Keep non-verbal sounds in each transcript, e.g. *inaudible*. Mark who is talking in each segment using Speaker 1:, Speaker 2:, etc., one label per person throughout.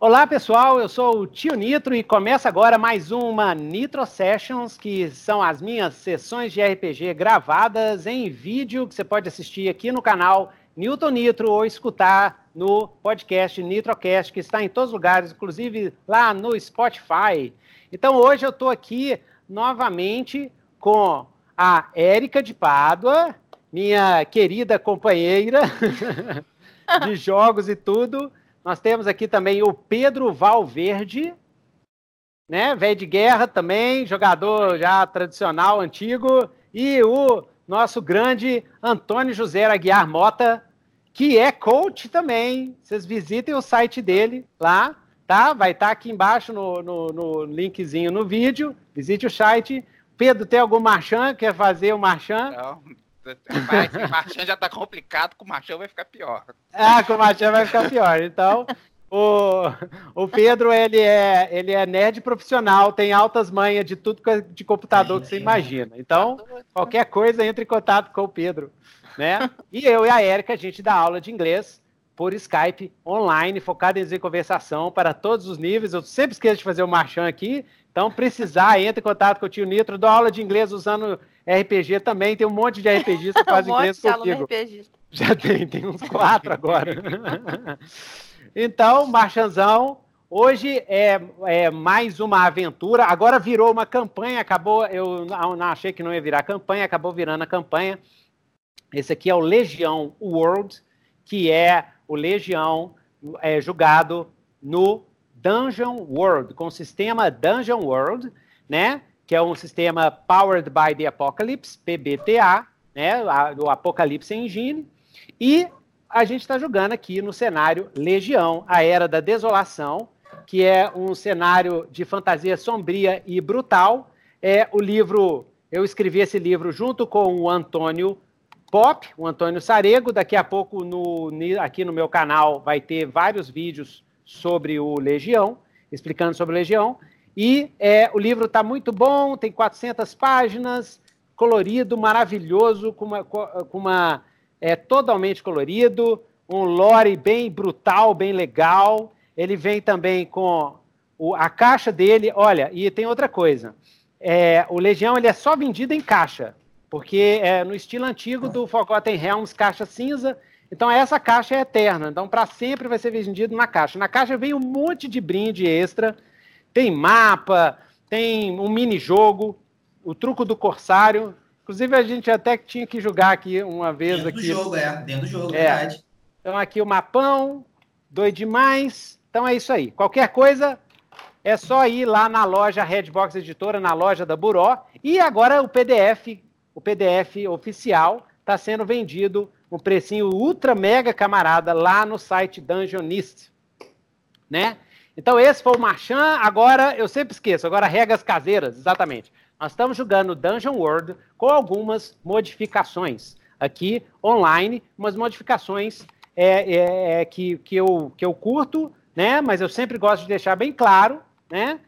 Speaker 1: Olá pessoal, eu sou o Tio Nitro e começa agora mais uma Nitro Sessions, que são as minhas sessões de RPG gravadas em vídeo que você pode assistir aqui no canal Newton Nitro ou escutar no podcast Nitrocast, que está em todos os lugares, inclusive lá no Spotify. Então hoje eu estou aqui novamente com a Érica de Pádua, minha querida companheira *laughs* de jogos e tudo. Nós temos aqui também o Pedro Valverde, né? Velho de guerra também, jogador já tradicional, antigo. E o nosso grande Antônio José Aguiar Mota, que é coach também. Vocês visitem o site dele lá, tá? Vai estar tá aqui embaixo no, no, no, linkzinho no vídeo. Visite o site. Pedro, tem algum marchand? Quer fazer o marchand?
Speaker 2: Não, *laughs* Marchand já tá complicado, com o Marchand vai ficar pior.
Speaker 1: Ah, com o Marchand vai ficar pior. Então, o, o Pedro, ele é, ele é nerd profissional, tem altas manhas de tudo de computador que você imagina. Então, qualquer coisa, entre em contato com o Pedro. Né? E eu e a Érica, a gente dá aula de inglês por Skype, online, focado em conversação para todos os níveis. Eu sempre esqueço de fazer o marchand aqui, então precisar, entre em contato com o tio Nitro, dou aula de inglês usando RPG também, tem um monte de RPGs que *laughs* fazem um inglês comigo. *laughs* Já tem, tem uns quatro agora. *laughs* então, Marchanzão, hoje é, é, mais uma aventura. Agora virou uma campanha, acabou. Eu não achei que não ia virar campanha, acabou virando a campanha. Esse aqui é o Legião World, que é o Legião é, jogado no Dungeon World, com o sistema Dungeon World, né? Que é um sistema Powered by the Apocalypse, PBTA, né, o Apocalipse Engine, e a gente está jogando aqui no cenário Legião, a Era da Desolação, que é um cenário de fantasia sombria e brutal. É o livro, eu escrevi esse livro junto com o Antônio Pop, o Antônio Sarego. Daqui a pouco no, aqui no meu canal vai ter vários vídeos sobre o Legião, explicando sobre o Legião. E é, o livro está muito bom, tem 400 páginas, colorido, maravilhoso, com uma, com uma é, totalmente colorido, um lore bem brutal, bem legal. Ele vem também com o, a caixa dele. Olha, e tem outra coisa. É, o Legião ele é só vendido em caixa, porque é no estilo antigo do Forgotten Realms, caixa cinza. Então essa caixa é eterna. Então para sempre vai ser vendido na caixa. Na caixa vem um monte de brinde extra tem mapa, tem um mini-jogo, o truco do corsário. Inclusive, a gente até tinha que jogar aqui uma vez.
Speaker 3: Dentro
Speaker 1: aqui.
Speaker 3: do jogo, é. Dentro do jogo, é. verdade.
Speaker 1: Então, aqui o mapão, doido demais. Então, é isso aí. Qualquer coisa, é só ir lá na loja Redbox Editora, na loja da Buró. E agora o PDF, o PDF oficial, está sendo vendido um precinho ultra mega camarada lá no site Dungeonist, né? Então, esse foi o Marchand. Agora, eu sempre esqueço, agora regras caseiras, exatamente. Nós estamos jogando Dungeon World com algumas modificações aqui online, umas modificações é, é, é, que, que, eu, que eu curto, né? Mas eu sempre gosto de deixar bem claro, né?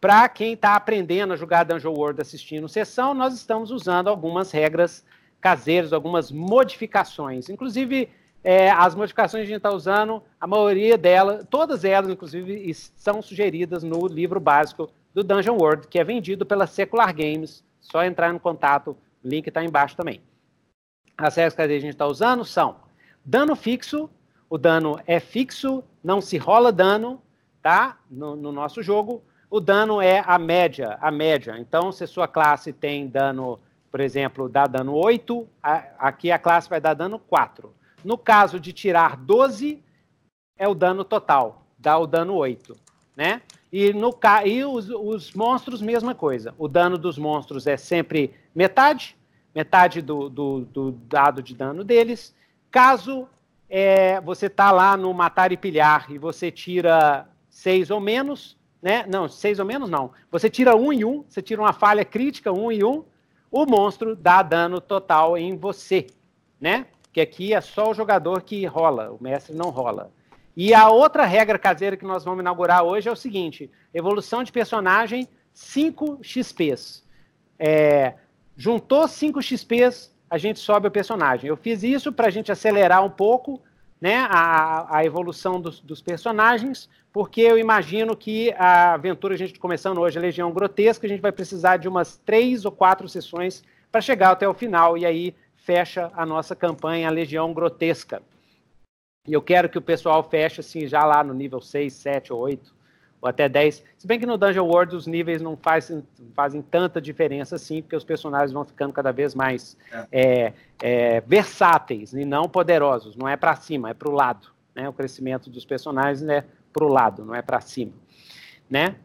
Speaker 1: Para quem está aprendendo a jogar Dungeon World assistindo sessão, nós estamos usando algumas regras caseiras, algumas modificações. Inclusive, é, as modificações que a gente está usando, a maioria delas, todas elas, inclusive, são sugeridas no livro básico do Dungeon World, que é vendido pela Secular Games. Só entrar no contato, o link está embaixo também. As regras que a gente está usando são dano fixo, o dano é fixo, não se rola dano, tá? No, no, nosso jogo. O dano é a média, a média. Então, se sua classe tem dano, por exemplo, dá dano 8, a, aqui a classe vai dar dano 4. No caso de tirar 12, é o dano total, dá o dano 8, né? E, no, e os, os monstros, mesma coisa. O dano dos monstros é sempre metade, metade do, do, do dado de dano deles. Caso é, você está lá no matar e pilhar e você tira seis ou menos, né? Não, seis ou menos não. Você tira um e um, você tira uma falha crítica, um e um, o monstro dá dano total em você, né? Que aqui é só o jogador que rola, o mestre não rola. E a outra regra caseira que nós vamos inaugurar hoje é o seguinte: evolução de personagem 5 XPs. É, juntou 5 XPs, a gente sobe o personagem. Eu fiz isso para a gente acelerar um pouco, né, a, a evolução dos, dos, personagens, porque eu imagino que a aventura, a gente começando hoje, a Legião Grotesca, a gente vai precisar de umas três ou quatro sessões para chegar até o final, e aí fecha a nossa campanha, a Legião Grotesca. E eu quero que o pessoal feche assim, já lá no nível 6, 7 ou 8, ou até 10. Se bem que no Dungeon World os níveis não fazem, fazem tanta diferença assim, porque os personagens vão ficando cada vez mais é. É, é, versáteis e não poderosos. Não é para cima, é para o lado. Né? O crescimento dos personagens é para o lado, não é para cima. Né?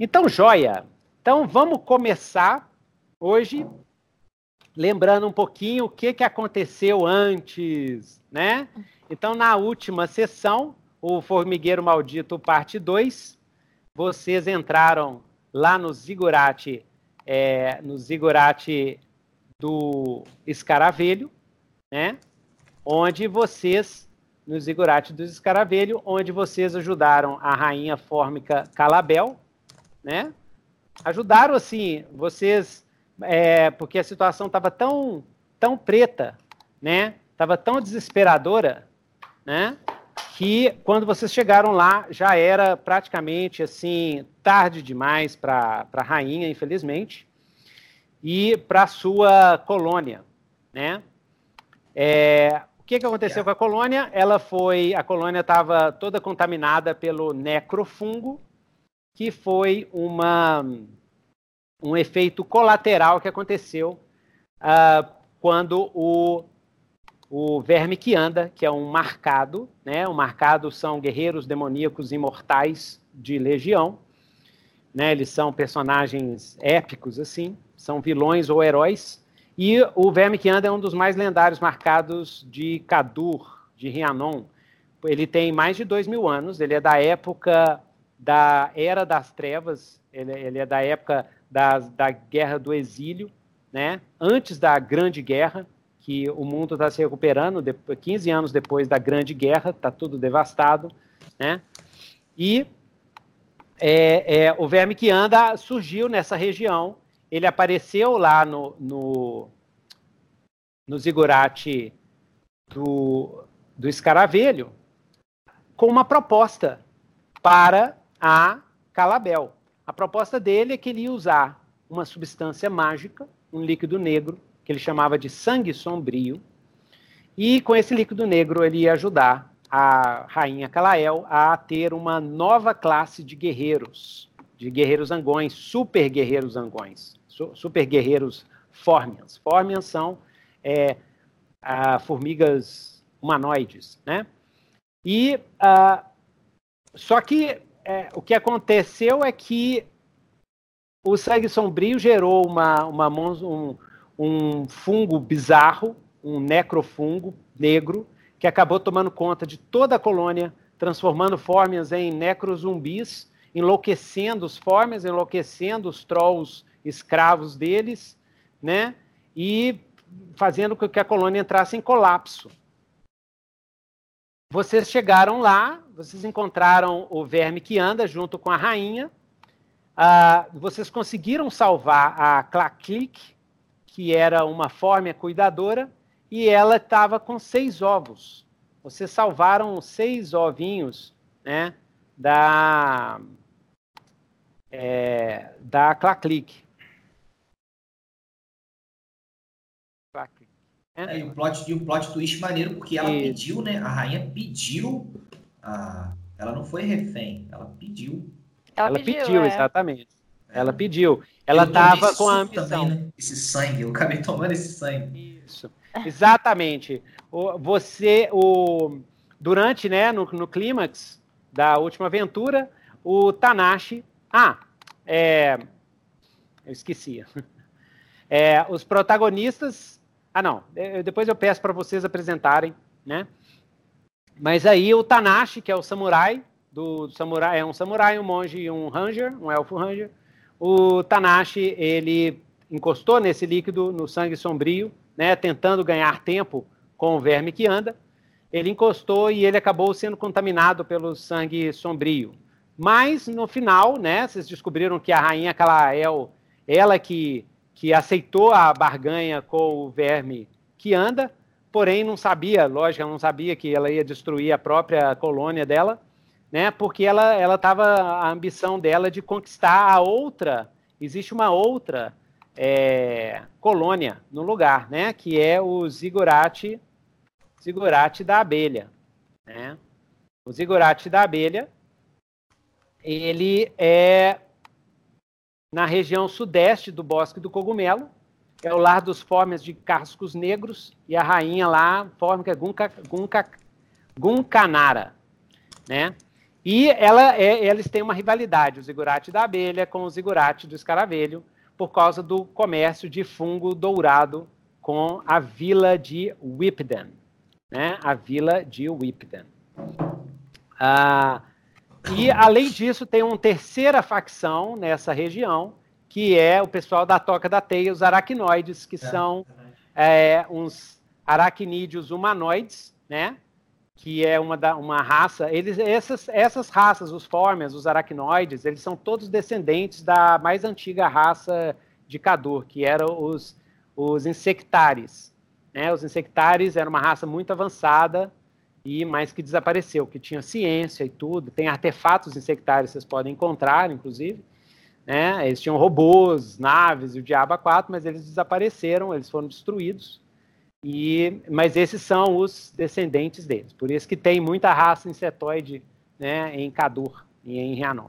Speaker 1: Então, joia. Então, vamos começar hoje lembrando um pouquinho o que, que aconteceu antes, né? Então, na última sessão, o Formigueiro Maldito, parte 2, vocês entraram lá no Zigurate, é, no Zigurate do Escaravelho, né? Onde vocês, no Zigurate do Escaravelho, onde vocês ajudaram a rainha fórmica Calabel, né? Ajudaram, assim, vocês, é, porque a situação estava tão, tão preta, né? Estava tão desesperadora né? Que quando vocês chegaram lá já era praticamente assim tarde demais para a rainha, infelizmente, e para sua colônia, né? É, o que, que aconteceu com a colônia? Ela foi, a colônia estava toda contaminada pelo necrofungo, que foi uma um efeito colateral que aconteceu uh, quando o o verme que anda, que é um marcado, né? O marcado são guerreiros demoníacos imortais de legião, né? Eles são personagens épicos assim, são vilões ou heróis. E o verme que anda é um dos mais lendários marcados de Kadur, de Rhiannon. Ele tem mais de dois mil anos. Ele é da época da Era das Trevas. Ele, ele é da época da, da Guerra do Exílio, né? Antes da Grande Guerra que o mundo está se recuperando, 15 anos depois da Grande Guerra, está tudo devastado, né? E é, é, o verme que anda surgiu nessa região, ele apareceu lá no, no, no zigurate do, do escaravelho com uma proposta para a Calabel. A proposta dele é que ele ia usar uma substância mágica, um líquido negro, que ele chamava de sangue sombrio, e com esse líquido negro ele ia ajudar a rainha Calael a ter uma nova classe de guerreiros, de guerreiros angões, super guerreiros angões, super guerreiros fórmians. Fórmians são é, a, formigas humanoides, né? E uh, só que é, o que aconteceu é que o sangue sombrio gerou uma, uma um, um fungo bizarro, um necrofungo negro, que acabou tomando conta de toda a colônia, transformando fórmias em necrozumbis, enlouquecendo os fórmias, enlouquecendo os trolls escravos deles, né? E fazendo com que a colônia entrasse em colapso. Vocês chegaram lá, vocês encontraram o verme que anda junto com a rainha. Uh, vocês conseguiram salvar a Claclic, que era uma fórmia cuidadora, e ela estava com seis ovos. Vocês salvaram seis ovinhos né, da, é, da Claclic.
Speaker 3: É, e, o plot, e o plot twist maneiro, porque ela e... pediu, né? A rainha pediu. A... Ela não foi refém, ela pediu.
Speaker 1: Ela, ela pediu, pediu é. exatamente. Ela pediu. Ela estava com a ambição. Também,
Speaker 3: né? Esse sangue, eu acabei *laughs* tomando esse sangue.
Speaker 1: Isso. Exatamente. O, você, o, durante, né, no, no clímax da última aventura, o Tanashi. Ah, é, eu esquecia. *laughs* É, os protagonistas. Ah, não. Depois eu peço para vocês apresentarem, né? Mas aí o Tanashi, que é o samurai, do, do samurai, é um samurai, um monge e um ranger, um elfo ranger o Tanashi ele encostou nesse líquido no sangue sombrio, né, tentando ganhar tempo com o verme que anda. Ele encostou e ele acabou sendo contaminado pelo sangue sombrio. Mas no final, né, vocês descobriram que a rainha Calael, ela que, que aceitou a barganha com o verme que anda, porém não sabia, lógico, ela não sabia que ela ia destruir a própria colônia dela, né? Porque ela ela estava a ambição dela de conquistar a outra. Existe uma outra é, colônia no lugar, né? Que é o zigurate zigurate da abelha, né? O zigurate da abelha, ele é na região sudeste do Bosque do Cogumelo, é o lar dos fórmias de cascos negros e a rainha lá, fórmica Gunca, Gunca, Guncanara, né? E ela é, eles têm uma rivalidade, o zigurate da abelha com o zigurate do escaravelho, por causa do comércio de fungo dourado com a vila de Whipden, né? A vila de Whipden. Ah, e além disso, tem uma terceira facção nessa região, que é o pessoal da Toca da Teia, os aracnoides, que é, são é, uns aracnídeos humanoides, né? Que é uma, da, uma raça. Eles, essas, essas raças, os fórmias, os aracnoides, eles são todos descendentes da mais antiga raça de Cador, que eram os, os insectares. Né? Os insectares eram uma raça muito avançada, e mais que desapareceu, que tinha ciência e tudo. Tem artefatos insectários que vocês podem encontrar, inclusive. Né? Eles tinham robôs, naves e o Diabo 4, mas eles desapareceram, eles foram destruídos. E, mas esses são os descendentes deles. Por isso que tem muita raça insetoide né, em Cadur e em Rianon.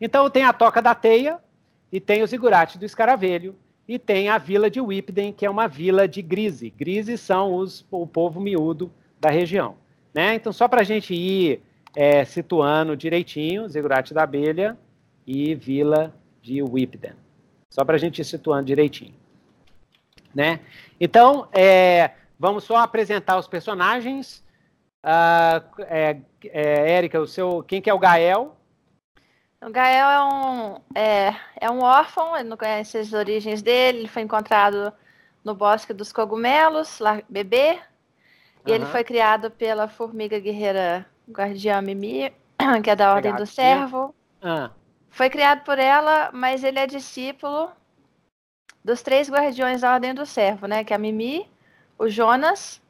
Speaker 1: Então tem a Toca da Teia, e tem o Zigurate do Escaravelho, e tem a vila de Whipden, que é uma vila de Grise. Grise são os, o povo miúdo da região. Né? Então, só para a gente ir é, situando direitinho, Zigurate da Abelha e Vila de Whipden. Só para a gente ir situando direitinho. Né? Então, é, vamos só apresentar os personagens. Uh, é, é, Érica, o seu, quem que é o Gael?
Speaker 4: O Gael é um, é, é um órfão, ele não conhece as origens dele, ele foi encontrado no Bosque dos Cogumelos, lá bebê, e ele foi criado pela formiga guerreira guardiã Mimi, *clears throat* que é da Ordem do Servo. Ah. Foi criado por ela, mas ele é discípulo dos três guardiões da Ordem do Servo, né? Que é a Mimi, o Jonas,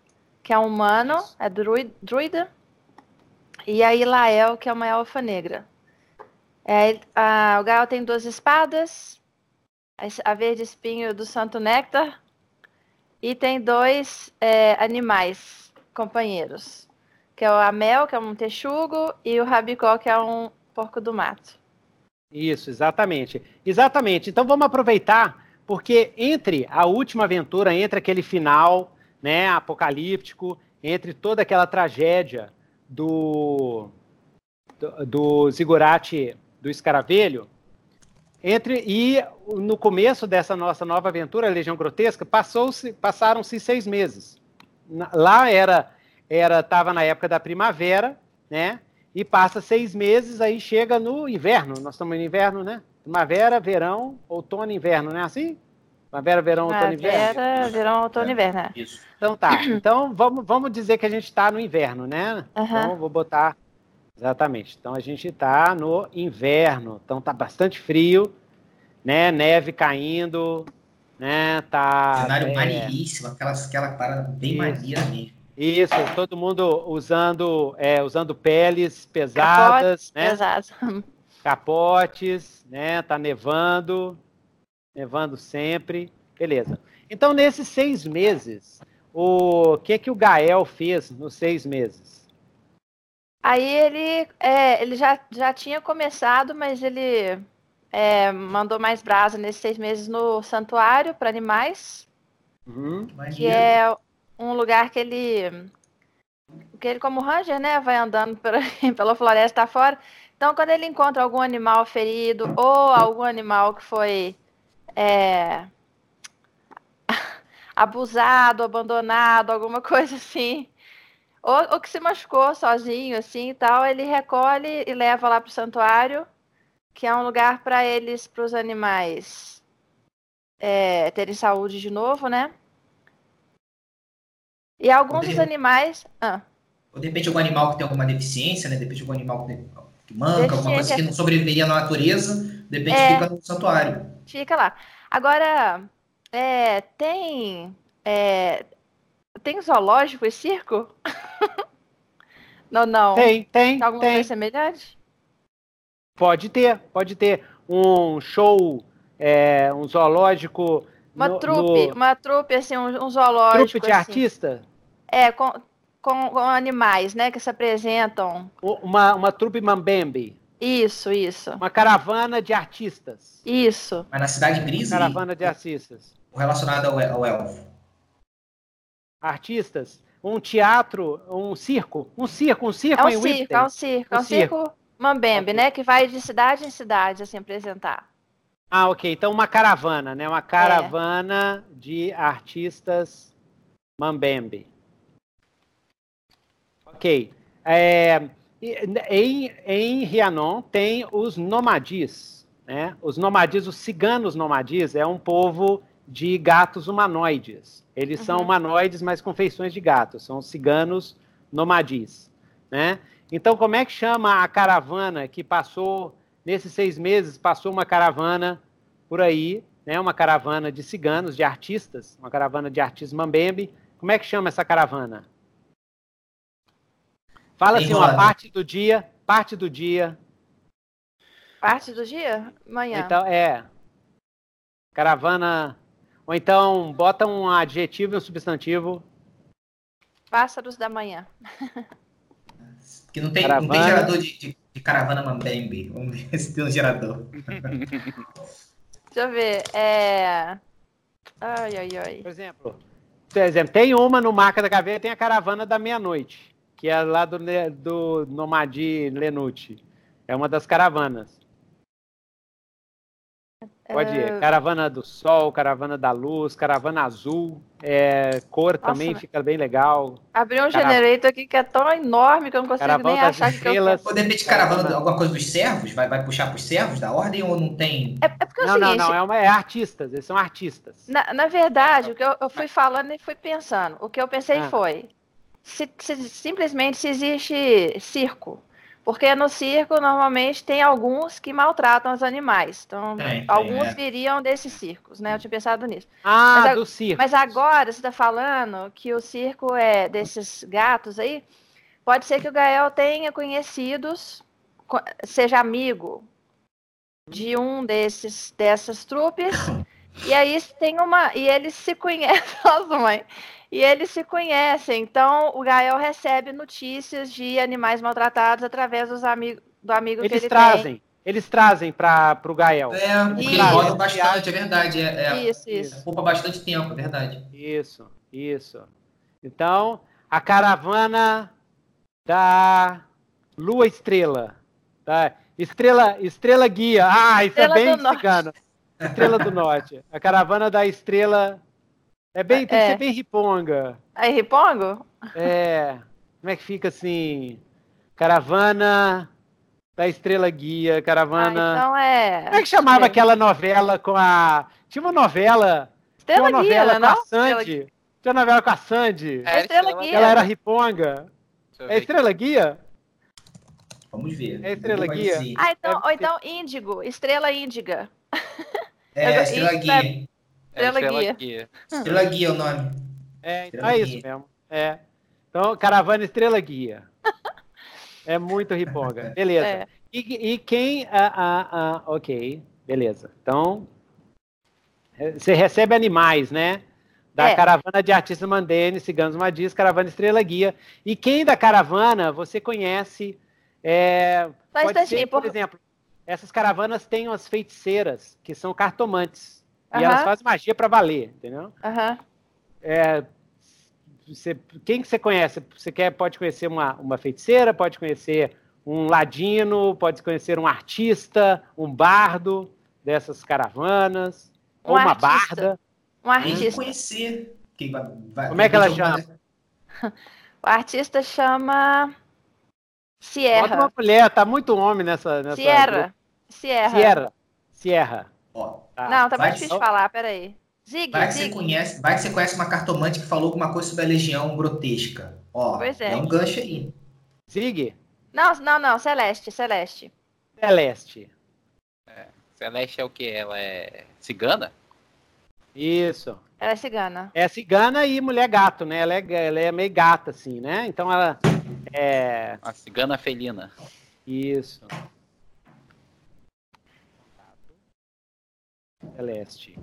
Speaker 4: que é um humano, é druida, e a Ilael, que é uma elfa negra. É, a, o Gael tem duas espadas, a verde espinho do Santo Néctar, e tem dois é, animais companheiros, que é o Amel, que é um texugo, e o Rabicó, que é um porco do mato.
Speaker 1: Isso, exatamente. Exatamente. Então vamos aproveitar, porque entre a última aventura, entre aquele final né, apocalíptico, entre toda aquela tragédia do, do, do do Escaravelho, entre e no começo dessa nossa nova aventura, a Legião Grotesca, passaram-se seis meses. Lá era era estava na época da primavera, né? E passa seis meses, aí chega no inverno. Nós estamos no inverno, né? Primavera, verão, outono, inverno, não é assim? Primavera, verão, outono, inverno.
Speaker 4: Primavera, verão, outono, é, inverno. É.
Speaker 1: Isso. Então tá. Então vamos, vamos dizer que a gente está no inverno, né? Uhum. Então vou botar Exatamente. Então a gente está no inverno, então tá bastante frio, né? Neve caindo, né? Tá.
Speaker 3: Cenário é... maneiríssimo, aquelas, aquela parada bem maneira mesmo.
Speaker 1: Isso, todo mundo usando, é, usando peles pesadas,
Speaker 4: né? Exato.
Speaker 1: Capotes, né? Tá nevando, nevando sempre, beleza. Então nesses seis meses, o que que o Gael fez nos seis meses?
Speaker 4: Aí ele, é, ele já, já tinha começado, mas ele é, mandou mais brasa nesses seis meses no santuário para animais, uhum, que é um lugar que ele, que ele como ranger, né, vai andando pela, *laughs* pela floresta fora. Então, quando ele encontra algum animal ferido ou algum animal que foi é, *laughs* abusado, abandonado, alguma coisa assim, ou, ou que se machucou sozinho, assim e tal, ele recolhe e leva lá pro santuário, que é um lugar para eles, para os animais é, terem saúde de novo, né? E alguns dos animais. Ah.
Speaker 3: Ou de repente algum animal que tem alguma deficiência, né? De repente algum animal que manca, alguma coisa que não sobreviveria na natureza, de repente é, fica no santuário.
Speaker 4: Fica lá. Agora, é, tem. É, Tem zoológico e circo? *laughs* não, não.
Speaker 1: Tem, tem,
Speaker 4: Alguma
Speaker 1: tem.
Speaker 4: coisa semelhante?
Speaker 1: Pode ter, pode ter. Um show, é, um zoológico.
Speaker 4: Uma
Speaker 1: no-
Speaker 4: trupe,
Speaker 1: no-
Speaker 4: uma trupe, assim, um, um zoológico.
Speaker 1: trupe de
Speaker 4: assim.
Speaker 1: artista?
Speaker 4: É, com, com, com animais, né, que se apresentam.
Speaker 1: Uma, uma trupe mambembe.
Speaker 4: Isso, isso.
Speaker 1: Uma caravana de artistas.
Speaker 4: Isso.
Speaker 3: Mas na cidade Brise,
Speaker 1: Caravana de artistas.
Speaker 3: o relacionado ao, ao elfo.
Speaker 1: Artistas. Um teatro, um circo. Um circo, um circo
Speaker 4: É um
Speaker 1: em
Speaker 4: circo,
Speaker 1: Whitney.
Speaker 4: é um circo, é
Speaker 1: Um
Speaker 4: um circo mambembe, né, que vai de cidade em cidade, assim, apresentar.
Speaker 1: Ah, ok. Então uma caravana, né?
Speaker 4: É.
Speaker 1: Uma caravana de artistas mambembe. Ok. É, em, em Rianon tem os nomadis, né? Os nomadis, os ciganos nomadis, é um povo de gatos humanoides. Eles são
Speaker 4: Uhum.
Speaker 1: humanoides, mas com feições de gatos. São os ciganos nomadis, né? Então, como é que chama a caravana que passou nesses seis meses? Passou uma caravana por aí, né? Uma caravana de ciganos, de artistas, uma caravana de artistas mambembe. Como é que chama essa caravana? Fala assim, uma parte do dia, parte do dia.
Speaker 4: Parte do dia? Manhã.
Speaker 1: Então, é. Caravana. Ou então, bota um adjetivo e um substantivo.
Speaker 4: Pássaros da manhã. *laughs*
Speaker 3: Que não tem, não tem gerador de, de- de caravana Mambembe. Vamos ver se tem um gerador. *laughs*
Speaker 4: Deixa eu ver. É. Ai, ai, ai.
Speaker 1: Por exemplo, por exemplo, tem uma no Marca da Caveira, tem a caravana da meia-noite, que é lá do, do Nomadi Lenute. É uma das caravanas. Pode ir.
Speaker 4: É,
Speaker 1: Caravana do Sol, Caravana da Luz, Caravana Azul. é, cor também
Speaker 4: Nossa.
Speaker 1: fica bem legal.
Speaker 4: Abri um
Speaker 1: Cara-
Speaker 4: generator aqui que é tão enorme que eu não consigo
Speaker 1: Caravana
Speaker 4: nem achar que eu.
Speaker 3: Ou de repente caravana, alguma coisa dos servos? Vai, vai puxar pros servos da ordem ou não tem?
Speaker 4: É, é porque é o
Speaker 1: Não, não,
Speaker 4: seguinte,
Speaker 1: não, é, uma, é artistas, eles são artistas.
Speaker 4: Na, na verdade, o que eu, eu fui falando e fui pensando. O que eu pensei
Speaker 1: Ah.
Speaker 4: foi: se, se- simplesmente se existe circo. Porque no circo, normalmente, tem alguns que maltratam os animais. Então,
Speaker 3: Tem, tem,
Speaker 4: alguns
Speaker 3: é.
Speaker 4: viriam desses circos, né? Eu tinha pensado nisso.
Speaker 1: Ah,
Speaker 4: Mas
Speaker 1: do circo.
Speaker 4: Mas agora, você está falando que o circo é desses gatos aí. Pode ser que o Gael tenha conhecidos, co- seja amigo de um desses dessas trupes. *coughs* E aí tem uma. E eles se conhecem. *laughs* Nossa, mãe. E eles se conhecem. Então o Gael recebe notícias de animais maltratados através dos amigos do amigo que
Speaker 1: Eles
Speaker 4: ele
Speaker 1: trazem, eles trazem para o Gael.
Speaker 3: É, porque
Speaker 4: Isso.
Speaker 3: eles rodam bastante, é verdade. É, é,
Speaker 4: Isso, isso.
Speaker 3: Poupa bastante tempo, é verdade.
Speaker 1: Isso, isso. Então, a caravana da Lua Estrela. Tá? Estrela, estrela guia. Ah, isso
Speaker 4: Estrela
Speaker 1: é bem
Speaker 4: do Norte.
Speaker 1: Estrela do Norte. A caravana da estrela. É bem, tem que
Speaker 4: É.
Speaker 1: ser bem riponga.
Speaker 4: Aí, Ripongo?
Speaker 1: É. Como é que fica assim? Caravana da estrela guia,
Speaker 4: Ah,
Speaker 1: caravana.
Speaker 4: então é.
Speaker 1: Como é que chamava
Speaker 4: é.
Speaker 1: aquela novela com a. Tinha uma novela. Tinha
Speaker 4: Estrela
Speaker 1: uma
Speaker 4: Guia,
Speaker 1: novela
Speaker 4: né,
Speaker 1: com
Speaker 4: não?
Speaker 1: a Sandy. Tinha uma novela com a Sandy.
Speaker 2: É,
Speaker 4: Estrela
Speaker 2: Estrela
Speaker 4: Guia.
Speaker 1: Ela era riponga. É. Estrela Guia?
Speaker 3: Vamos ver.
Speaker 1: É estrela guia?
Speaker 4: Ah, então, ou então Índigo, Estrela Índiga. *laughs*
Speaker 3: É, Estrela
Speaker 4: Isso
Speaker 3: Guia.
Speaker 2: É,
Speaker 4: Estrela
Speaker 2: Estrela
Speaker 4: Guia.
Speaker 2: Guia.
Speaker 3: Estrela Guia é o nome.
Speaker 1: É, então
Speaker 3: Estrela
Speaker 1: é isso mesmo. É. Então, caravana Estrela Guia. É muito riponga. *laughs* Beleza.
Speaker 4: É.
Speaker 1: E, e quem. Ah, ah, ah, ok, beleza. Então, é, você recebe animais, né? Da
Speaker 4: É.
Speaker 1: caravana de artistas Mandene, Ciganos Madis, caravana Estrela Guia. E quem da caravana você conhece? É, pode ser, por
Speaker 4: por-
Speaker 1: exemplo, essas caravanas têm umas feiticeiras que são cartomantes. E
Speaker 4: Aham.
Speaker 1: elas fazem magia para valer, entendeu?
Speaker 4: Aham.
Speaker 1: É, você- quem que você conhece? Você quer, pode conhecer uma, uma feiticeira, pode conhecer um ladino, pode conhecer um artista, um bardo dessas caravanas,
Speaker 4: Um
Speaker 1: ou uma
Speaker 4: artista.
Speaker 1: barda.
Speaker 4: Um artista.
Speaker 3: conhecer. Que vai- vai-
Speaker 1: Como é que ela chama? *laughs*
Speaker 4: O artista chama
Speaker 1: Bota
Speaker 4: Sierra.
Speaker 1: uma mulher, tá muito homem nessa. nessa
Speaker 4: Sierra. Sierra.
Speaker 1: Sierra. Sierra.
Speaker 3: Ó,
Speaker 1: Tá.
Speaker 4: Não, tá
Speaker 3: que-
Speaker 4: difícil de falar, peraí. Zig,
Speaker 3: vai que você
Speaker 4: Zig.
Speaker 3: conhece, vai que você conhece uma cartomante que falou alguma coisa sobre a legião grotesca. Ó,
Speaker 4: Pois é.
Speaker 3: um gancho aí.
Speaker 1: Zig.
Speaker 4: Não, não, não, Celeste, Celeste.
Speaker 1: Celeste.
Speaker 2: Celeste é o que? Ela é cigana?
Speaker 1: Isso.
Speaker 4: Ela é cigana.
Speaker 1: É cigana e mulher gato, né? Ela é, ela é meio gata, assim, né? Então ela é.
Speaker 2: A cigana felina.
Speaker 1: Isso. Celeste.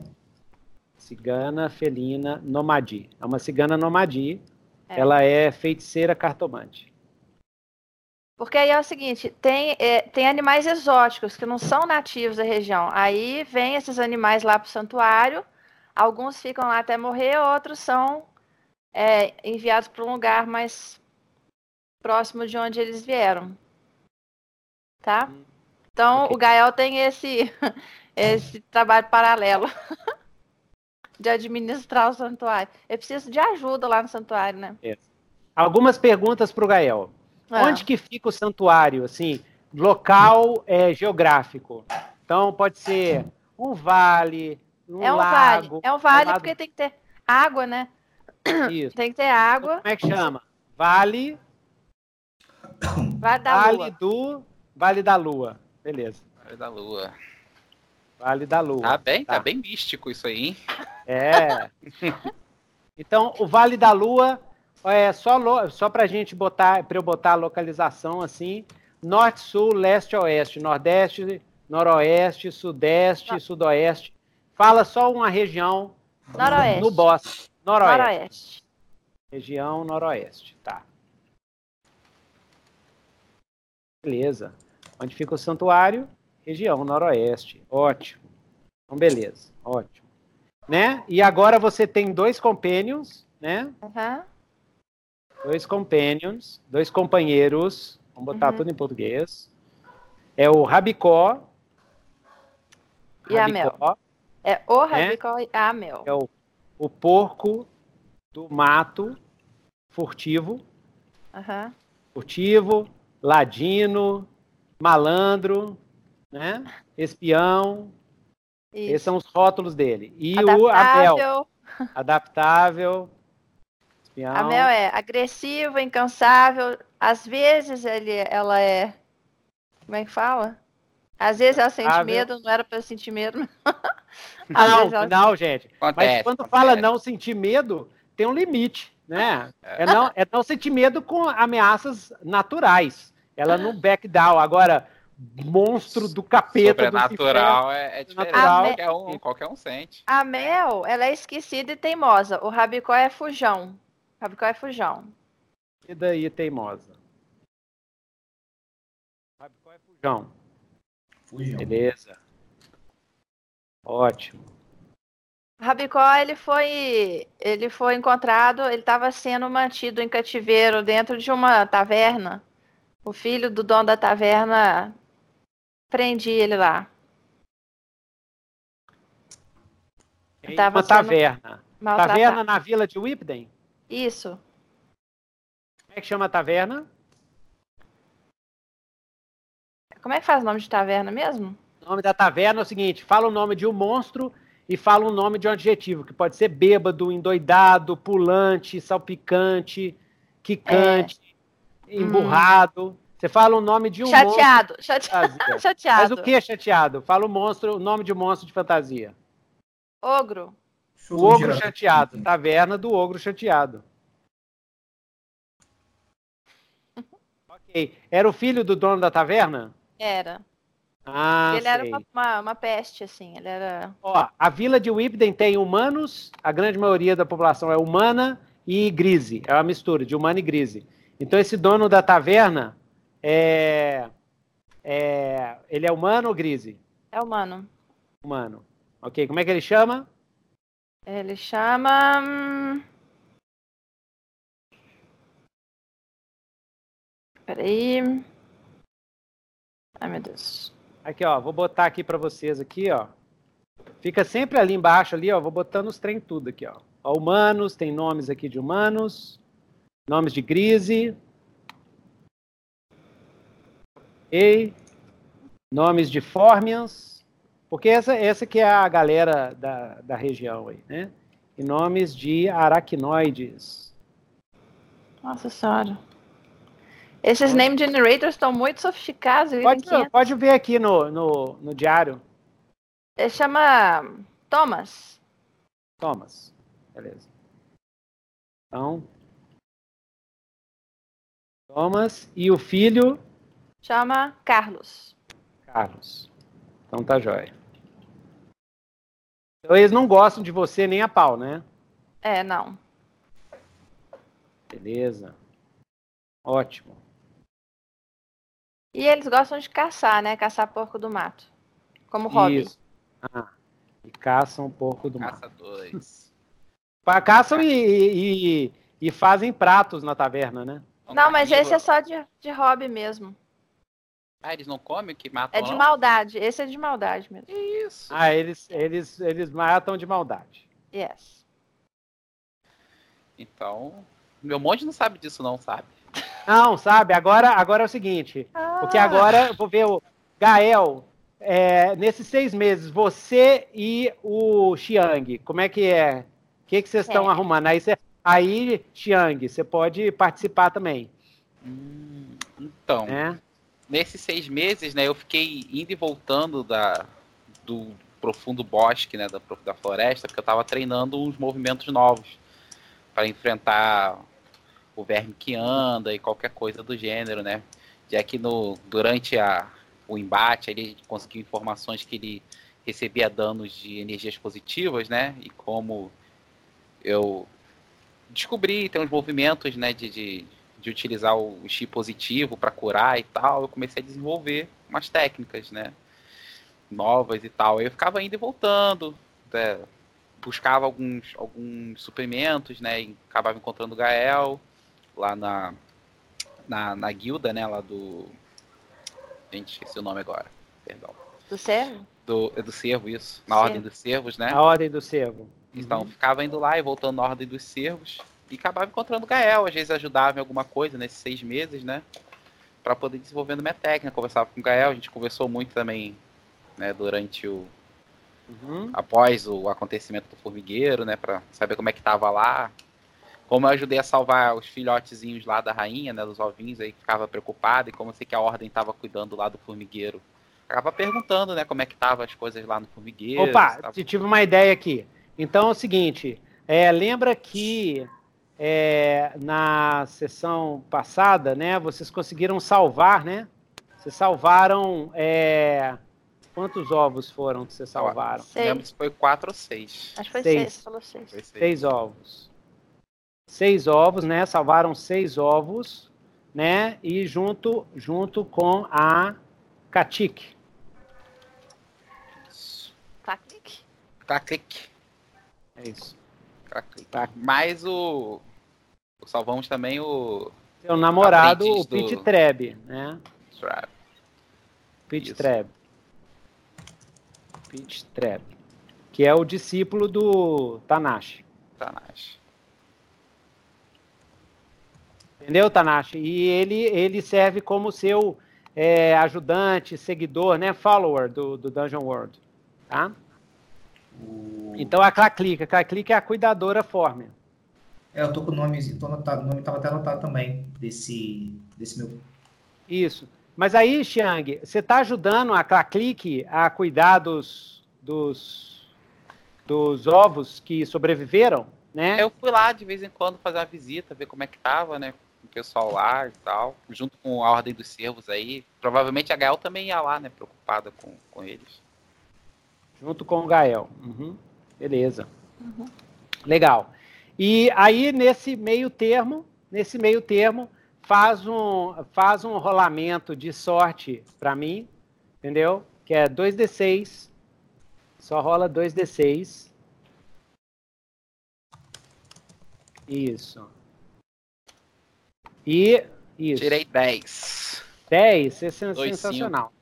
Speaker 1: Cigana felina nomadi. É uma cigana nomadi.
Speaker 4: É.
Speaker 1: Ela é feiticeira cartomante.
Speaker 4: Porque aí é o seguinte, tem, é, tem animais exóticos que não são nativos da região. Aí vem esses animais lá para o santuário, alguns ficam lá até morrer, outros são é, enviados para um lugar mais próximo de onde eles vieram. Tá? Então
Speaker 1: Ok.
Speaker 4: o Gael tem esse, *laughs* esse trabalho paralelo *laughs* de administrar o santuário. Eu preciso de ajuda lá no santuário, né?
Speaker 1: Algumas perguntas para o Gael.
Speaker 4: Ah,
Speaker 1: Onde que fica o santuário? Assim, local é, geográfico. Então pode ser um vale, um
Speaker 4: é um
Speaker 1: lago.
Speaker 4: vale. É um vale
Speaker 1: lado-
Speaker 4: porque tem que ter água, né?
Speaker 1: Isso.
Speaker 4: Tem que ter água.
Speaker 1: Como é que chama? Vale,
Speaker 4: Vale da
Speaker 1: vale
Speaker 4: lua.
Speaker 1: do, Vale da Lua. Beleza.
Speaker 2: Vale da Lua.
Speaker 1: Vale da Lua.
Speaker 2: Tá bem, tá
Speaker 1: Tá.
Speaker 2: bem místico isso aí, hein?
Speaker 1: É. *laughs* Então, o Vale da Lua é só, lo- só pra gente botar, para eu botar a localização assim: norte, sul, leste, oeste, nordeste, noroeste, sudeste,
Speaker 4: Ah.
Speaker 1: sudoeste. Fala só uma região
Speaker 4: Noroeste.
Speaker 1: no bosque. Noroeste.
Speaker 4: Noroeste.
Speaker 1: Região noroeste, tá. Beleza. Onde fica o santuário? Região noroeste. Ótimo. Então, beleza. Ótimo. Né? E agora você tem dois companions, né?
Speaker 4: Aham.
Speaker 1: Dois companions, dois companheiros. Vamos botar
Speaker 4: Uhum.
Speaker 1: tudo em português. É o Rabicó.
Speaker 4: E a
Speaker 1: Rabicó,
Speaker 4: É o Rabicó e a Mel.
Speaker 1: É o, o porco do mato furtivo.
Speaker 4: Aham.
Speaker 1: furtivo, ladino, malandro, né? Espião. Esses
Speaker 4: Isso.
Speaker 1: são os rótulos dele. E o Abel,
Speaker 4: Adaptável.
Speaker 1: adaptável, espião.
Speaker 4: A Mel é agressiva, incansável. Às vezes ele, ela é. Como é que fala? Às vezes ela sente
Speaker 1: Adaptável.
Speaker 4: medo, não era pra sentir medo. *laughs*
Speaker 1: Não, não, gente. Mas
Speaker 2: Acontece.
Speaker 1: quando
Speaker 2: acontece.
Speaker 1: fala não sentir medo, tem um limite, né? É não, é não sentir medo com ameaças naturais. Ela não back down. Agora, monstro do capeta do.
Speaker 2: Sobrenatural é, é diferente.
Speaker 1: Sobrenatural.
Speaker 2: Qualquer um, qualquer um sente.
Speaker 4: A Mel, ela é esquecida e teimosa. O Rabicó é fujão. O Rabicó é fujão.
Speaker 1: E daí, teimosa? Rabicó é fujão.
Speaker 3: Fujam.
Speaker 1: Beleza. Ótimo.
Speaker 4: Rabicó, ele foi, ele foi encontrado, ele estava sendo mantido em cativeiro dentro de uma taverna. O filho do dono da taverna prendia ele lá.
Speaker 1: Em uma taverna.
Speaker 4: Maltratado.
Speaker 1: Taverna na vila de Whipden?
Speaker 4: Isso.
Speaker 1: Como é que chama a taverna?
Speaker 4: Como é que faz o nome de taverna mesmo?
Speaker 1: O nome da taverna é o seguinte: fala o nome de um monstro e fala um nome de um adjetivo, que pode ser bêbado, endoidado, pulante, salpicante, quicante, emburrado. Você fala o nome de um
Speaker 4: chateado.
Speaker 1: monstro.
Speaker 4: Chateado. *laughs* chateado.
Speaker 1: Mas o que é chateado? Fala o monstro, o nome de um monstro de fantasia.
Speaker 4: Ogro.
Speaker 1: O ogro chateado. Taverna do ogro chateado. *laughs* ok. Era o filho do dono da taverna?
Speaker 4: Era.
Speaker 1: Ah,
Speaker 4: ele era
Speaker 1: sei.
Speaker 4: uma, uma, uma peste, assim. Ele era.
Speaker 1: Ó, a vila de Whipden tem humanos, a grande maioria da população é humana e grise. É uma mistura de humano e grise. Então esse dono da taverna é, é ele é humano ou grise?
Speaker 4: É humano.
Speaker 1: Humano. Ok, como é que ele chama?
Speaker 4: Ele chama. hum, Peraí. Ai, meu Deus.
Speaker 1: Aqui, ó, vou botar aqui para vocês aqui, ó. Fica sempre ali embaixo ali, ó, vou botando os trem tudo aqui, ó. ó. Humanos, tem nomes aqui de humanos, nomes de grise. Ok. Nomes de Formians, porque essa, essa que é a galera da, da região aí, né? E nomes de aracnoides.
Speaker 4: Nossa senhora. Esses name generators estão muito sofisticados.
Speaker 1: Pode,
Speaker 4: têm 500.
Speaker 1: pode ver aqui no, no, no diário.
Speaker 4: Ele chama Thomas.
Speaker 1: Thomas. Beleza. Então. Thomas. E o filho?
Speaker 4: Chama Carlos.
Speaker 1: Carlos. Então tá jóia. Então eles não gostam de você nem a pau, né?
Speaker 4: É, não.
Speaker 1: Beleza. Ótimo.
Speaker 4: E eles gostam de caçar, né? Caçar porco do mato. Como hobby.
Speaker 1: Isso. Ah, e caçam porco do mato.
Speaker 2: Caçadores. *laughs*
Speaker 1: Pa- Caçam e, e, e fazem pratos na taverna, né?
Speaker 4: Não, mas esse é só de, de hobby mesmo.
Speaker 2: Ah, eles não comem o que matam?
Speaker 4: É de
Speaker 2: não?
Speaker 4: maldade. Esse é de maldade mesmo.
Speaker 2: Isso.
Speaker 1: Ah, eles, eles, eles matam de maldade.
Speaker 4: Yes.
Speaker 2: Então, meu monte não sabe disso não, sabe?
Speaker 1: Não, sabe? Agora, agora é o seguinte. Porque agora eu vou ver o Gael. é, nesses seis meses, você e o Xiang, como é que é? O que, que vocês estão
Speaker 4: É.
Speaker 1: arrumando? Aí, você, aí, Xiang, você pode participar também,
Speaker 2: Hum, então,
Speaker 1: né?
Speaker 2: nesses seis meses, né, eu fiquei indo e voltando da, do profundo bosque, né, da, da floresta, porque eu estava treinando uns movimentos novos para enfrentar o verme que anda e qualquer coisa do gênero, né? Já que no, durante a, o embate ele conseguiu informações que ele recebia danos de energias positivas, né? E como eu descobri, tem uns movimentos, né, de, de, de utilizar o chi positivo para curar e tal, eu comecei a desenvolver umas técnicas, né, novas e tal. Eu ficava indo e voltando, né, buscava alguns, alguns suprimentos, né, e acabava encontrando o Gael lá na, na, na guilda, né, lá do... Gente, esqueci o nome agora, perdão.
Speaker 4: Do cervo?
Speaker 2: Do, é do cervo, isso. Na
Speaker 4: Cervo.
Speaker 2: ordem dos cervos, né?
Speaker 1: A ordem do cervo.
Speaker 2: Então,
Speaker 1: Uhum.
Speaker 2: ficava indo lá e voltando na ordem dos servos e acabava encontrando o Gael. Às vezes ajudava em alguma coisa nesses seis meses, né? Pra poder ir desenvolvendo minha técnica. Conversava com o Gael, a gente conversou muito também, né? Durante o.
Speaker 1: Uhum.
Speaker 2: após o acontecimento do formigueiro, né? Pra saber como é que tava lá. Como eu ajudei a salvar os filhotezinhos lá da rainha, né? Dos ovinhos aí que ficava preocupado. E como eu sei que a ordem tava cuidando lá do formigueiro. Acaba perguntando, né? Como é que tava as coisas lá no formigueiro.
Speaker 1: Opa,
Speaker 2: tava-
Speaker 1: tive uma ideia aqui. Então é o seguinte, é, lembra que é, na sessão passada, né, vocês conseguiram salvar, né? Vocês salvaram é, quantos ovos foram que vocês salvaram?
Speaker 2: Não lembro
Speaker 4: Seis.
Speaker 2: se foi quatro ou seis.
Speaker 4: Acho que foi
Speaker 1: Seis.
Speaker 4: seis. Falou seis.
Speaker 2: Foi seis.
Speaker 1: Seis ovos. Seis ovos, né? Salvaram seis ovos, né? E junto, junto com a Katik.
Speaker 4: Clic.
Speaker 2: Clac-clic.
Speaker 1: É isso.
Speaker 2: Clac-clic.
Speaker 1: Tá.
Speaker 2: Mas o... o- Salvamos também o...
Speaker 1: Seu namorado, o Pete
Speaker 2: do-
Speaker 1: Treb, né?
Speaker 2: Trap.
Speaker 1: Pete
Speaker 2: Isso.
Speaker 1: Treb. Pete Treb. Que é o discípulo do Tanashi.
Speaker 2: Tanashi.
Speaker 1: Entendeu, Tanashi? E ele, ele serve como seu é, ajudante, seguidor, né? Follower do, do Dungeon World. Tá?
Speaker 3: O...
Speaker 1: Então a Claclica. A Claclica é a cuidadora Fórmia.
Speaker 3: É, eu tô com o nome, tô anotado, o nome tava até anotado também, desse, desse meu.
Speaker 1: Isso. Mas aí, Xiang, você está ajudando a Claclique a cuidar dos, dos, dos ovos que sobreviveram, né?
Speaker 2: Eu fui lá de vez em quando fazer uma visita, ver como é que tava, né? Com o pessoal lá e tal. Junto com a Ordem dos Servos aí. Provavelmente a Gael também ia lá, né? Preocupada com, com eles.
Speaker 1: Junto com o Gael. Uhum. Beleza. Legal. E aí, nesse meio termo, nesse meio termo, faz um, faz um rolamento de sorte para mim, entendeu? Que é 2d6. Só rola 2d6. Isso. E isso.
Speaker 2: Tirei 10.
Speaker 1: 10, é
Speaker 2: Dois,
Speaker 1: sensacional.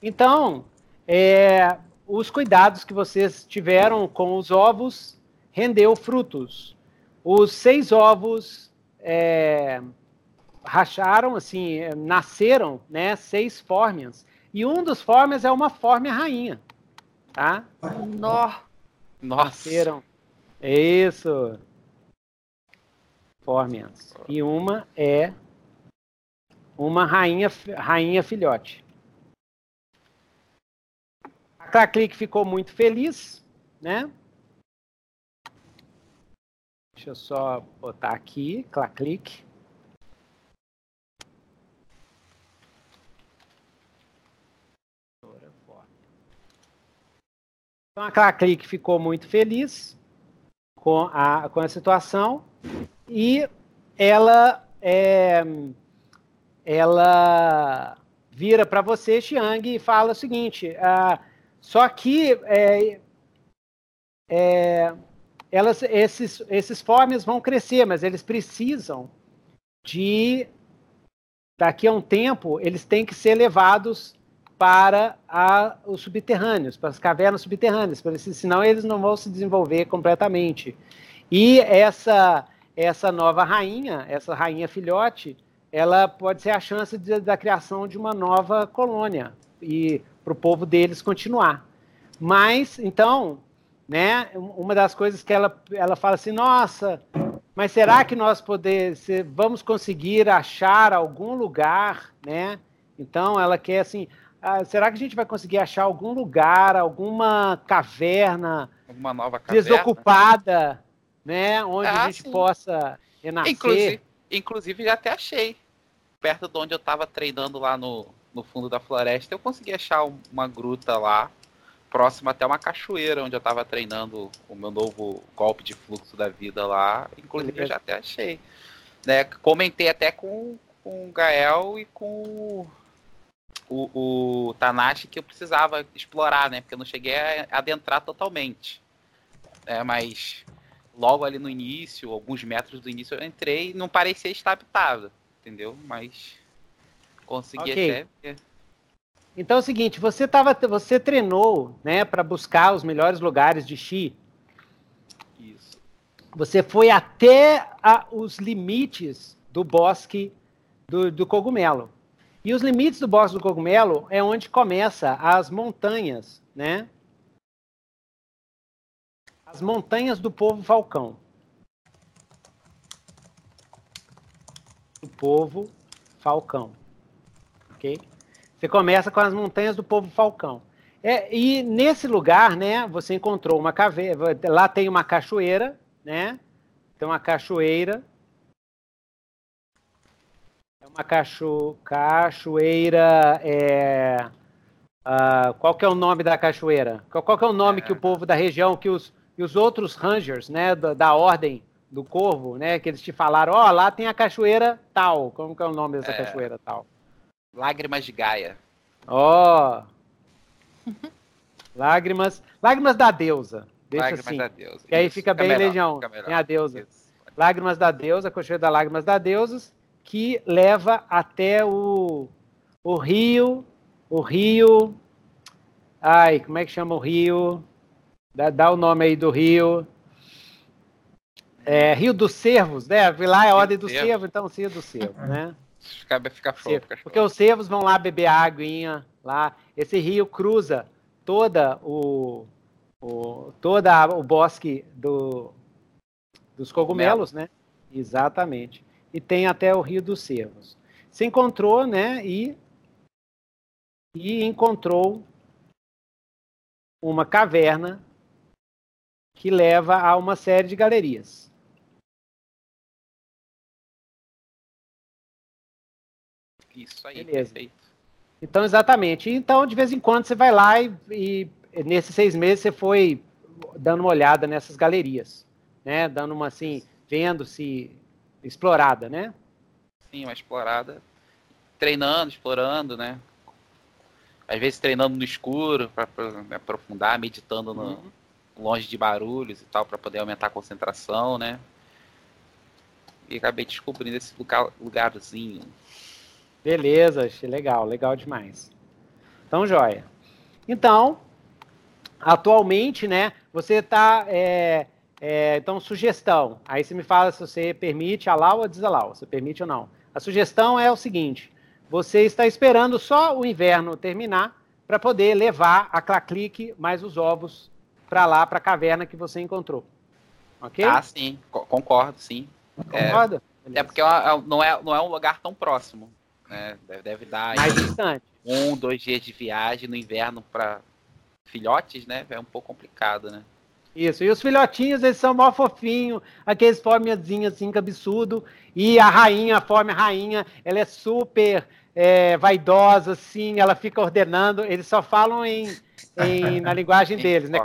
Speaker 1: Então, é, os cuidados que vocês tiveram com os ovos rendeu frutos. Os seis ovos é, racharam, assim, é, nasceram, né, seis fórmias. E um dos fórmias é uma fórmia rainha, tá?
Speaker 4: Nó.
Speaker 2: Nossa.
Speaker 1: Nasceram. Isso. E uma é uma rainha, rainha filhote. A Claclic ficou muito feliz, né? Deixa eu só botar aqui, clique. Então a Claclick ficou muito feliz com a, com a situação e ela é, ela vira para você, Xiang, e fala o seguinte: ah, só que é, é, elas, esses, esses formes vão crescer, mas eles precisam de daqui a um tempo eles têm que ser levados para a, os subterrâneos, para as cavernas subterrâneas, senão eles não vão se desenvolver completamente. E essa essa nova rainha, essa rainha filhote, ela pode ser a chance de, da criação de uma nova colônia e para o povo deles continuar. Mas então, né, uma das coisas que ela ela fala assim, nossa, mas será que nós poder, vamos conseguir achar algum lugar, né? Então ela quer assim, ah, será que a gente vai conseguir achar algum lugar, alguma caverna,
Speaker 2: alguma nova caverna
Speaker 1: desocupada, né, onde ah, a gente sim. possa renascer?
Speaker 2: Inclusive, inclusive já até achei perto de onde eu estava treinando lá no, no fundo da floresta, eu consegui achar uma gruta lá, próxima até uma cachoeira onde eu estava treinando o meu novo golpe de fluxo da vida lá. Inclusive, eu já até achei. Né, comentei até com, com o Gael e com o, o Tanashi que eu precisava explorar, né? Porque eu não cheguei a adentrar totalmente. É, mas logo ali no início, alguns metros do início, eu entrei e não parecia estar habitado, entendeu? Mas consegui okay. até.
Speaker 1: Então é o seguinte, você tava, você treinou, né, para buscar os melhores lugares de Xi. Isso. Você foi até a, os limites do bosque do, do cogumelo. E os limites do bosque do cogumelo é onde começa as montanhas, né? As montanhas do povo falcão. Do povo falcão. Ok? Você começa com as montanhas do povo falcão. É, e nesse lugar, né, você encontrou uma caveira. Lá tem uma cachoeira, né? Tem uma cachoeira uma cacho, cachoeira. É, uh, qual que é o nome da cachoeira? Qual, qual que é o nome é. que o povo da região, que os, que os outros rangers, né, da, da ordem do Corvo, né, que eles te falaram, ó, oh, lá tem a cachoeira tal. Como que é o nome dessa é. cachoeira tal?
Speaker 2: Lágrimas de Gaia.
Speaker 1: Ó. Oh. *laughs* lágrimas, lágrimas da deusa. Deixa lágrimas assim. da deusa. Que aí fica, fica bem melhor, legião. Tem a deusa. Isso. Lágrimas da deusa, cachoeira da lágrimas da deusa que leva até o, o rio, o rio, ai, como é que chama o rio? Dá, dá o nome aí do rio. É, rio dos Cervos, né? Lá é a ordem do cervo, então Rio do Cervo, né?
Speaker 2: Fica, fica
Speaker 1: Porque os cervos vão lá beber água lá. Esse rio cruza toda o, o toda o bosque do, dos cogumelos, né? Exatamente e tem até o Rio dos Cervos. Se encontrou, né, e, e encontrou uma caverna que leva a uma série de galerias.
Speaker 2: Isso aí, Beleza. perfeito.
Speaker 1: Então, exatamente. Então, de vez em quando, você vai lá e, e nesses seis meses você foi dando uma olhada nessas galerias, né? Dando uma assim, vendo se explorada, né?
Speaker 2: Sim, uma explorada. Treinando, explorando, né? Às vezes treinando no escuro para aprofundar, meditando no, uhum. Longe de barulhos e tal, para poder aumentar a concentração, né? E acabei descobrindo esse lugar, lugarzinho.
Speaker 1: Beleza, achei legal, legal demais. Então, joia. Então, atualmente, né, você está é, é, então, sugestão. Aí você me fala se você permite allow ou desallow, se permite ou não. A sugestão é o seguinte: você está esperando só o inverno terminar para poder levar a Claclique mais os ovos para lá, para a caverna que você encontrou. Ok?
Speaker 2: Ah, sim, concordo, sim. Concorda? É, é porque é é não é, não é um lugar tão próximo. Né? Deve, deve dar
Speaker 1: mais distante.
Speaker 2: um, dois dias de viagem no inverno para filhotes, né? É um pouco complicado, né?
Speaker 1: Isso, e os filhotinhos, eles são mó fofinhos, aqueles formazinhos assim, cabeçudo, e a rainha, a forma rainha, ela é super é, vaidosa, assim, ela fica ordenando, eles só falam em, em na linguagem deles, né?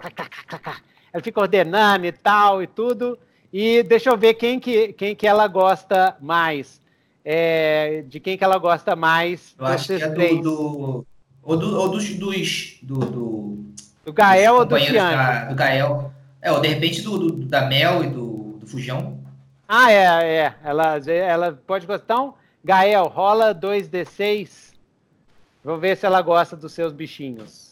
Speaker 1: Ela fica ordenando e tal, e tudo, e deixa eu ver quem que, quem que ela gosta mais, é, de quem que ela gosta mais
Speaker 3: Eu acho que é do, do, ou, do, ou dos, dos do, do,
Speaker 1: do Gael ou do Tian?
Speaker 3: Do Gael. É, ou de repente do, do, da Mel e do, do Fujão.
Speaker 1: Ah, é, é. Ela, ela pode gostar. Então, Gael, rola 2D6. Vou ver se ela gosta dos seus bichinhos.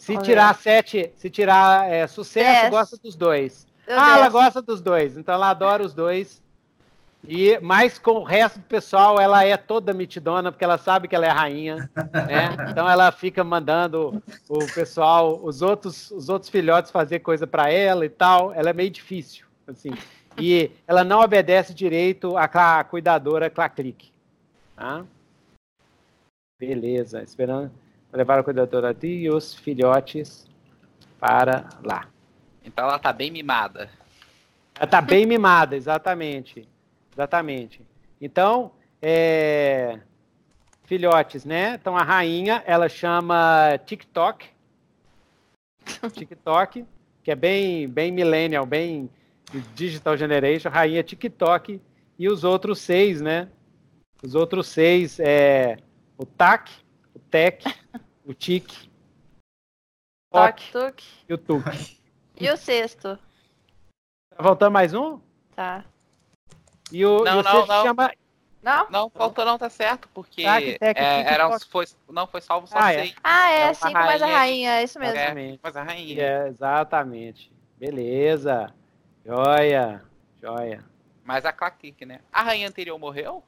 Speaker 1: Se Olha. tirar sete, se tirar é, sucesso, gosta dos dois. Meu ah, ela gosta dos dois, então ela adora os dois. E mais com o resto do pessoal, ela é toda mitidona, porque ela sabe que ela é rainha, né? *laughs* Então ela fica mandando o pessoal, os outros, os outros filhotes fazer coisa para ela e tal. Ela é meio difícil, assim. E ela não obedece direito à cuidadora Claclique. Tá? Beleza, esperando levar a cuidadora e os filhotes para lá.
Speaker 2: Então ela tá bem mimada.
Speaker 1: Ela tá bem mimada, exatamente. Exatamente. Então, é, filhotes, né? Então a rainha, ela chama TikTok. *laughs* TikTok, que é bem, bem millennial, bem digital generation, rainha TikTok. E os outros seis, né? Os outros seis é o TAC, TEC, o TIC,
Speaker 4: Tok, tuk.
Speaker 1: e o TUC.
Speaker 4: E o sexto?
Speaker 1: Tá faltando mais um?
Speaker 4: Tá.
Speaker 1: E o,
Speaker 2: não,
Speaker 1: e o
Speaker 2: não, não.
Speaker 1: chama.
Speaker 2: Não? Não, faltou não, tá certo, porque é, era, foi, não, foi salvo só
Speaker 4: ah,
Speaker 2: é. seis.
Speaker 4: Ah, é, é cinco mais a rainha, é isso mesmo.
Speaker 2: É, mais a rainha.
Speaker 1: É, exatamente. Beleza. Joia. Joia.
Speaker 2: Mas a Claquique, né? A rainha anterior morreu?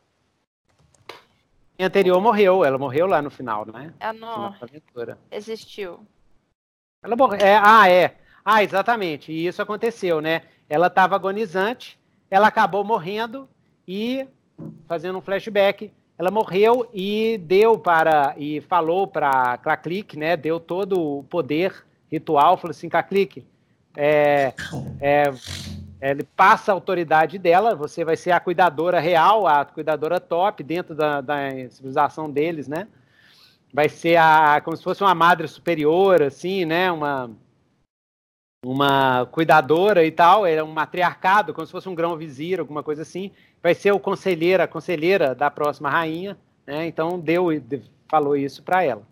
Speaker 1: Anterior morreu, ela morreu lá no final, né?
Speaker 4: Ela não existiu.
Speaker 1: Ela morreu. É, ah, é. Ah, exatamente. E isso aconteceu, né? Ela estava agonizante ela acabou morrendo e fazendo um flashback, ela morreu e deu para e falou para Claclic, né? Deu todo o poder ritual, falou assim, Claclic, é, é, ele passa a autoridade dela, você vai ser a cuidadora real, a cuidadora top dentro da, da civilização deles, né? Vai ser a como se fosse uma madre superior, assim, né? Uma uma cuidadora e tal, é um matriarcado, como se fosse um grão-vizir, alguma coisa assim, vai ser o conselheira, a conselheira da próxima rainha, né? Então deu falou isso para ela.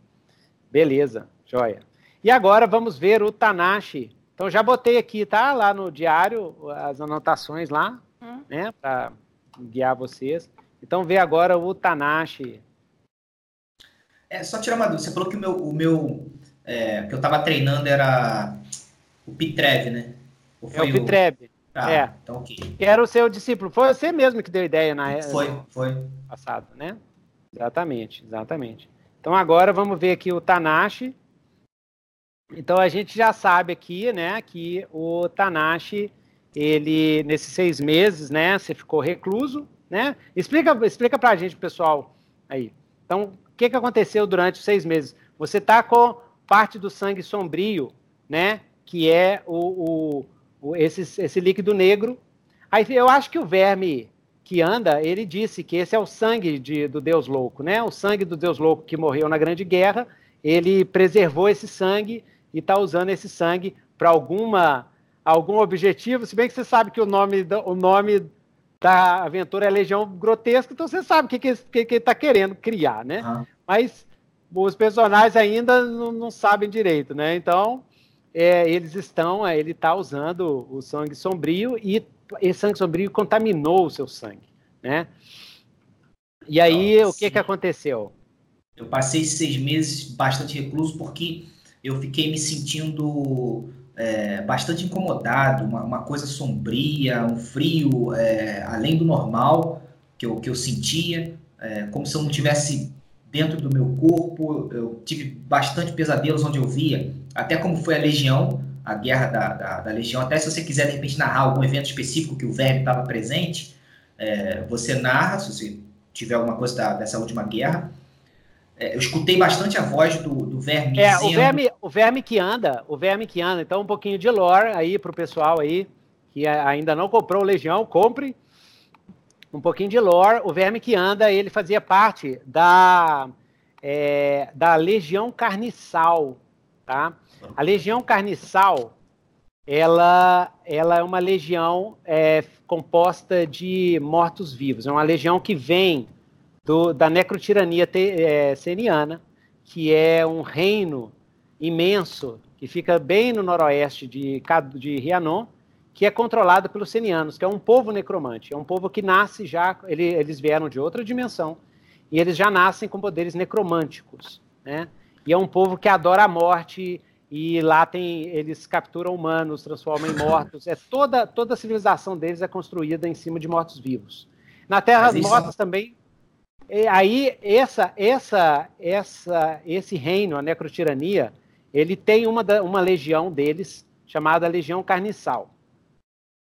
Speaker 1: Beleza, joia. E agora vamos ver o Tanashi. Então já botei aqui, tá? Lá no diário as anotações lá, hum. né, para guiar vocês. Então vê agora o Tanashi.
Speaker 3: É, só tirar uma dúvida, você falou que o meu, o meu é, que eu estava treinando era o Pitrev, né?
Speaker 1: é o Pitrev. Ah, é. Então, ok. Que era o seu discípulo. Foi você mesmo que deu ideia na
Speaker 3: Foi, foi.
Speaker 1: Passado, né? Exatamente, exatamente. Então agora vamos ver aqui o Tanashi. Então a gente já sabe aqui, né, que o Tanashi, ele nesses seis meses, né, você ficou recluso, né? Explica, explica para a gente, pessoal, aí. Então, o que, que aconteceu durante os seis meses? Você tá com parte do sangue sombrio, né, que é o, o, o esse, esse líquido negro. Aí eu acho que o verme que anda, ele disse que esse é o sangue de, do Deus louco, né? O sangue do Deus louco que morreu na Grande Guerra, ele preservou esse sangue e está usando esse sangue para alguma algum objetivo. Se bem que você sabe que o nome o nome da aventura é Legião Grotesca, então você sabe o que, que, que, que ele está querendo criar, né? Ah. Mas os personagens ainda não, não, sabem direito, né? Então é, eles estão, é, ele está usando o sangue sombrio e esse sangue sombrio contaminou o seu sangue, né? E aí, Nossa. o que que aconteceu?
Speaker 3: Eu passei seis meses bastante recluso porque eu fiquei me sentindo é, bastante incomodado, uma, uma, coisa sombria, um frio é, além do normal que eu, que eu sentia, é, como se eu não tivesse dentro do meu corpo. Eu tive bastante pesadelos onde eu via, até como foi a Legião, a guerra da, da, da Legião. Até se você quiser, de repente, narrar algum evento específico que o Verme estava presente, é, você narra, se você tiver alguma coisa da, dessa última guerra. É, eu escutei bastante a voz do, do verme.
Speaker 1: É, dizendo... o verme, o verme que anda, o verme que anda. Então, um pouquinho de lore aí pro pessoal aí que ainda não comprou o Legião, compre. Um pouquinho de lore. O verme que anda, ele fazia parte da, é, da Legião Carniçal, tá? A Legião Carniçal, ela, ela é uma legião é, composta de mortos-vivos. É uma legião que vem do, da necrotirania te, é, seniana, que é um reino imenso que fica bem no noroeste de, de Rianon, que é controlado pelos senianos, que é um povo necromante. É um povo que nasce já, ele, eles vieram de outra dimensão, e eles já nascem com poderes necromânticos. Né? E é um povo que adora a morte, e lá tem eles capturam humanos, transformam em mortos. É toda toda a civilização deles é construída em cima de mortos vivos. Na Terra das Mortas também. Aí essa essa essa esse reino, a necrotirania, ele tem uma uma legião deles chamada Legião Carniçal,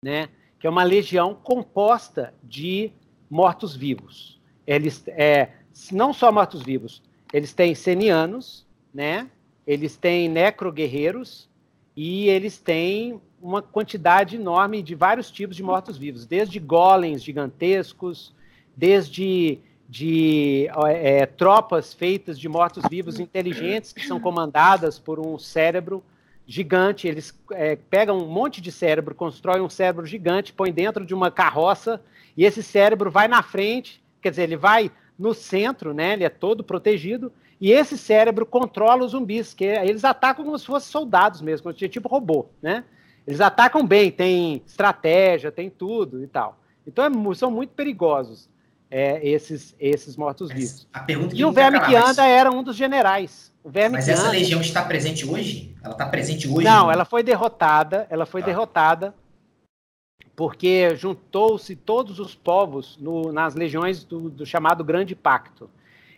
Speaker 1: né? Que é uma legião composta de mortos vivos. Eles é não só mortos vivos, eles têm senianos, né? eles têm necro-guerreiros e eles têm uma quantidade enorme de vários tipos de mortos-vivos, desde golems gigantescos, desde de é, tropas feitas de mortos-vivos inteligentes que são comandadas por um cérebro gigante. Eles é, pegam um monte de cérebro, constroem um cérebro gigante, põem dentro de uma carroça e esse cérebro vai na frente, quer dizer, ele vai no centro, né? Ele é todo protegido e esse cérebro controla os zumbis, que eles atacam como se fossem soldados mesmo, tipo robô, né? Eles atacam bem, tem estratégia, tem tudo e tal. Então é, são muito perigosos é, esses, esses mortos-vivos. E o verme que anda era um dos generais. O verme
Speaker 3: mas essa anda... legião está presente hoje? Ela está presente hoje?
Speaker 1: Não, ela foi derrotada. Ela foi ah. derrotada porque juntou-se todos os povos no, nas legiões do, do chamado Grande Pacto.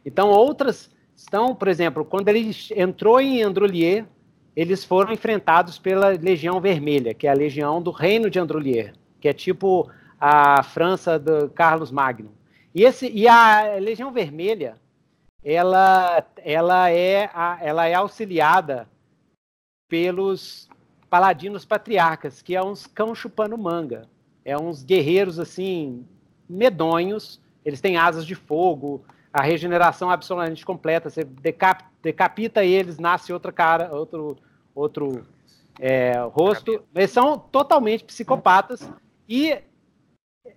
Speaker 1: Então outras então, por exemplo, quando ele entrou em Androlier, eles foram enfrentados pela Legião Vermelha, que é a legião do Reino de Androlier, que é tipo a França do Carlos Magno. E, esse, e a Legião Vermelha, ela, ela, é, a, ela é auxiliada pelos paladinos patriarcas, que é uns cão chupando manga. É uns guerreiros, assim, medonhos. Eles têm asas de fogo, a regeneração absolutamente completa. Você decap, decapita eles, nasce outra cara, outro, outro é, rosto. Eles são totalmente psicopatas. E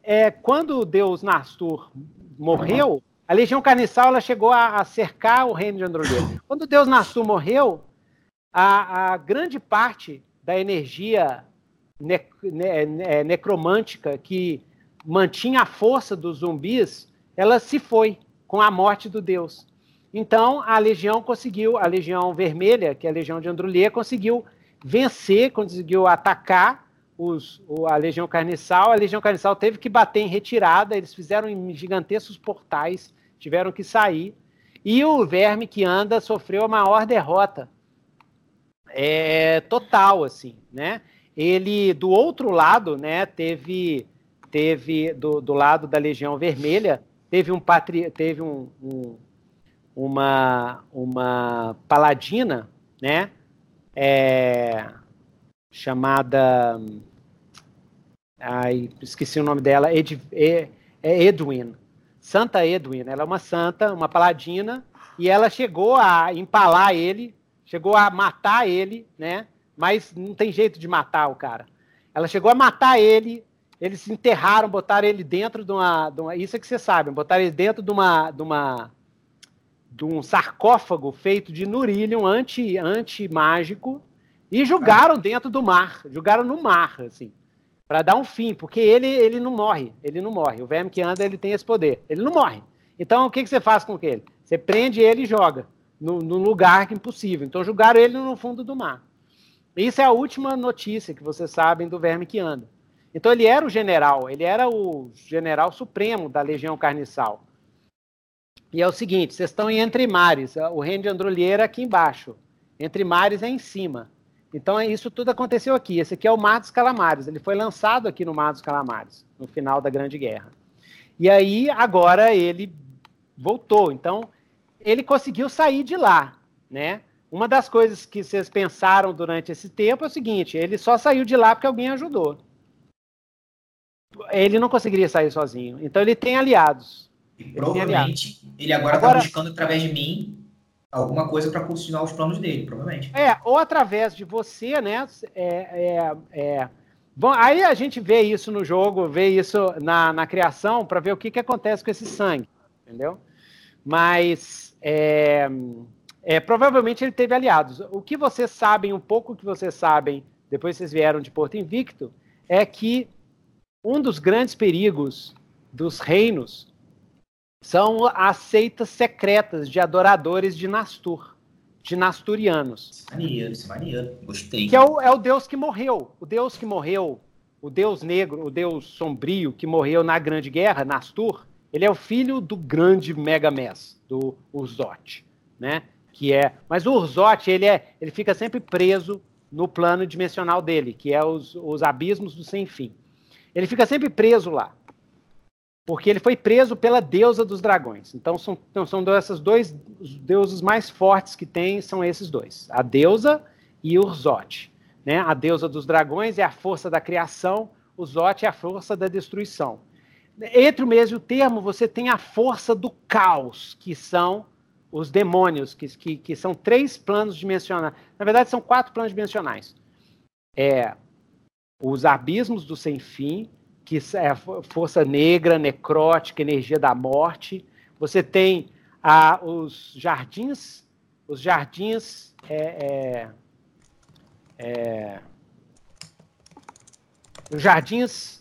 Speaker 1: é, quando Deus Nastur morreu, a Legião Carniçal ela chegou a, a cercar o reino de Andromeda. *laughs* Quando Deus Nastur morreu, a, a grande parte da energia ne, ne, ne, necromântica que mantinha a força dos zumbis, ela se foi com a morte do Deus. Então, a legião conseguiu, a legião vermelha, que é a legião de Andrulier, conseguiu vencer, conseguiu atacar os, a legião carniçal. A legião carniçal teve que bater em retirada, eles fizeram gigantescos portais, tiveram que sair. E o verme que anda sofreu a maior derrota é, total, assim, né? Ele, do outro lado, né, teve, teve do, do lado da Legião Vermelha, teve um patri... teve um, um, uma uma paladina, né? É, chamada ai, esqueci o nome dela, Ed, é, Edwin, Santa Edwin. Ela é uma santa, uma paladina, e ela chegou a empalar ele, chegou a matar ele, né? Mas não tem jeito de matar o cara. Ela chegou a matar ele eles enterraram, botaram ele dentro de uma, de uma, Isso é que vocês sabem, botaram ele dentro de uma. De uma de um sarcófago feito de nurílio anti, anti-mágico e jogaram dentro do mar, jogaram no mar, assim, para dar um fim, porque ele, ele não morre, ele não morre. O verme que anda, ele tem esse poder, ele não morre. Então, o que, que você faz com ele? Você prende ele e joga no, lugar que impossível. Então, jogaram ele no fundo do mar. Isso é a última notícia que vocês sabem do verme que anda. Então ele era o general, ele era o general supremo da Legião Carniçal. E é o seguinte, vocês estão em Entre Mares, o reino de Androlheira aqui embaixo, Entre Mares é em cima. Então isso tudo aconteceu aqui. Esse aqui é o Mar dos Calamares, ele foi lançado aqui no Mar dos Calamares, no final da Grande Guerra. E aí agora ele voltou. Então ele conseguiu sair de lá, né? Uma das coisas que vocês pensaram durante esse tempo é o seguinte: ele só saiu de lá porque alguém ajudou. Ele não conseguiria sair sozinho. Então ele tem aliados.
Speaker 3: E provavelmente ele, ele agora está buscando através de mim alguma coisa para continuar os planos dele, provavelmente.
Speaker 1: É, ou através de você, né? É, é, é... Bom, aí a gente vê isso no jogo, vê isso na, na criação, para ver o que, que acontece com esse sangue, entendeu? Mas é, é, provavelmente ele teve aliados. O que vocês sabem, um pouco que vocês sabem, depois vocês vieram de Porto Invicto, é que um dos grandes perigos dos reinos são as seitas secretas de adoradores de Nastur, de Nasturianos.
Speaker 3: Maneiro, isso é maneiro, gostei.
Speaker 1: Que é o, é o deus que morreu, o deus que morreu, o deus negro, o deus sombrio que morreu na Grande Guerra, Nastur, ele é o filho do grande Megamess, do Urzote, né? Que é, mas o Urzote, ele é, ele fica sempre preso no plano dimensional dele, que é os, os abismos do sem fim. Ele fica sempre preso lá. Porque ele foi preso pela deusa dos dragões. Então são, então, são esses dois os deuses mais fortes que tem, são esses dois. A deusa e Urzote. Né? A deusa dos dragões é a força da criação, o Zote é a força da destruição. Entre o mesmo termo, você tem a força do caos, que são os demônios, que, que, que são três planos dimensionais. Na verdade, são quatro planos dimensionais. É os abismos do sem fim, que é a força negra, necrótica, energia da morte. Você tem a, os jardins, os jardins é, é, é, os jardins,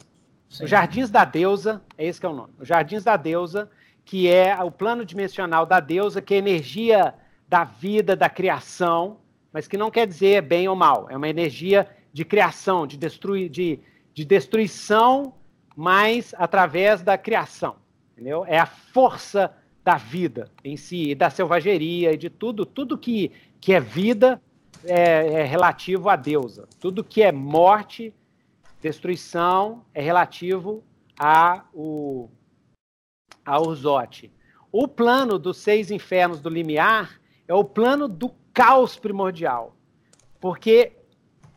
Speaker 1: Sim. os jardins da deusa, é esse que é o nome. Os jardins da deusa, que é o plano dimensional da deusa, que é a energia da vida, da criação, mas que não quer dizer bem ou mal. É uma energia de criação, de, destrui, de, de destruição, mas através da criação. Entendeu? É a força da vida em si, e da selvageria, e de tudo, tudo que, que é vida é, é relativo à deusa. Tudo que é morte, destruição, é relativo a o, a Urzote. O plano dos seis infernos do limiar é o plano do caos primordial. Porque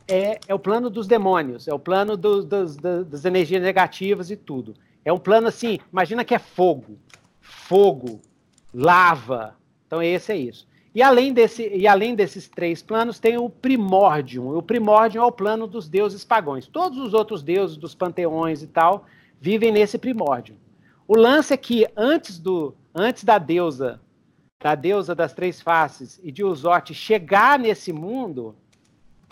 Speaker 1: é, é o plano dos demônios, é o plano do, dos, das energias negativas e tudo. É um plano assim, imagina que é fogo, fogo, lava. Então esse é isso. E além, desse, e além desses três planos, tem o primórdio. O primórdio é o plano dos deuses pagões. Todos os outros deuses dos panteões e tal vivem nesse primórdio. O lance é que antes, do, antes da deusa, da deusa das três faces e de Uzote chegar nesse mundo,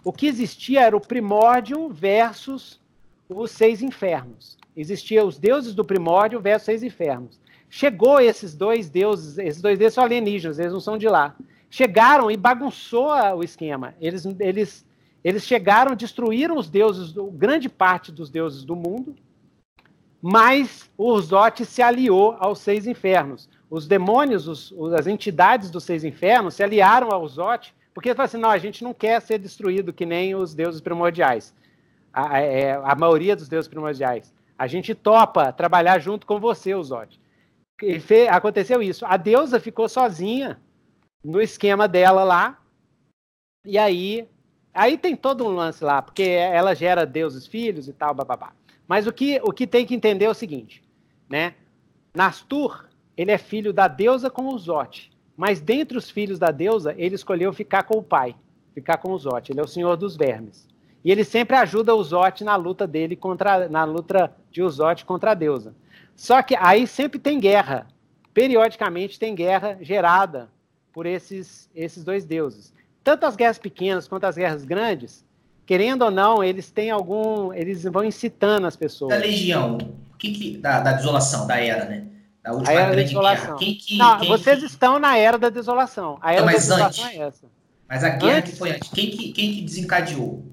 Speaker 1: o que existia era o primórdio versus os seis infernos. Existia os deuses do primórdio versus seis infernos. Chegou esses dois deuses, esses dois deuses são alienígenas, eles não são de lá. Chegaram e bagunçou o esquema. Eles, eles, eles chegaram, destruíram os deuses, grande parte dos deuses do mundo, mas Urzote se aliou aos seis infernos. Os demônios, os, as entidades dos seis infernos se aliaram ao Urzote porque ele fala assim, não, a gente não quer ser destruído que nem os deuses primordiais. A, a, é, maioria dos deuses primordiais. A gente topa trabalhar junto com você, Uzote. Aconteceu isso. A deusa ficou sozinha no esquema dela lá. E aí, aí tem todo um lance lá, porque ela gera deuses filhos e tal, bababá. Mas o que, o que tem que entender é o seguinte, né? Nastur, ele é filho da deusa com Uzote. Mas dentre os filhos da deusa, ele escolheu ficar com o pai, ficar com o Zote. Ele é o senhor dos vermes. E ele sempre ajuda o Zote na luta dele contra, na luta de Uzote contra a deusa. Só que aí sempre tem guerra. Periodicamente tem guerra gerada por esses, esses dois deuses. Tanto as guerras pequenas quanto as guerras grandes, querendo ou não, eles têm algum. Eles vão incitando as pessoas.
Speaker 3: Da legião, que que, da, da desolação, da era, né?
Speaker 1: Da última a era da desolação. Quem que, não, quem vocês estão na era da desolação. A era não,
Speaker 3: da desolação antes, é essa. Mas a guerra antes, que foi antes. Quem que, quem que desencadeou?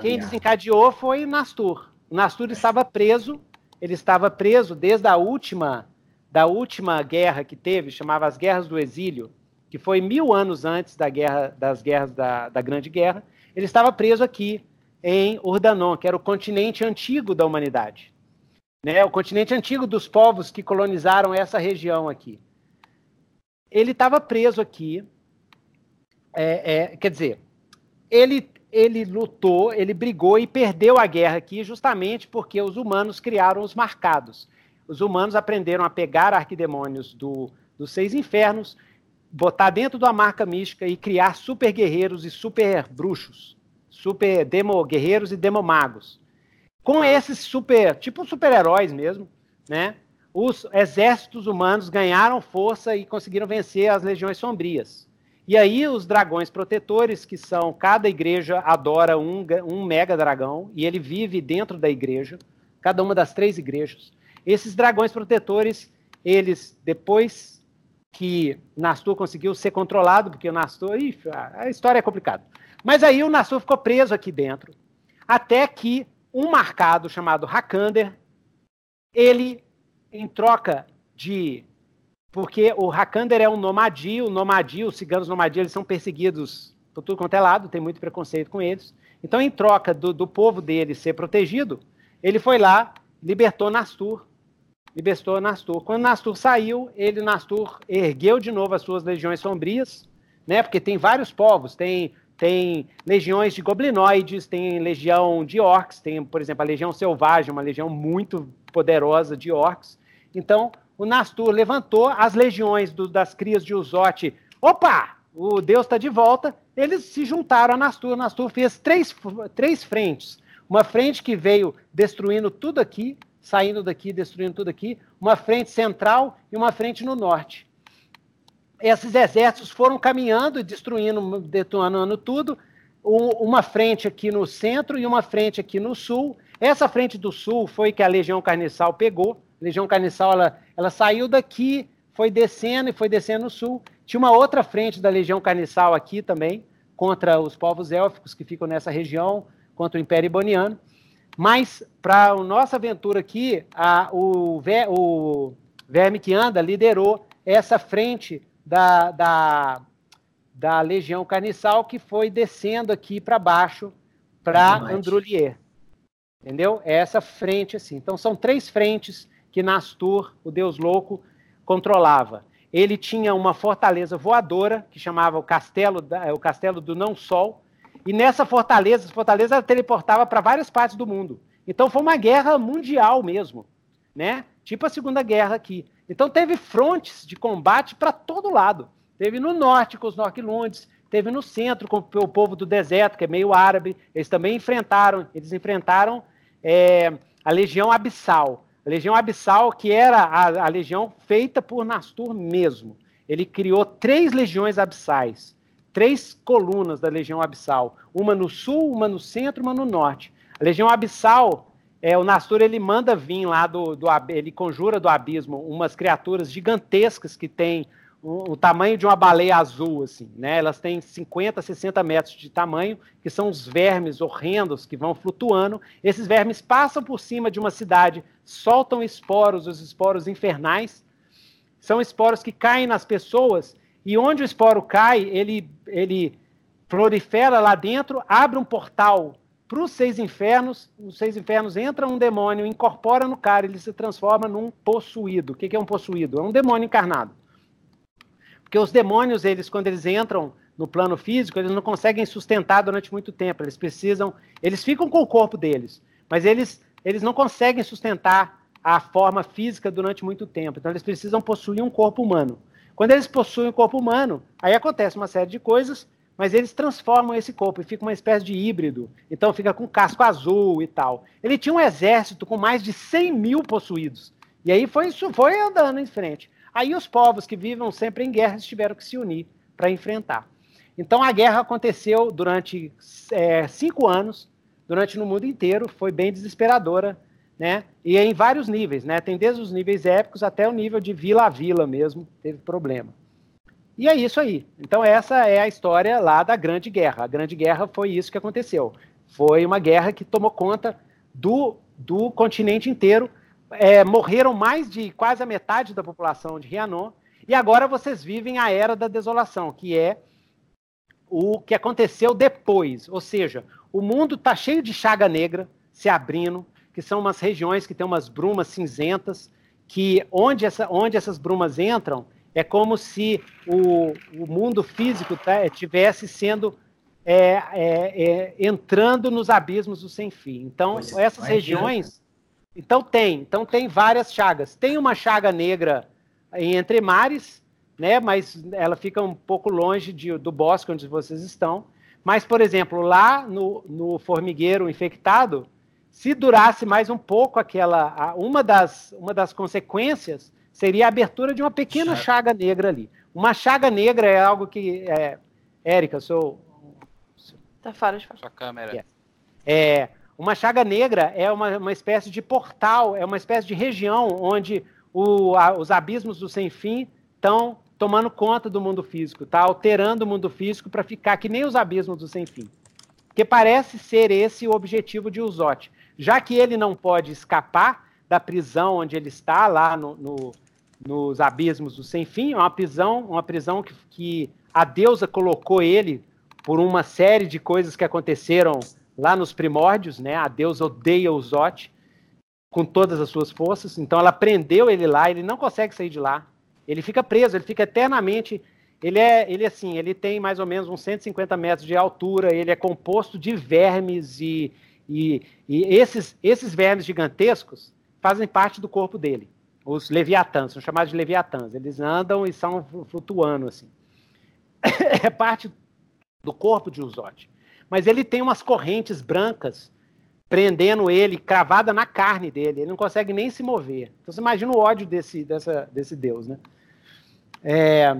Speaker 1: quem guerra? desencadeou foi Nastur. O Nastur estava preso. Ele estava preso desde a última da última guerra que teve, chamava as Guerras do Exílio, que foi mil anos antes da guerra, das guerras da, da Grande Guerra. Ele estava preso aqui em Urdanon, que era o continente antigo da humanidade né, o continente antigo dos povos que colonizaram essa região aqui. ele estava preso aqui. É, é, quer dizer, ele, ele lutou, ele brigou e perdeu a guerra aqui justamente porque os humanos criaram os marcados. Os humanos aprenderam a pegar arquidemônios do, dos seis infernos, botar dentro da marca mística e criar super guerreiros e super bruxos, super demo guerreiros e demo magos. Com esses super, tipo super-heróis mesmo, né? Os exércitos humanos ganharam força e conseguiram vencer as legiões sombrias. E aí os dragões protetores, que são cada igreja adora um, um mega dragão e ele vive dentro da igreja, cada uma das três igrejas. Esses dragões protetores, eles depois que Nastur conseguiu ser controlado, porque o Nastur, ih, a história é complicada. Mas aí o Nastur ficou preso aqui dentro, até que um marcado chamado Hakander, ele em troca de porque o Hakander é um nomadio, nomadio, os ciganos nomadia, eles são perseguidos por tudo quanto é lado, tem muito preconceito com eles. Então, em troca do, do povo dele ser protegido, ele foi lá, libertou Nastur, libertou Nastur. Quando Nastur saiu, ele, Nastur, ergueu de novo as suas legiões sombrias, né? Porque tem vários povos, tem tem legiões de goblinoides, tem legião de orcs, tem, por exemplo, a legião selvagem, uma legião muito poderosa de orcs. Então, o Nastur levantou as legiões do, das crias de Uzote. Opa! O Deus está de volta. Eles se juntaram a Nastur. Nastur fez três, três frentes. Uma frente que veio destruindo tudo aqui, saindo daqui, destruindo tudo aqui. Uma frente central e uma frente no norte. Esses exércitos foram caminhando destruindo, detonando tudo. Uma frente aqui no centro e uma frente aqui no sul. Essa frente do sul foi que a Legião Carniçal pegou Legião Carniçal, ela, ela saiu daqui, foi descendo e foi descendo no sul. Tinha uma outra frente da Legião Carniçal aqui também, contra os povos élficos que ficam nessa região, contra o Império Iboniano. Mas, para a nossa aventura aqui, a, o, o Verme que Anda liderou essa frente da, da, da Legião Carniçal que foi descendo aqui para baixo para Andrulier. Entendeu? É essa frente assim. Então, são três frentes que Nastur, o deus louco, controlava. Ele tinha uma fortaleza voadora que chamava o Castelo, da, o Castelo do Não Sol, e nessa fortaleza, essa fortaleza ela teleportava para várias partes do mundo. Então foi uma guerra mundial mesmo, né? Tipo a Segunda Guerra aqui. Então teve frontes de combate para todo lado. Teve no norte com os Norquilundes, teve no centro com o povo do deserto, que é meio árabe. Eles também enfrentaram, eles enfrentaram é, a legião abissal. A legião abissal, que era a, a legião feita por Nastur mesmo. Ele criou três legiões abissais, três colunas da legião abissal, uma no sul, uma no centro, uma no norte. A legião abissal, é, o Nastur ele manda vir lá do, do ele conjura do abismo umas criaturas gigantescas que têm o, o, tamanho de uma baleia azul, assim, né? Elas têm 50, 60 metros de tamanho, que são os vermes horrendos que vão flutuando. Esses vermes passam por cima de uma cidade, soltam esporos, os esporos infernais. São esporos que caem nas pessoas, e onde o esporo cai, ele, ele prolifera lá dentro, abre um portal para os seis infernos. Os seis infernos entra um demônio, incorpora no cara, ele se transforma num possuído. O que é um possuído? É um demônio encarnado. Porque os demônios, eles quando eles entram no plano físico, eles não conseguem sustentar durante muito tempo. Eles precisam, eles ficam com o corpo deles, mas eles eles não conseguem sustentar a forma física durante muito tempo. Então eles precisam possuir um corpo humano. Quando eles possuem um corpo humano, aí acontece uma série de coisas, mas eles transformam esse corpo e fica uma espécie de híbrido. Então fica com casco azul e tal. Ele tinha um exército com mais de 100 mil possuídos. E aí foi foi andando em frente. Aí os povos que vivem sempre em guerra tiveram que se unir para enfrentar. Então a guerra aconteceu durante é, cinco anos, durante no mundo inteiro, foi bem desesperadora, né? E em vários níveis, né? Tem desde os níveis épicos até o nível de vila a vila mesmo, teve problema. E é isso aí. Então essa é a história lá da Grande Guerra. A Grande Guerra foi isso que aconteceu. Foi uma guerra que tomou conta do, do continente inteiro é, morreram mais de quase a metade da população de Rianon, e agora vocês vivem a era da desolação, que é o que aconteceu depois. Ou seja, o mundo está cheio de chaga negra se abrindo, que são umas regiões que têm umas brumas cinzentas, que onde, essa, onde essas brumas entram, é como se o, o mundo físico tá, tivesse sendo é, é, é, entrando nos abismos do sem fim. Então, pois essas regiões. Então tem, então tem várias chagas. Tem uma chaga negra em Entre Mares, né? Mas ela fica um pouco longe de, do bosque onde vocês estão. Mas, por exemplo, lá no, no formigueiro infectado, se durasse mais um pouco aquela, uma das, uma das consequências seria a abertura de uma pequena chaga, chaga negra ali. Uma chaga negra é algo que, é, Érica, sou
Speaker 4: Tá fora de
Speaker 2: Sua câmera.
Speaker 1: É, uma chaga negra é uma, uma espécie de portal, é uma espécie de região onde o, a, os abismos do sem fim estão tomando conta do mundo físico, tá alterando o mundo físico para ficar que nem os abismos do sem fim. Que parece ser esse o objetivo de Uzote. Já que ele não pode escapar da prisão onde ele está, lá no, no, nos abismos do sem fim, é uma prisão, uma prisão que, que a deusa colocou ele por uma série de coisas que aconteceram lá nos primórdios, né? A deusa odeia o Zote com todas as suas forças, então ela prendeu ele lá, ele não consegue sair de lá. Ele fica preso, ele fica eternamente. Ele é, ele assim, ele tem mais ou menos uns 150 metros de altura, ele é composto de vermes e, e, e esses, esses vermes gigantescos fazem parte do corpo dele. Os leviatãs, são chamados de leviatãs. Eles andam e são flutuando assim. *coughs* É parte do corpo de Uzote. Mas ele tem umas correntes brancas prendendo ele, cravada na carne dele. Ele não consegue nem se mover. Então você imagina o ódio desse, dessa, desse Deus, né? É,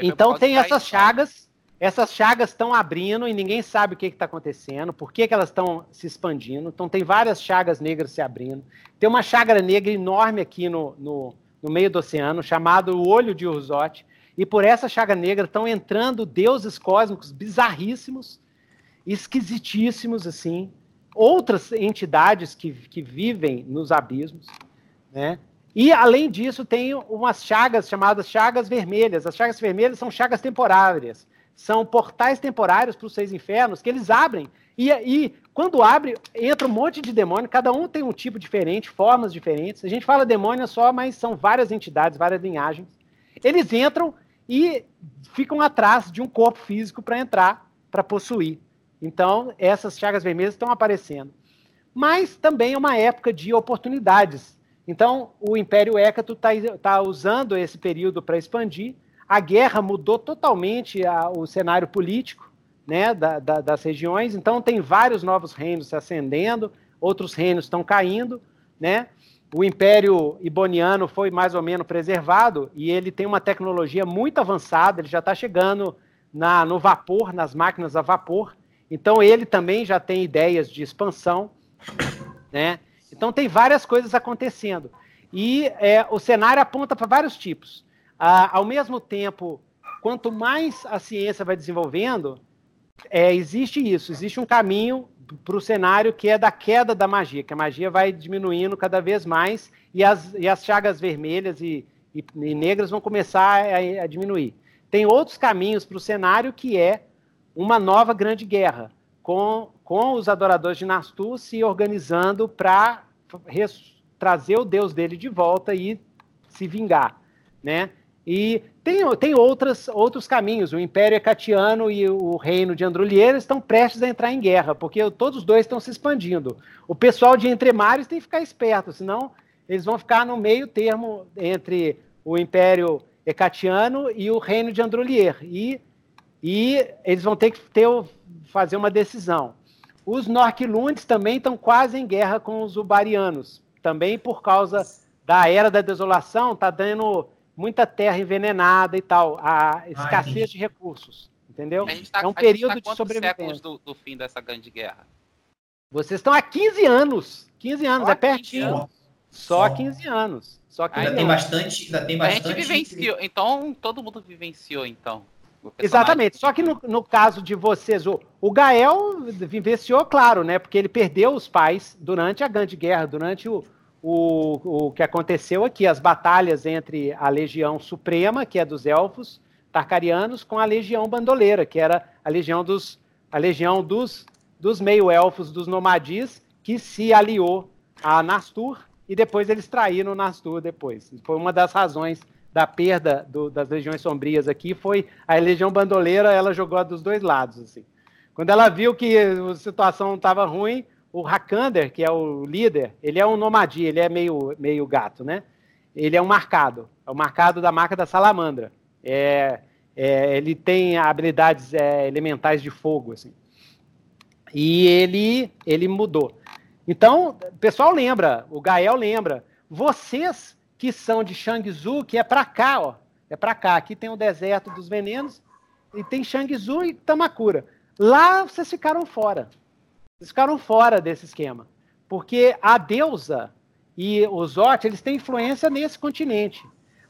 Speaker 1: então tem essas chagas. Essas chagas estão abrindo e ninguém sabe o que está acontecendo, por que, que elas estão se expandindo. Então tem várias chagas negras se abrindo. Tem uma chaga negra enorme aqui no, no, no meio do oceano, chamado o Olho de Urzote, e por essa chaga negra estão entrando deuses cósmicos bizarríssimos, esquisitíssimos, assim, outras entidades que, que vivem nos abismos, né? E, além disso, tem umas chagas chamadas chagas vermelhas. As chagas vermelhas são chagas temporárias. São portais temporários para os seis infernos que eles abrem. E, quando abre, entra um monte de demônio. Cada um tem um tipo diferente, formas diferentes. A gente fala demônio só, mas são várias entidades, várias linhagens. Eles entram e ficam atrás de um corpo físico para entrar, para possuir. Então, essas chagas vermelhas estão aparecendo. Mas também é uma época de oportunidades. Então, o Império Hécato está tá usando esse período para expandir. A guerra mudou totalmente a, o cenário político né, da, da, das regiões. Então, tem vários novos reinos se ascendendo, outros reinos estão caindo. Né? o Império Iboniano foi mais ou menos preservado e ele tem uma tecnologia muito avançada, ele já está chegando na, no vapor, nas máquinas a vapor. Então ele também já tem ideias de expansão, né? Então tem várias coisas acontecendo. E é, o cenário aponta para vários tipos. Ah, ao mesmo tempo, quanto mais a ciência vai desenvolvendo, é, existe isso, existe um caminho para o cenário que é da queda da magia, que a magia vai diminuindo cada vez mais e as, e as chagas vermelhas e, e, e negras vão começar a, a diminuir. Tem outros caminhos para o cenário que é uma nova grande guerra, com, com os adoradores de Nastur se organizando para trazer o deus dele de volta e se vingar, né? E tem, tem outras, outros caminhos. O Império Ecatiano e o Reino de Androlieira estão prestes a entrar em guerra, porque todos os dois estão se expandindo. O pessoal de Entremares tem que ficar esperto, senão eles vão ficar no meio termo entre o Império Ecatiano e o Reino de Androlier. E, e eles vão ter que ter, fazer uma decisão. Os Norquilundes também estão quase em guerra com os Ubarianos, também por causa da Era da Desolação, está dando muita terra envenenada e tal, a escassez ah, de recursos, entendeu?
Speaker 2: Tá, é um período tá de sobrevivência. Do, do fim dessa grande guerra?
Speaker 1: Vocês estão há 15 anos. 15 anos, Só é pertinho. Anos. Só, Só 15 anos. Só 15
Speaker 3: ainda
Speaker 1: anos.
Speaker 3: tem bastante, ainda tem bastante.
Speaker 2: A gente vivenciou, então todo mundo vivenciou então.
Speaker 1: Exatamente. Só que no, no caso de vocês, o, o Gael vivenciou, claro, né? Porque ele perdeu os pais durante a Grande Guerra, durante o, o, o que aconteceu aqui, as batalhas entre a Legião Suprema, que é dos elfos tarcarianos, com a Legião Bandoleira, que era a legião dos, a legião dos, dos meio-elfos, dos nomadis, que se aliou a Nastur, e depois eles traíram Nastur depois. Foi uma das razões da perda do, das legiões sombrias aqui foi a legião bandoleira, ela jogou dos dois lados, assim. Quando ela viu que a situação estava ruim, o Hakander, que é o líder, ele é um nomadia, ele é meio, meio gato, né? Ele é um marcado, é o marcado da marca da salamandra. É, é, ele tem habilidades é, elementais de fogo, assim. E ele, ele mudou. Então, o pessoal lembra, o Gael lembra. Vocês que são de Shangzhou, que é para cá, ó. É para cá. Aqui tem o deserto dos venenos e tem Shangzhou e Tamakura. Lá vocês ficaram fora. Vocês ficaram fora desse esquema. Porque a deusa e os Ot, eles têm influência nesse continente.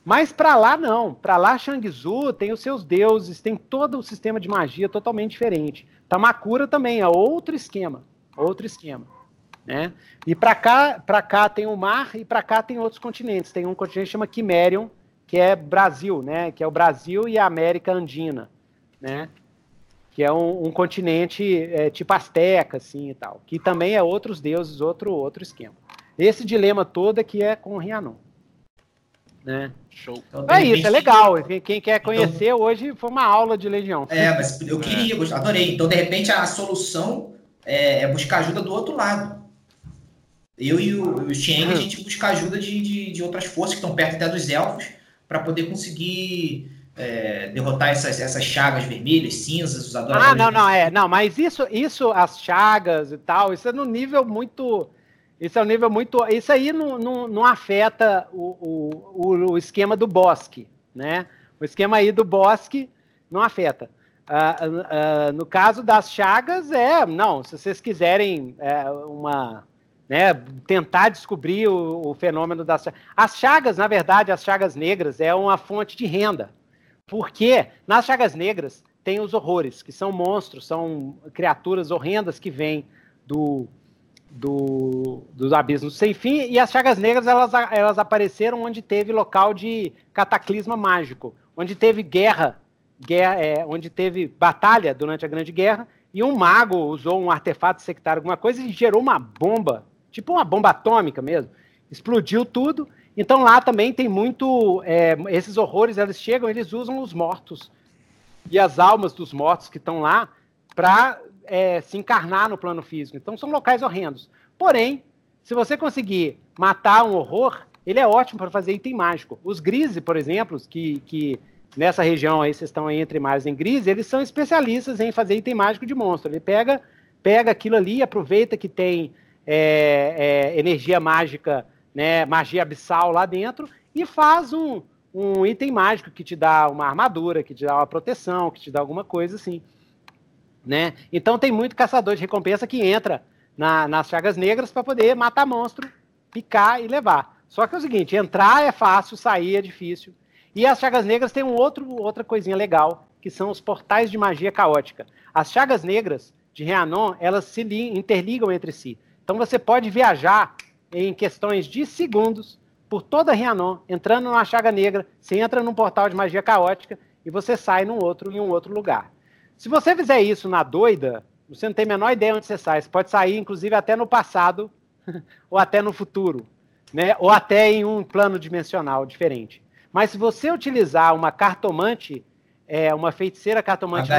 Speaker 1: Mas para lá não, para lá Shangzu tem os seus deuses, tem todo o sistema de magia totalmente diferente. Tamakura também é outro esquema, outro esquema, né? E para cá, para cá tem o mar e para cá tem outros continentes. Tem um continente que chama Quimerion, que é Brasil, né? Que é o Brasil e a América Andina, né? Que é um, um continente é, tipo Azteca, assim e tal. Que também é outros deuses, outro outro esquema. Esse dilema todo é que é com o Rhiannon. Né? Show. Então, é repente, isso, é legal. Quem quer então- conhecer então, hoje foi uma aula de Legião.
Speaker 3: É, mas eu queria, é. adorei. Então, de repente, a solução é, é buscar ajuda do outro lado. Eu e o, o Cheng, a hum. gente busca ajuda de, de, de, outras forças que estão perto até dos elfos para poder conseguir é, derrotar essas, essas chagas vermelhas, cinzas, os
Speaker 1: adoradores. Ah, não, não, é. Não, mas isso, isso, as chagas e tal, isso é no nível muito isso é um nível muito. Isso aí não, não, não afeta o, o, o, esquema do bosque, né? O esquema aí do bosque não afeta. Uh, uh, no caso das chagas, é. Não, se vocês quiserem é, uma. Né, tentar descobrir o, o, fenômeno das chagas. As chagas, na verdade, as chagas negras é uma fonte de renda. Porque nas chagas negras tem os horrores, que são monstros, são criaturas horrendas que vêm do, do, dos abismos sem fim, e as chagas negras elas, elas apareceram onde teve local de cataclisma mágico, onde teve guerra, guerra é, onde teve batalha durante a Grande Guerra, e um mago usou um artefato sectário, alguma coisa, e gerou uma bomba, tipo uma bomba atômica mesmo. Explodiu tudo. Então lá também tem muito. É, esses horrores, eles chegam, eles usam os mortos e as almas dos mortos que estão lá para é, se encarnar no plano físico. Então são locais horrendos. Porém, se você conseguir matar um horror, ele é ótimo para fazer item mágico. Os Grise, por exemplo, que, que nessa região aí vocês estão entre mais em Grise, eles são especialistas em fazer item mágico de monstro. Ele pega, pega aquilo ali, aproveita que tem é, é, energia mágica, né, magia abissal lá dentro e faz um, um item mágico que te dá uma armadura, que te dá uma proteção, que te dá alguma coisa assim né? Então tem muito caçador de recompensa que entra na, nas chagas negras para poder matar monstro, picar e levar. Só que é o seguinte, entrar é fácil, sair é difícil. E as chagas negras têm um outro, outra coisinha legal, que são os portais de magia caótica. As chagas negras de Rhiannon, elas se interligam entre si. Então você pode viajar em questões de segundos por toda Rhiannon, entrando numa chaga negra, você entra num portal de magia caótica e você sai num outro em um outro lugar. Se você fizer isso na doida, você não tem a menor ideia onde você sai. Você pode sair, inclusive, até no passado *laughs* ou até no futuro, né? ou até em um plano dimensional diferente. Mas se você utilizar uma cartomante, é, uma feiticeira cartomante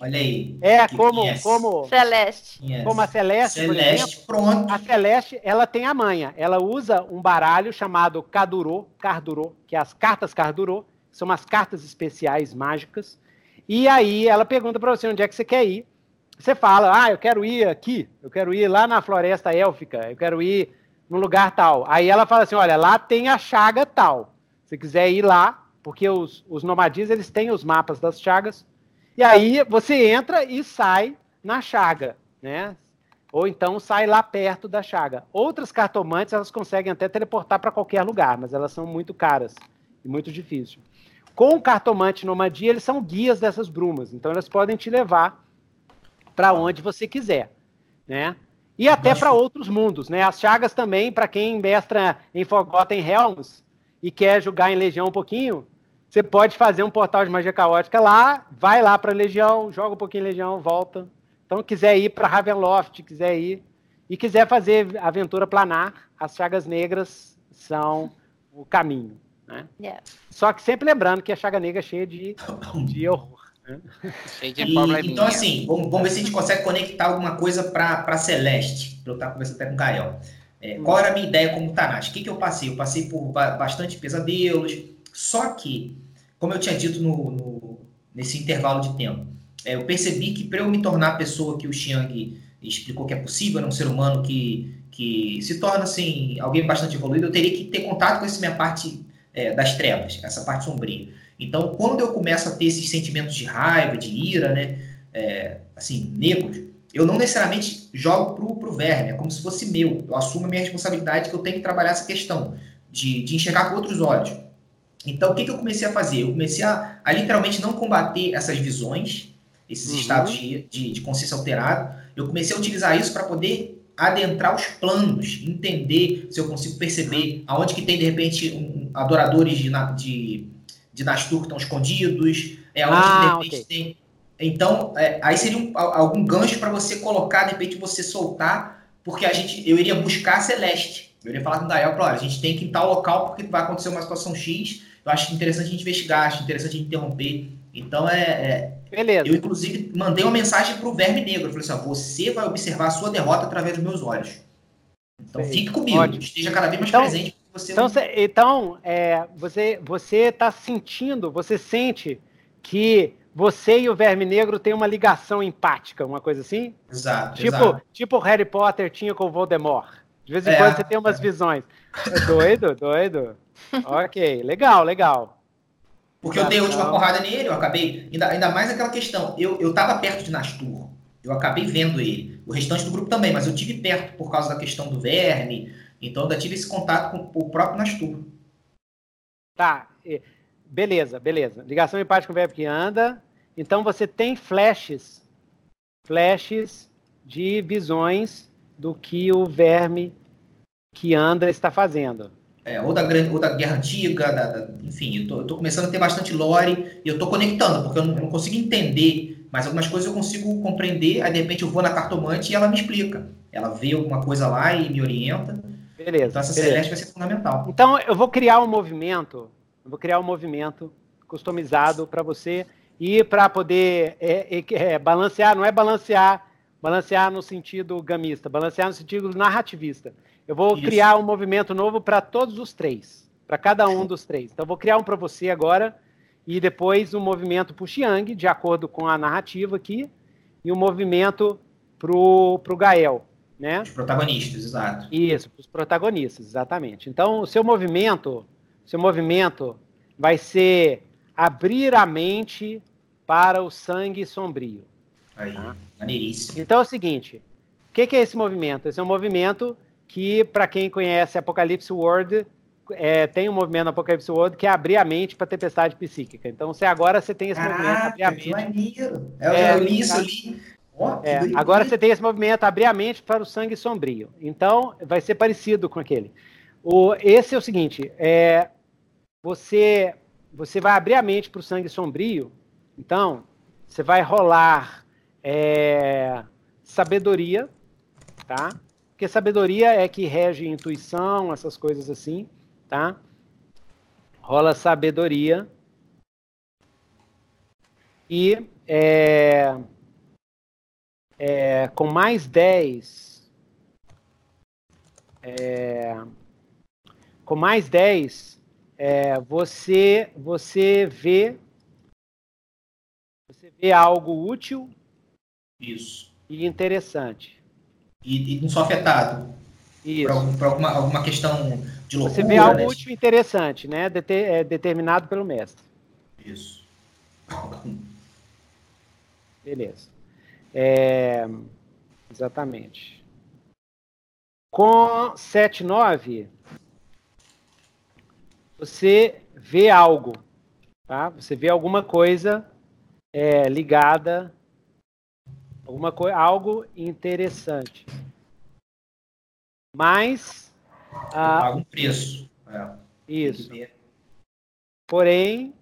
Speaker 3: Olha aí.
Speaker 1: É como, yes. como
Speaker 4: Celeste.
Speaker 1: Yes. Como a Celeste,
Speaker 3: Celeste, exemplo, pronto.
Speaker 1: A Celeste, ela tem a manha. Ela usa um baralho chamado Cardurô, Cardurô, que é as cartas Cardurô, são umas cartas especiais mágicas e aí ela pergunta para você onde é que você quer ir. Você fala, ah, eu quero ir aqui, eu quero ir lá na floresta élfica, eu quero ir num lugar tal. Aí ela fala assim, olha, lá tem a chaga tal. Se quiser ir lá, porque os, os nomadis, eles têm os mapas das chagas. E aí você entra e sai na chaga, né? Ou então sai lá perto da chaga. Outras cartomantes, elas conseguem até teleportar para qualquer lugar, mas elas são muito caras e muito difícil. Com o cartomante nomadia, eles são guias dessas brumas. Então, elas podem te levar para onde você quiser, né? E até para outros mundos, né? As chagas também, para quem mestra em Forgotten Realms e quer jogar em Legião um pouquinho, você pode fazer um portal de magia caótica lá, vai lá para Legião, joga um pouquinho em Legião, volta. Então, quiser ir para Ravenloft, quiser ir e quiser fazer aventura planar, as chagas negras são o caminho, Né? Yeah. Só que sempre lembrando que a Chaga Negra é cheia de, de horror. Né? *laughs*
Speaker 3: De e, então, assim, vamos, vamos ver se a gente consegue conectar alguma coisa para Celeste, eu estar conversando até com o Gael. É, hum. Qual era a minha ideia como Tanashi? O que, que eu passei? Eu passei por bastante pesadelos, só que, como eu tinha dito no, no nesse intervalo de tempo, é, eu percebi que para eu me tornar a pessoa que o Xiang explicou que é possível, um ser humano que, que se torna assim, alguém bastante evoluído, eu teria que ter contato com essa minha parte é, das trevas, essa parte sombria. Então, quando eu começo a ter esses sentimentos de raiva, de ira, né, é, assim, negros, eu não necessariamente jogo pro, pro verme, é como se fosse meu. Eu assumo a minha responsabilidade que eu tenho que trabalhar essa questão de, de enxergar com outros olhos. Então, o que, que eu comecei a fazer? Eu comecei a, a literalmente não combater essas visões, esses uhum. estados de, de, de consciência alterada. Eu comecei a utilizar isso para poder adentrar os planos, entender se eu consigo perceber aonde que tem, de repente, um, adoradores de, de, de Nastur que estão escondidos, é onde ah, que, de repente, okay. tem... Então, é, aí seria um, algum gancho para você colocar, de repente, você soltar, porque a gente, eu iria buscar a Celeste. Eu iria falar com o Gael, olha, a gente tem que ir em tal local porque vai acontecer uma situação X, eu acho interessante a gente investigar, acho interessante a gente interromper. Então, é, é
Speaker 1: Beleza.
Speaker 3: Eu, inclusive, mandei uma mensagem para o Verme Negro. Eu falei assim: ó, você vai observar a sua derrota através dos meus olhos. Então, fique comigo, Ótimo. esteja cada vez mais então, presente.
Speaker 1: Você então, não... então é, você você está sentindo, você sente que você e o Verme Negro têm uma ligação empática, uma coisa assim?
Speaker 3: Exato.
Speaker 1: Tipo,
Speaker 3: exato.
Speaker 1: tipo Harry Potter tinha com o Voldemort. De vez em é, quando você tem umas é. visões. É doido, doido. Ok, legal, legal.
Speaker 3: Porque eu dei a última porrada nele, eu acabei. Ainda, ainda mais aquela questão. Eu, eu tava perto de Nastur. Eu acabei vendo ele. O restante do grupo também, mas eu tive perto por causa da questão do verme. Então eu ainda tive esse contato com o próprio Nastur.
Speaker 1: Tá. Beleza, beleza. Ligação empática com o verbo que anda. Então você tem flashes. Flashes de visões do que o verme que anda está fazendo.
Speaker 3: É, ou, da, ou da Guerra Antiga, da, da, enfim, eu tô, eu tô, começando a ter bastante lore e eu tô conectando, porque eu não, eu não, consigo entender, mas algumas coisas eu consigo compreender, aí de repente eu vou na cartomante e ela me explica. Ela vê alguma coisa lá e me orienta.
Speaker 1: Beleza.
Speaker 3: Então essa
Speaker 1: beleza.
Speaker 3: celeste vai ser fundamental.
Speaker 1: Então eu vou criar um movimento, eu vou criar um movimento customizado para você e para poder é, é, é, balancear, não é balancear, balancear no sentido gamista, balancear no sentido narrativista. Eu vou Isso. criar um movimento novo para todos os três, para cada um dos três. Então, eu vou criar um para você agora e depois um movimento para o Xiang, de acordo com a narrativa aqui, e um movimento para o Gael. Né?
Speaker 3: Os protagonistas, exato.
Speaker 1: Isso, os protagonistas, exatamente. Então, o seu movimento, seu movimento vai ser abrir a mente para o sangue sombrio.
Speaker 3: Aí, tá? maneiríssimo.
Speaker 1: Então é o seguinte: o que, que, é esse movimento? Esse é um movimento que, para quem conhece Apocalipse World, é, tem um movimento no Apocalipse World que é abrir a mente para tempestade psíquica. Então, você agora você tem esse
Speaker 3: Caraca,
Speaker 1: movimento,
Speaker 3: abrir a mente. Maneiro. Eu, é, eu li isso, ali.
Speaker 1: Oh, é, agora você tem esse movimento, abrir a mente para o sangue sombrio. Então, vai ser parecido com aquele. O, esse é o seguinte: é, você, você vai abrir a mente para o sangue sombrio, então, você vai rolar é, sabedoria, tá? Porque sabedoria é que rege intuição, essas coisas assim, tá? Rola sabedoria. E é, é, com mais 10, é, com mais 10, é, você, você vê você vê algo útil
Speaker 3: Isso.
Speaker 1: e interessante
Speaker 3: e, e não sou afetado Isso. por, alguma, alguma questão de loucura.
Speaker 1: Você vê algo né? útil interessante, né? Deter, é, determinado pelo mestre.
Speaker 3: Isso.
Speaker 1: Beleza. É, exatamente. Com 7-9, você vê algo, tá? Você vê alguma coisa é, ligada alguma coisa, algo interessante. Mas
Speaker 3: ah, paga um preço. É.
Speaker 1: Isso. Porém,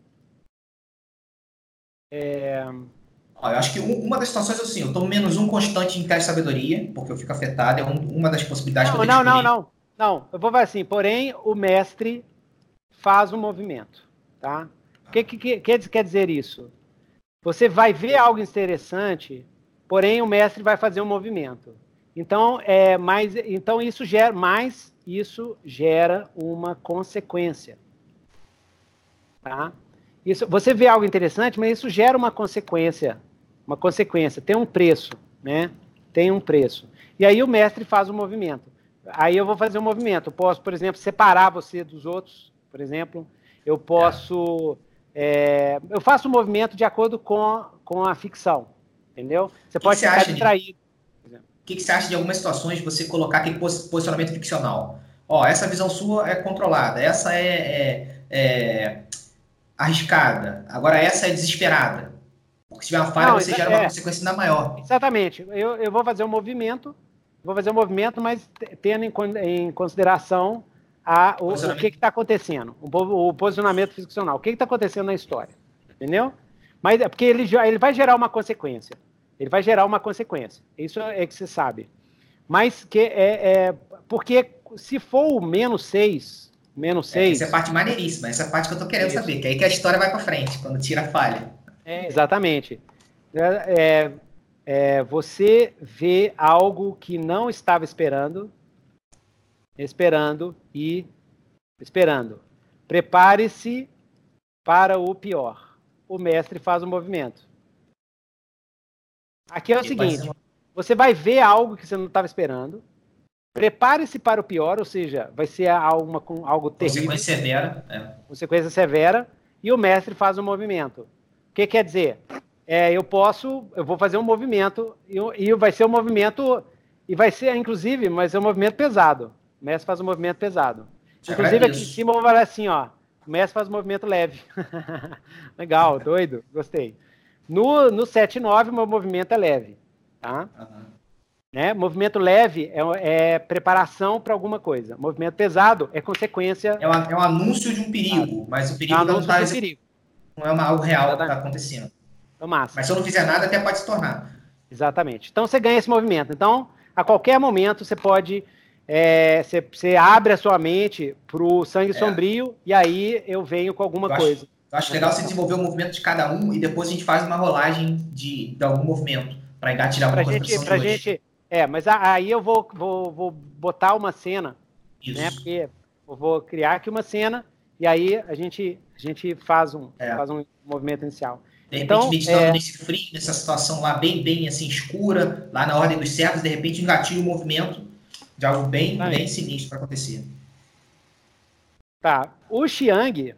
Speaker 1: é...
Speaker 3: eu acho que uma das situações é assim, eu tomo menos um constante em teste de sabedoria, porque eu fico afetado, é uma das possibilidades
Speaker 1: não,
Speaker 3: que eu
Speaker 1: Não, não, não. Não, eu vou falar assim, porém, o mestre faz o movimento, tá? O que, que, que quer dizer isso? Você vai ver algo interessante, porém o mestre vai fazer um movimento. Então, é mais, então isso gera mais, isso gera uma consequência, tá? Isso, você vê algo interessante, mas isso gera uma consequência, uma consequência, tem um preço, né? Tem um preço. E aí o mestre faz o movimento. Aí eu vou fazer um movimento. Eu posso, por exemplo, separar você dos outros, por exemplo. Eu posso. É, eu faço um movimento de acordo com, com a ficção. Entendeu? Você
Speaker 3: que
Speaker 1: pode
Speaker 3: que
Speaker 1: ficar distraído.
Speaker 3: O que, que, você acha de algumas situações de você colocar aquele posicionamento ficcional? Ó, essa visão sua é controlada, essa é, é, é arriscada, agora essa é desesperada. Porque se tiver uma falha, Não, você gera é, uma consequência ainda maior.
Speaker 1: Exatamente. Eu, eu vou fazer um movimento, vou fazer um movimento, mas tendo em, em consideração a, o, o que está acontecendo, o, o, posicionamento ficcional, o que está acontecendo na história, entendeu? Mas é porque ele, ele vai gerar uma consequência, ele vai gerar uma consequência, isso é que você sabe. Mas que é, é porque se for o menos 6, menos 6... É,
Speaker 3: essa é a parte maneiríssima, essa é a parte que eu estou querendo isso. saber, que é aí que a história vai para frente, quando tira a falha.
Speaker 1: É, exatamente. É, é é, você vê algo que não estava esperando, esperando e esperando. Prepare-se para o pior. O mestre faz o movimento. Aqui é o seguinte: você vai ver algo que você não estava esperando. Prepare-se para o pior, ou seja, vai ser algo, algo terrível.
Speaker 3: Consequência severa. É.
Speaker 1: Consequência severa. E o mestre faz o movimento. O que quer dizer? é, eu posso, eu vou fazer um movimento e, e, vai ser um movimento e vai ser, inclusive, mas é um movimento pesado. O mestre faz um movimento pesado. Já inclusive aqui em cima eu vou falar assim, ó, o mestre faz um movimento leve. *laughs* Legal, doido, gostei. No, no 7-9, o meu movimento é leve, tá? Uhum. Né? Movimento leve é, é preparação para alguma coisa. Movimento pesado é consequência.
Speaker 3: É, uma, é um anúncio de um perigo, mas o perigo é um não, tá, não é uma, algo real que está acontecendo.
Speaker 1: No máximo.
Speaker 3: Mas se eu não fizer nada, até pode se tornar.
Speaker 1: Exatamente. Então você ganha esse movimento. Então, a qualquer momento, você pode. É, você, você, abre a sua mente para o sangue é. sombrio e aí eu venho com alguma
Speaker 3: eu
Speaker 1: coisa.
Speaker 3: Acho, eu acho legal você desenvolver o movimento de cada um e depois a gente faz uma rolagem de, de algum movimento para engatilhar alguma
Speaker 1: pra coisa gente, pra gente, É, mas aí eu vou, vou, vou botar uma cena. Isso. Né, porque eu vou criar aqui uma cena e aí a gente, a gente faz, um, é. faz um movimento inicial.
Speaker 3: De repente, então, meditando é... nesse frio, nessa situação lá bem, bem assim, escura, lá na ordem dos servos, de repente engatilha o movimento de algo bem, bem sinistro para acontecer.
Speaker 1: Tá. O Xiang.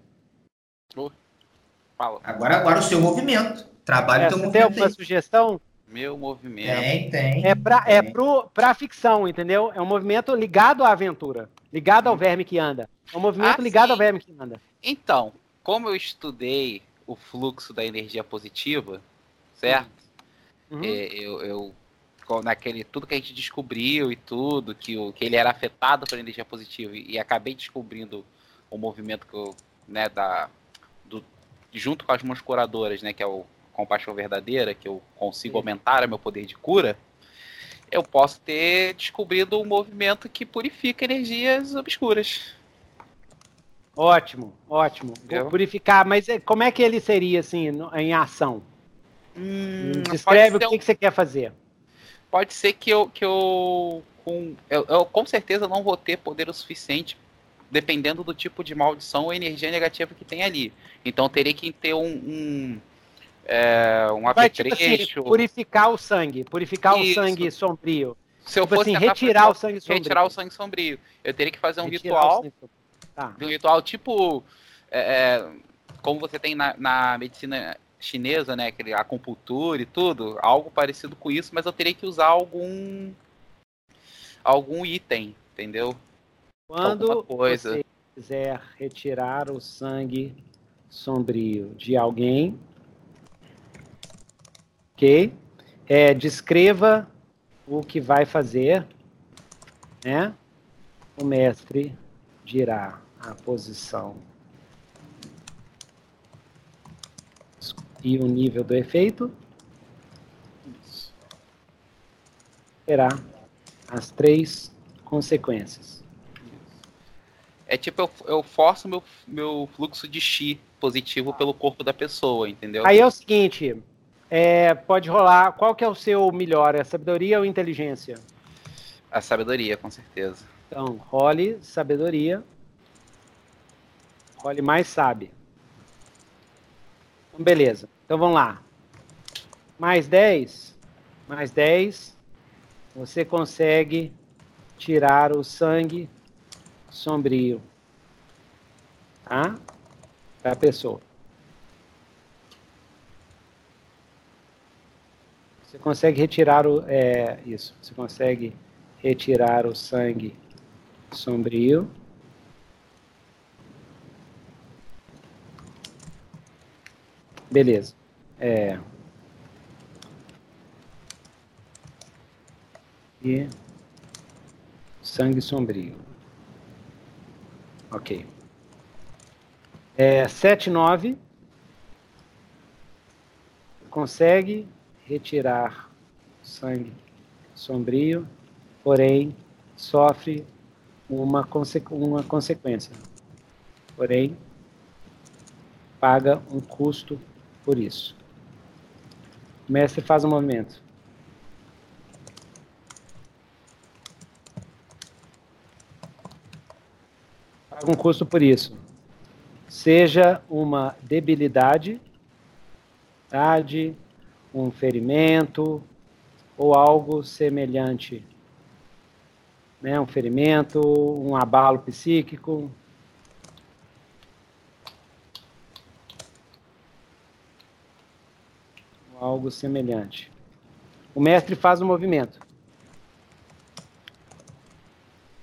Speaker 3: Fala. Agora, agora o seu movimento. Trabalhe é, o teu movimento.
Speaker 1: Tem alguma aí. sugestão?
Speaker 2: Meu movimento.
Speaker 3: Tem, tem.
Speaker 1: É para é pro, pra ficção, entendeu? É um movimento ligado à aventura. Ligado ao verme que anda. É um movimento ah, ligado sim. ao verme que anda.
Speaker 2: Então, como eu estudei o fluxo da energia positiva, certo? Uhum. É, eu, eu naquele tudo que a gente descobriu e tudo que, o, que ele era afetado pela energia positiva e, e acabei descobrindo o movimento que eu, né, da junto com as mãos curadoras, né, que é o compaixão verdadeira, que eu consigo aumentar o meu poder de cura, eu posso ter descobrido um movimento que purifica energias obscuras.
Speaker 1: Ótimo, ótimo. Vou purificar, mas é, como é que ele seria assim em ação? Hum, Descreve o que, um... que, você quer fazer.
Speaker 2: Pode ser que eu, que eu com, eu, eu, com certeza não vou ter poder o suficiente, dependendo do tipo de maldição ou energia negativa que tem ali. Então teria que ter um, um é, um apetrecho. Tipo assim,
Speaker 1: purificar o sangue, purificar Isso. o sangue sombrio. Se eu tipo fosse assim, retirar o sangue sombrio.
Speaker 2: Retirar o sangue sombrio. Eu teria que fazer um retirar ritual Tá. Um ritual tipo. É, é, como você tem na, na, medicina chinesa, né? Aquele acupuntura e tudo. Algo parecido com isso, mas eu teria que usar algum. algum item, entendeu?
Speaker 1: Quando você quiser retirar o sangue sombrio de alguém, ok? É, descreva o que vai fazer, né? O mestre dirá a posição e o nível do efeito. Terá as três consequências.
Speaker 2: É tipo, eu, eu forço meu, meu fluxo de chi positivo pelo corpo da pessoa, entendeu?
Speaker 1: Aí é o seguinte, é, pode rolar. Qual que é o seu melhor? É sabedoria ou inteligência?
Speaker 2: A sabedoria, com certeza.
Speaker 1: Então, role sabedoria. Role mais sabe. Então, beleza. Então vamos lá. Mais 10. Mais 10. Você consegue tirar o sangue sombrio. Tá? Da pessoa. Você consegue retirar o. É, isso. Você consegue retirar o sangue sombrio. Beleza. É. E sangue sombrio. Ok. É, 7, 9. Consegue retirar sangue sombrio, porém sofre uma, conse uma consequência. Porém, paga um custo por isso. O mestre faz um movimento. Paga um custo por isso. Seja uma debilidade, um ferimento ou algo semelhante. Né? Um ferimento, um abalo psíquico, algo semelhante. O mestre faz o movimento.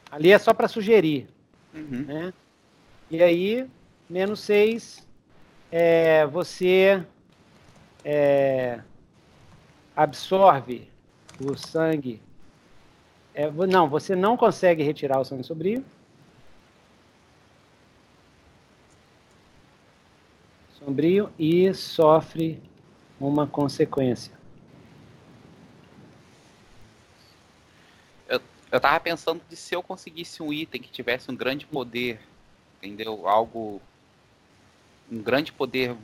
Speaker 1: Ali é só para sugerir. Uhum. Né? E aí, menos 6, é, você é, absorve o sangue. É, não, você não consegue retirar o sangue sombrio. Sombrio e sofre uma consequência.
Speaker 2: Eu, tava pensando de se eu conseguisse um item que tivesse um grande poder, entendeu? Algo. Um grande poder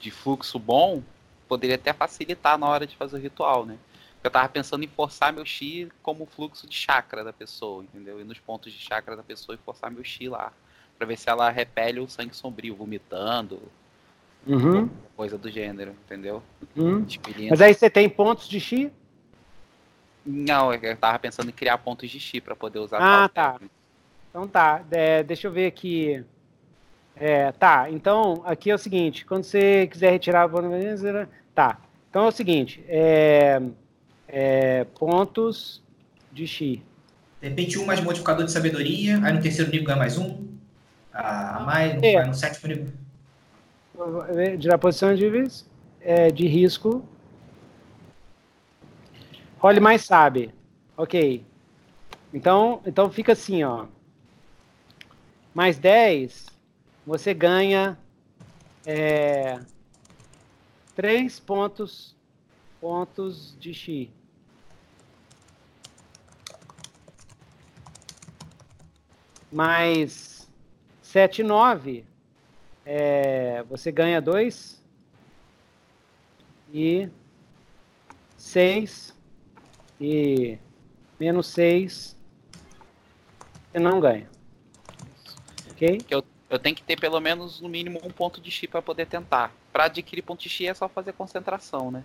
Speaker 2: de fluxo bom, poderia até facilitar na hora de fazer o ritual, né? Eu tava pensando em forçar meu chi como fluxo de chakra da pessoa, entendeu? Ir nos pontos de chakra da pessoa e forçar meu chi lá. Pra ver se ela repele o sangue sombrio, vomitando,
Speaker 1: Uhum.
Speaker 2: Coisa do gênero, entendeu?
Speaker 1: Uhum. Mas aí você tem pontos de chi?
Speaker 2: Não, eu tava pensando em criar pontos de chi para poder usar.
Speaker 1: Ah, tá. Então tá. É, deixa eu ver aqui. É, tá, então aqui é o seguinte: quando você quiser retirar a tá. Então é o seguinte: é, é, pontos de chi.
Speaker 3: De repente, um mais modificador de sabedoria, aí no terceiro nível ganha mais um. A mais, é. no sétimo nível
Speaker 1: de posição de, é, de risco. Role mais sabe. Ok. Então, então fica assim, ó. Mais 10, você ganha é, 3 pontos, pontos de Xi. Mais 7, 9, é, você ganha dois e seis e menos seis você não ganha. Ok?
Speaker 2: Eu, eu tenho que ter pelo menos no mínimo um ponto de chi para poder tentar. Para adquirir ponto de chi é só fazer concentração, né?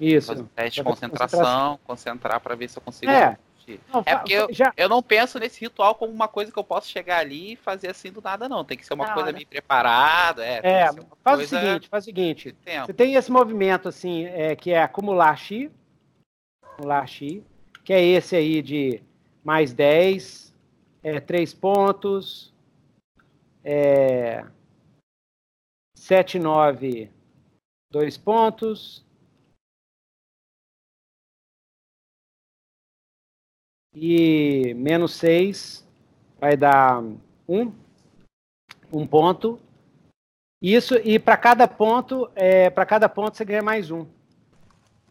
Speaker 1: Isso.
Speaker 2: Fazer teste de concentração, concentração. concentrar para ver se eu consigo. É. Não, é porque eu, já... eu não penso nesse ritual como uma coisa que eu posso chegar ali e fazer assim do nada, não. Tem que ser uma não, coisa bem preparada. É,
Speaker 1: é faz o seguinte, faz o seguinte. Você tem esse movimento assim, é, que é acumular chi, acumular chi, que é esse aí de mais 10, é, 3 pontos, é, 7, 9, 2 pontos, e menos 6 vai dar 1, um ponto. Isso, e para cada ponto, é, para cada ponto você ganha mais um.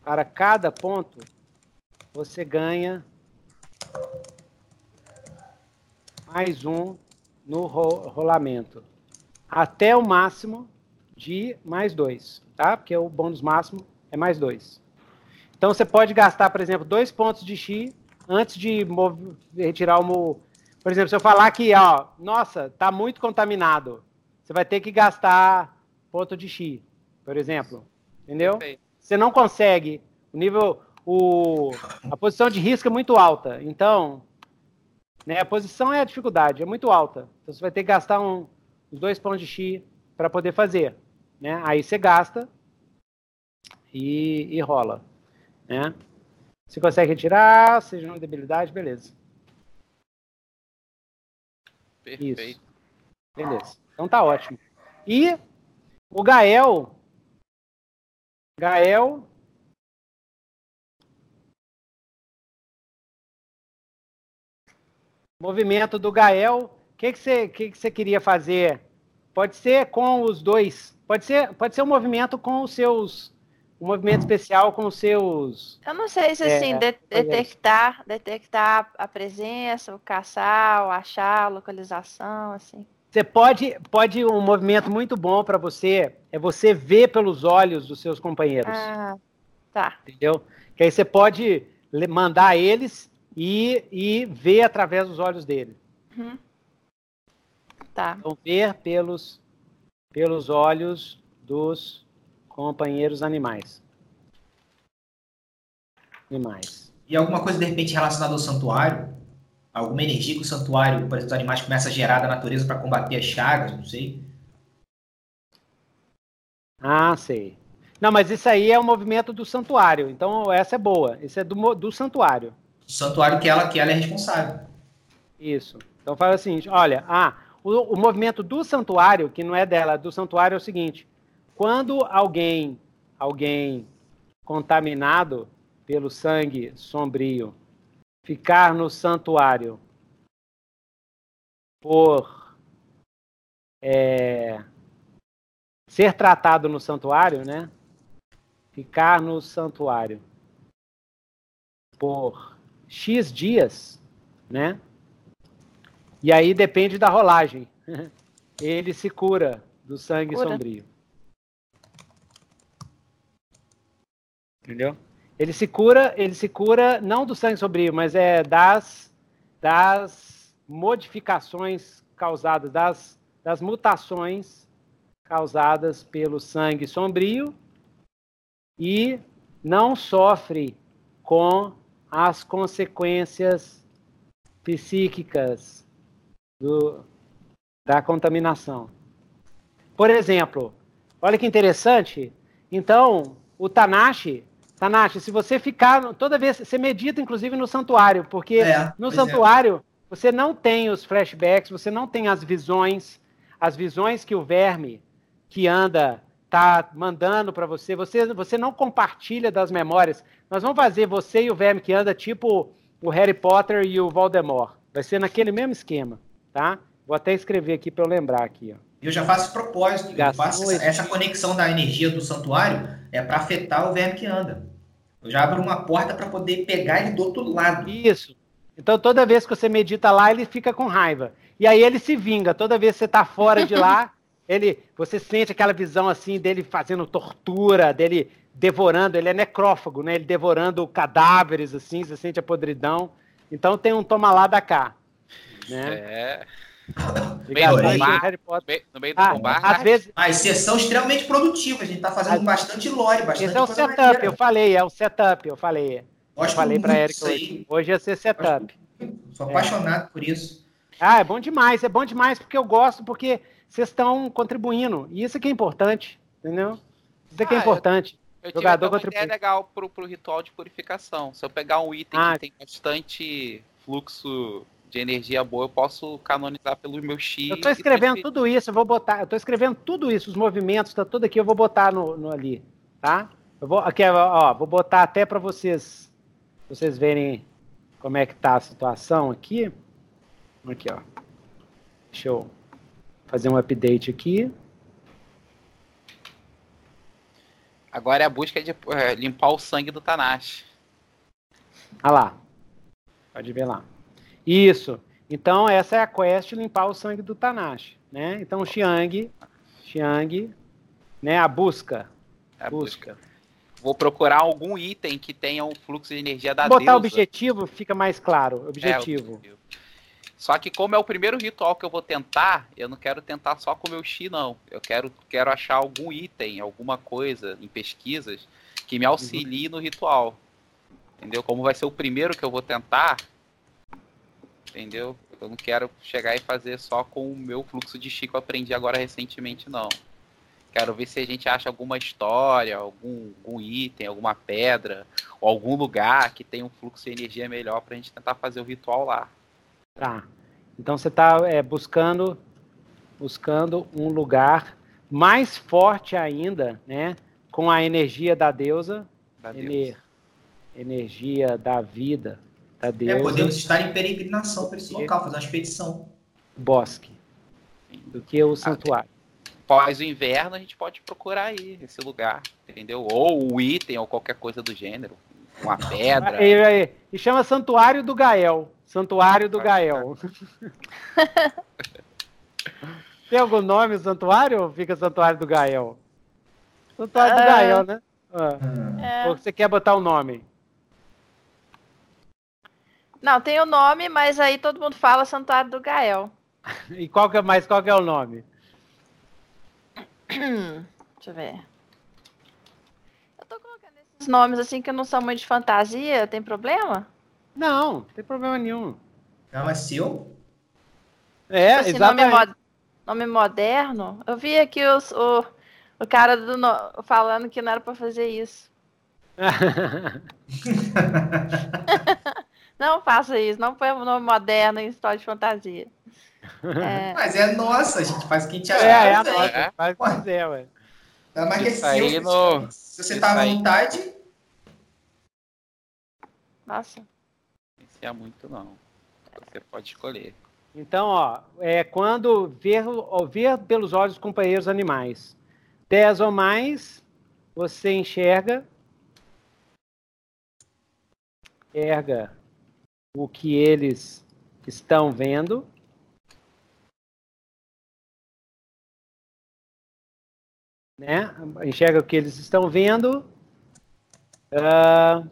Speaker 1: Para cada ponto, você ganha mais um no ro rolamento até o máximo de mais 2, tá? Porque o bônus máximo é mais 2. Então você pode gastar, por exemplo, dois pontos de Xi antes de retirar o. Por exemplo, se eu falar que, ó, nossa, tá muito contaminado, você vai ter que gastar ponto de Xi, por exemplo. Entendeu? Você não consegue. O nível. O, a posição de risco é muito alta. Então, né, a posição é a dificuldade, é muito alta. Então você vai ter que gastar um, uns dois pontos de Xi para poder fazer. Né? Aí você gasta e, e rola. Né? Se consegue retirar, seja uma debilidade, beleza.
Speaker 2: Perfeito.
Speaker 1: Isso. Beleza. Então tá ótimo. E o Gael. Gael. Movimento do Gael. O que, que, você, que, que você queria fazer? Pode ser com os dois. Pode ser, pode ser um movimento com os seus um movimento especial com os seus.
Speaker 4: Eu não sei se assim, é, de detectar, detectar a presença, o caçar, o achar, a localização, assim.
Speaker 1: Você pode, pode um movimento muito bom para você é você ver pelos olhos dos seus companheiros.
Speaker 4: Ah, tá.
Speaker 1: Entendeu? Que aí você pode mandar eles e, e ver através dos olhos dele.
Speaker 4: Uhum. Tá.
Speaker 1: Então, ver pelos, pelos olhos dos companheiros animais. Animais.
Speaker 3: E alguma coisa, de repente, relacionada ao santuário? Alguma energia que o santuário, por exemplo, os animais começa a gerar da natureza para combater as chagas, não sei.
Speaker 1: Ah, sei. Não, mas isso aí é o movimento do santuário. Então, essa é boa. Isso é do, do santuário.
Speaker 3: O santuário que ela, que ela é responsável.
Speaker 1: Isso. Então, fala assim, olha, ah, o, o movimento do santuário, que não é dela, do santuário é o seguinte. Quando alguém, alguém contaminado pelo sangue sombrio ficar no santuário por é, ser tratado no santuário, né? Ficar no santuário por X dias, né? E aí depende da rolagem. *laughs* Ele se cura do sangue cura. sombrio. Entendeu? Ele se cura, ele se cura não do sangue sombrio, mas é das, das modificações causadas, das, das mutações causadas pelo sangue sombrio e não sofre com as consequências psíquicas do, da contaminação. Por exemplo, olha que interessante. Então, o Tanashi Tanashi, se você ficar, toda vez, você medita inclusive no santuário, porque é, no é. santuário é. você não tem os flashbacks, você não tem as visões, as visões que o verme que anda tá mandando para você, você, você não compartilha das memórias. Nós vamos fazer você e o verme que anda tipo o Harry Potter e o Voldemort. Vai ser naquele mesmo esquema, tá? Vou até escrever aqui para eu lembrar aqui, ó.
Speaker 3: Eu já faço propósito, eu faço essa, essa conexão da energia do santuário é para afetar o verme que anda. Eu já abro uma porta para poder pegar ele do outro lado.
Speaker 1: Isso. Então toda vez que você medita lá, ele fica com raiva. E aí ele se vinga. Toda vez que você está fora de lá, *laughs* ele, você sente aquela visão assim dele fazendo tortura, dele devorando. Ele é necrófago, né? Ele devorando cadáveres assim. Você sente a podridão. Então tem um toma lá da cá. Né?
Speaker 2: É. No meio do combate. No meio do ah, combate.
Speaker 3: Às vezes... A exceção extremamente produtiva. A gente está fazendo bastante lore, bastante
Speaker 1: Esse é o setup, maneira. eu falei, é o setup, eu falei. Gosto eu falei para Eric hoje. Hoje ia ser setup.
Speaker 3: Sou apaixonado é. por isso.
Speaker 1: Ah, é bom demais, é bom demais porque eu gosto, porque vocês estão contribuindo. E isso que é importante, entendeu? Isso que é ah, importante.
Speaker 2: Eu, eu Jogador tive uma ideia legal pro, pro ritual de purificação. Se eu pegar um item ah, que tem bastante fluxo de energia boa, eu posso canonizar pelo meu X.
Speaker 1: Eu estou escrevendo tudo isso, eu vou botar, eu tô escrevendo tudo isso, os movimentos, tá tudo aqui, eu vou botar no, no ali, tá? Eu vou, aqui, ó, vou botar até para vocês, vocês verem como é que tá a situação aqui. Aqui, ó. Deixa eu fazer um update aqui.
Speaker 2: Agora é a busca de é, limpar o sangue do Tanashi.
Speaker 1: Ah lá. Pode ver lá. Isso. Então, essa é a quest limpar o sangue do Tanashi, né? Então, Xiang, Xiang, né? A busca.
Speaker 2: É a
Speaker 1: busca.
Speaker 2: busca. Vou procurar algum item que tenha um fluxo de energia da
Speaker 1: Botar
Speaker 2: deusa.
Speaker 1: objetivo fica mais claro.
Speaker 2: É,
Speaker 1: Objetivo.
Speaker 2: Só que como é o primeiro ritual que eu vou tentar, eu não quero tentar só com o meu chi, não. Eu quero, quero achar algum item, alguma coisa em pesquisas que me auxilie no ritual. Entendeu? Como vai ser o primeiro que eu vou tentar, entendeu? Eu não quero chegar e fazer só com o meu fluxo de chi que eu aprendi agora recentemente, não. Quero ver se a gente acha alguma história, algum, algum item, alguma pedra, ou algum lugar que tenha um fluxo de energia melhor pra gente tentar fazer o ritual lá.
Speaker 1: Tá. Então você está buscando, buscando um lugar mais forte ainda, né? Com a energia da deusa,
Speaker 2: Da
Speaker 1: ener-
Speaker 2: deusa.
Speaker 1: energia da vida da
Speaker 3: É,
Speaker 1: deusa,
Speaker 3: podemos estar em peregrinação para esse local, fazer uma expedição.
Speaker 1: bosque, do que o santuário.
Speaker 2: Pós o inverno, a gente pode procurar aí esse lugar, entendeu? Ou o item, ou qualquer coisa do gênero. Uma pedra.
Speaker 1: E, e- e chama Santuário do Gael. Santuário do Gael. Tem algum nome o santuário ou fica Santuário do Gael? Santuário do
Speaker 4: Ah.
Speaker 1: Gael, né? Ah.
Speaker 4: É.
Speaker 1: Ou você quer botar o nome?
Speaker 4: Não, tem o nome, mas aí todo mundo fala Santuário do Gael.
Speaker 1: E qual que é mais? Qual que é o nome?
Speaker 4: Deixa eu ver. Eu tô colocando esses nomes assim que não são muito de fantasia, tem problema?
Speaker 1: Não, não tem problema nenhum.
Speaker 3: Não é seu?
Speaker 1: É,
Speaker 4: Tipo assim, nome,
Speaker 1: exatamente.
Speaker 4: mo- nome moderno. Eu vi aqui os- o, o cara do no- falando que não era pra fazer isso. *laughs* Não faça isso, não põe o nome moderno em história de fantasia. É,
Speaker 3: Mas é nossa, a gente faz o que a gente
Speaker 1: é,
Speaker 3: acha.
Speaker 1: é a
Speaker 3: que
Speaker 1: nossa.
Speaker 2: É.
Speaker 1: Faz o que quiser, ué.
Speaker 3: É é seu.
Speaker 2: no-
Speaker 3: Se você
Speaker 2: isso
Speaker 3: tá à vontade,
Speaker 4: nossa.
Speaker 2: É muito, não. Você pode escolher.
Speaker 1: Então, ó, é quando ver, ver pelos olhos dos companheiros animais. Dez ou mais, você enxerga, enxerga o que eles estão vendo. Né? Enxerga o que eles estão vendo ah,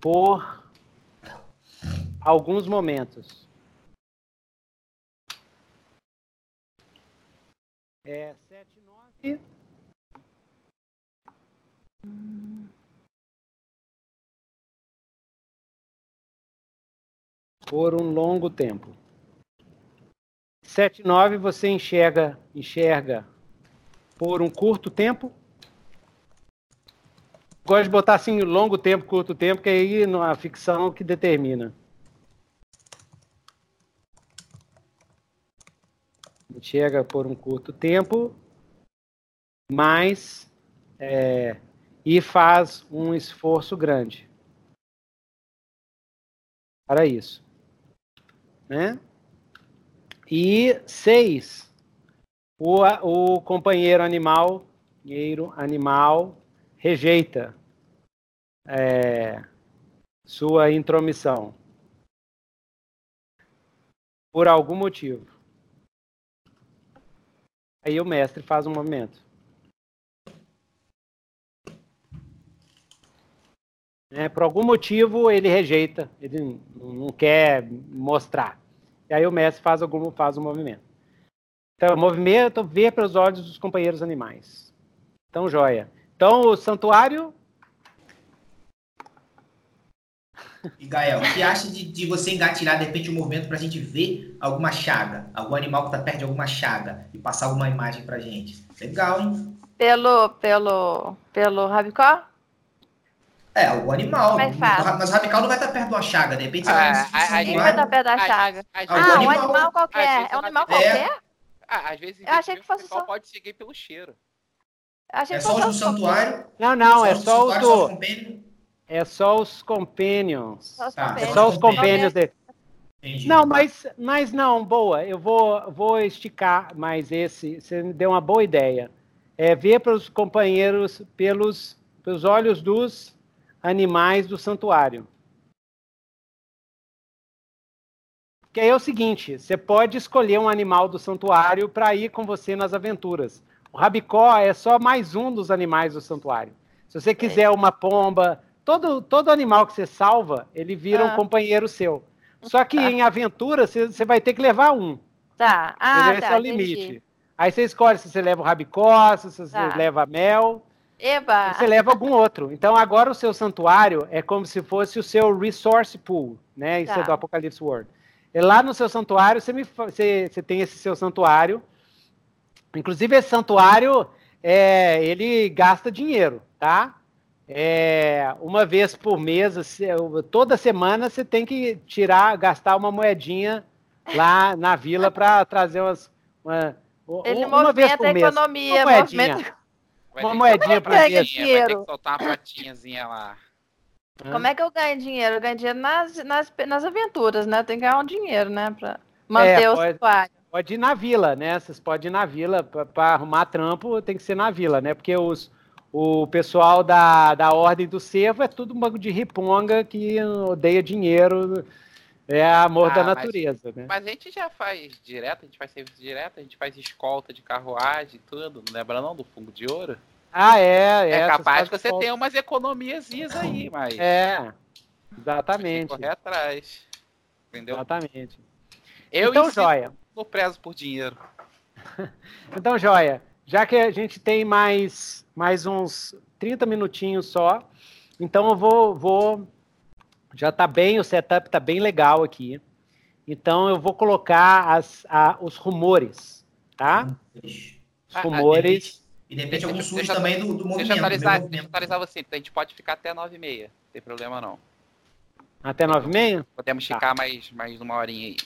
Speaker 1: por alguns momentos. É 7, 9. Por um longo tempo. 7, 9 você enxerga, enxerga por um curto tempo. Gosto de botar assim longo tempo, curto tempo, que aí na ficção que determina. Enxerga por um curto tempo, mas é, e faz um esforço grande para isso, né? E seis, o, o companheiro animal, companheiro animal rejeita é, sua intromissão por algum motivo. Aí o mestre faz um movimento. Né, por algum motivo ele rejeita, ele não quer mostrar. E aí o mestre faz algum faz um movimento. Então, movimento ver pelos olhos dos companheiros animais. Então, joia. Então, o santuário
Speaker 3: e Gael, o que acha de, de você engatilhar de repente um movimento pra gente ver alguma chaga? Algum animal que tá perto de alguma chaga e passar alguma imagem pra gente? Legal, hein?
Speaker 4: Pelo, pelo, pelo Rabicó?
Speaker 3: É, algum animal.
Speaker 4: Como é que faz?
Speaker 3: Mas o radical não vai estar perto de uma chaga, de repente você
Speaker 2: Ah,
Speaker 3: vai
Speaker 2: a- a
Speaker 4: vai dar pé da
Speaker 2: Às-
Speaker 4: chaga?
Speaker 2: às
Speaker 3: Ah,
Speaker 4: Ah, um
Speaker 3: animal.
Speaker 4: qualquer. É um
Speaker 2: o
Speaker 4: animal qualquer?
Speaker 2: Ah, às vezes
Speaker 4: Eu achei que fosse só-
Speaker 2: pode seguir pelo cheiro.
Speaker 3: É
Speaker 4: que
Speaker 3: só os do
Speaker 4: fosse
Speaker 3: santuário?
Speaker 1: Não, não, é só o
Speaker 3: santuário, só os
Speaker 1: do. É só os companions.
Speaker 4: Só os
Speaker 3: Tá,
Speaker 1: É só os
Speaker 3: Companions.
Speaker 1: dele.
Speaker 3: Entendi.
Speaker 1: Não, mas, mas não, boa. Eu vou, vou esticar mais esse. Você me deu uma boa ideia. É ver pelos companheiros, pelos, pelos olhos dos animais do santuário. Que aí é o seguinte: você pode escolher um animal do santuário para ir com você nas aventuras. O rabicó é só mais um dos animais do santuário. Se você quiser uma pomba, todo, todo animal que você salva, ele vira ah. um companheiro seu. Só que tá. em aventura, você, você vai ter que levar um.
Speaker 4: Tá. Ah,
Speaker 1: Esse tá, é o limite. Entendi. Aí você escolhe se você leva o rabicó, se você tá. leva mel.
Speaker 4: Eba.
Speaker 1: Você leva algum outro. Então agora o seu santuário é como se fosse o seu resource pool, né? Isso é tá. é do Apocalipse World. E lá no seu santuário, você, me, você, você tem esse seu santuário. Inclusive, esse santuário, é, ele gasta dinheiro, tá? É, uma vez por mês, toda semana, você tem que tirar, gastar uma moedinha lá na vila para trazer umas. Uma,
Speaker 4: ele uma vez por mês. a economia,
Speaker 1: uma moedinha. Movimenta...
Speaker 2: Uma moedinha para ver. Vai ter que soltar uma patinhazinha lá.
Speaker 4: Como é que eu ganho dinheiro? Eu ganho dinheiro nas, nas, nas aventuras, né? Eu tenho que ganhar um dinheiro, né? Pra manter é, o pode, santuário.
Speaker 1: Pode ir na vila, né? Vocês podem ir na vila. Para arrumar trampo, tem que ser na vila, né? Porque os, o pessoal da, da Ordem do Cervo é tudo um banco de riponga que odeia dinheiro. É amor ah, da natureza,
Speaker 2: mas,
Speaker 1: né?
Speaker 2: Mas a gente já faz direto, a gente faz serviço direto, a gente faz escolta de carruagem, tudo. Não lembra não do fungo de ouro?
Speaker 1: Ah, é.
Speaker 2: É, é capaz que você tenha umas economias aí, mas.
Speaker 1: É, *laughs* exatamente.
Speaker 2: Correr atrás. Entendeu?
Speaker 1: Exatamente.
Speaker 2: Eu então, joia. No prezo por dinheiro. *laughs*
Speaker 1: então, joia. Já que a gente tem mais, mais uns 30 minutinhos só, então eu vou. vou já está bem, o setup está bem legal aqui. Então eu vou colocar as, a, os rumores, tá? Os rumores.
Speaker 3: E de repente alguns surge também do, do movimento.
Speaker 2: Deixa eu atualizar, deixa eu atualizar você. A gente pode ficar até 9h30. Não tem problema não.
Speaker 1: Até 9h30?
Speaker 2: Podemos ficar tá. mais, mais uma horinha aí.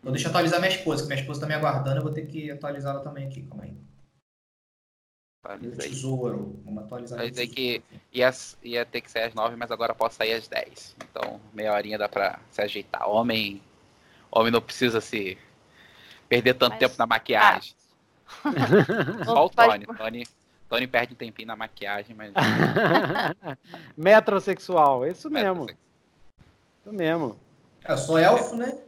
Speaker 3: Então deixa eu atualizar minha esposa, que minha esposa tá me aguardando, eu vou ter que atualizá-la também aqui. Calma aí.
Speaker 2: Atualiza aí.
Speaker 3: Tesouro. Vamos atualizar
Speaker 2: Atualiza aí que ia, ia ter que ser às 9, mas agora posso sair às 10. Então, meia horinha dá pra se ajeitar. Homem, homem não precisa se perder tanto mas... tempo na maquiagem. Ah. *laughs* Só o Tony. Tony. Tony perde um tempinho na maquiagem, mas. *laughs*
Speaker 1: Metrosexual, isso mesmo. Isso mesmo.
Speaker 3: É, eu sou elfo, né?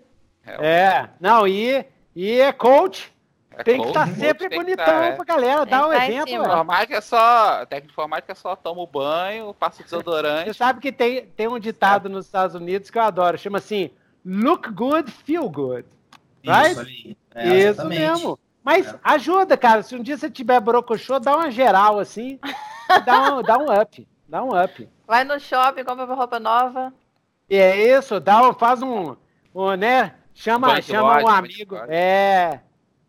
Speaker 1: É, é. não, e, e é coach. É tem que estar tá *laughs* sempre bonitão tá, é. pra galera, dá um tá exemplo.
Speaker 2: Informática é só. Técnico informática é só toma o banho, passa o desodorante.
Speaker 1: Você sabe que tem, tem um ditado nos Estados Unidos que eu adoro, chama assim: look good, feel good. Right? Isso, ali. É, Isso mesmo. Mas é. ajuda, cara. Se um dia você tiver brocochô, dá uma geral assim. *laughs* dá, um, dá um up. Dá um up.
Speaker 4: Vai no shopping, compra uma roupa nova.
Speaker 1: E é isso, dá faz um, um né? Chama, chama um amigo. É.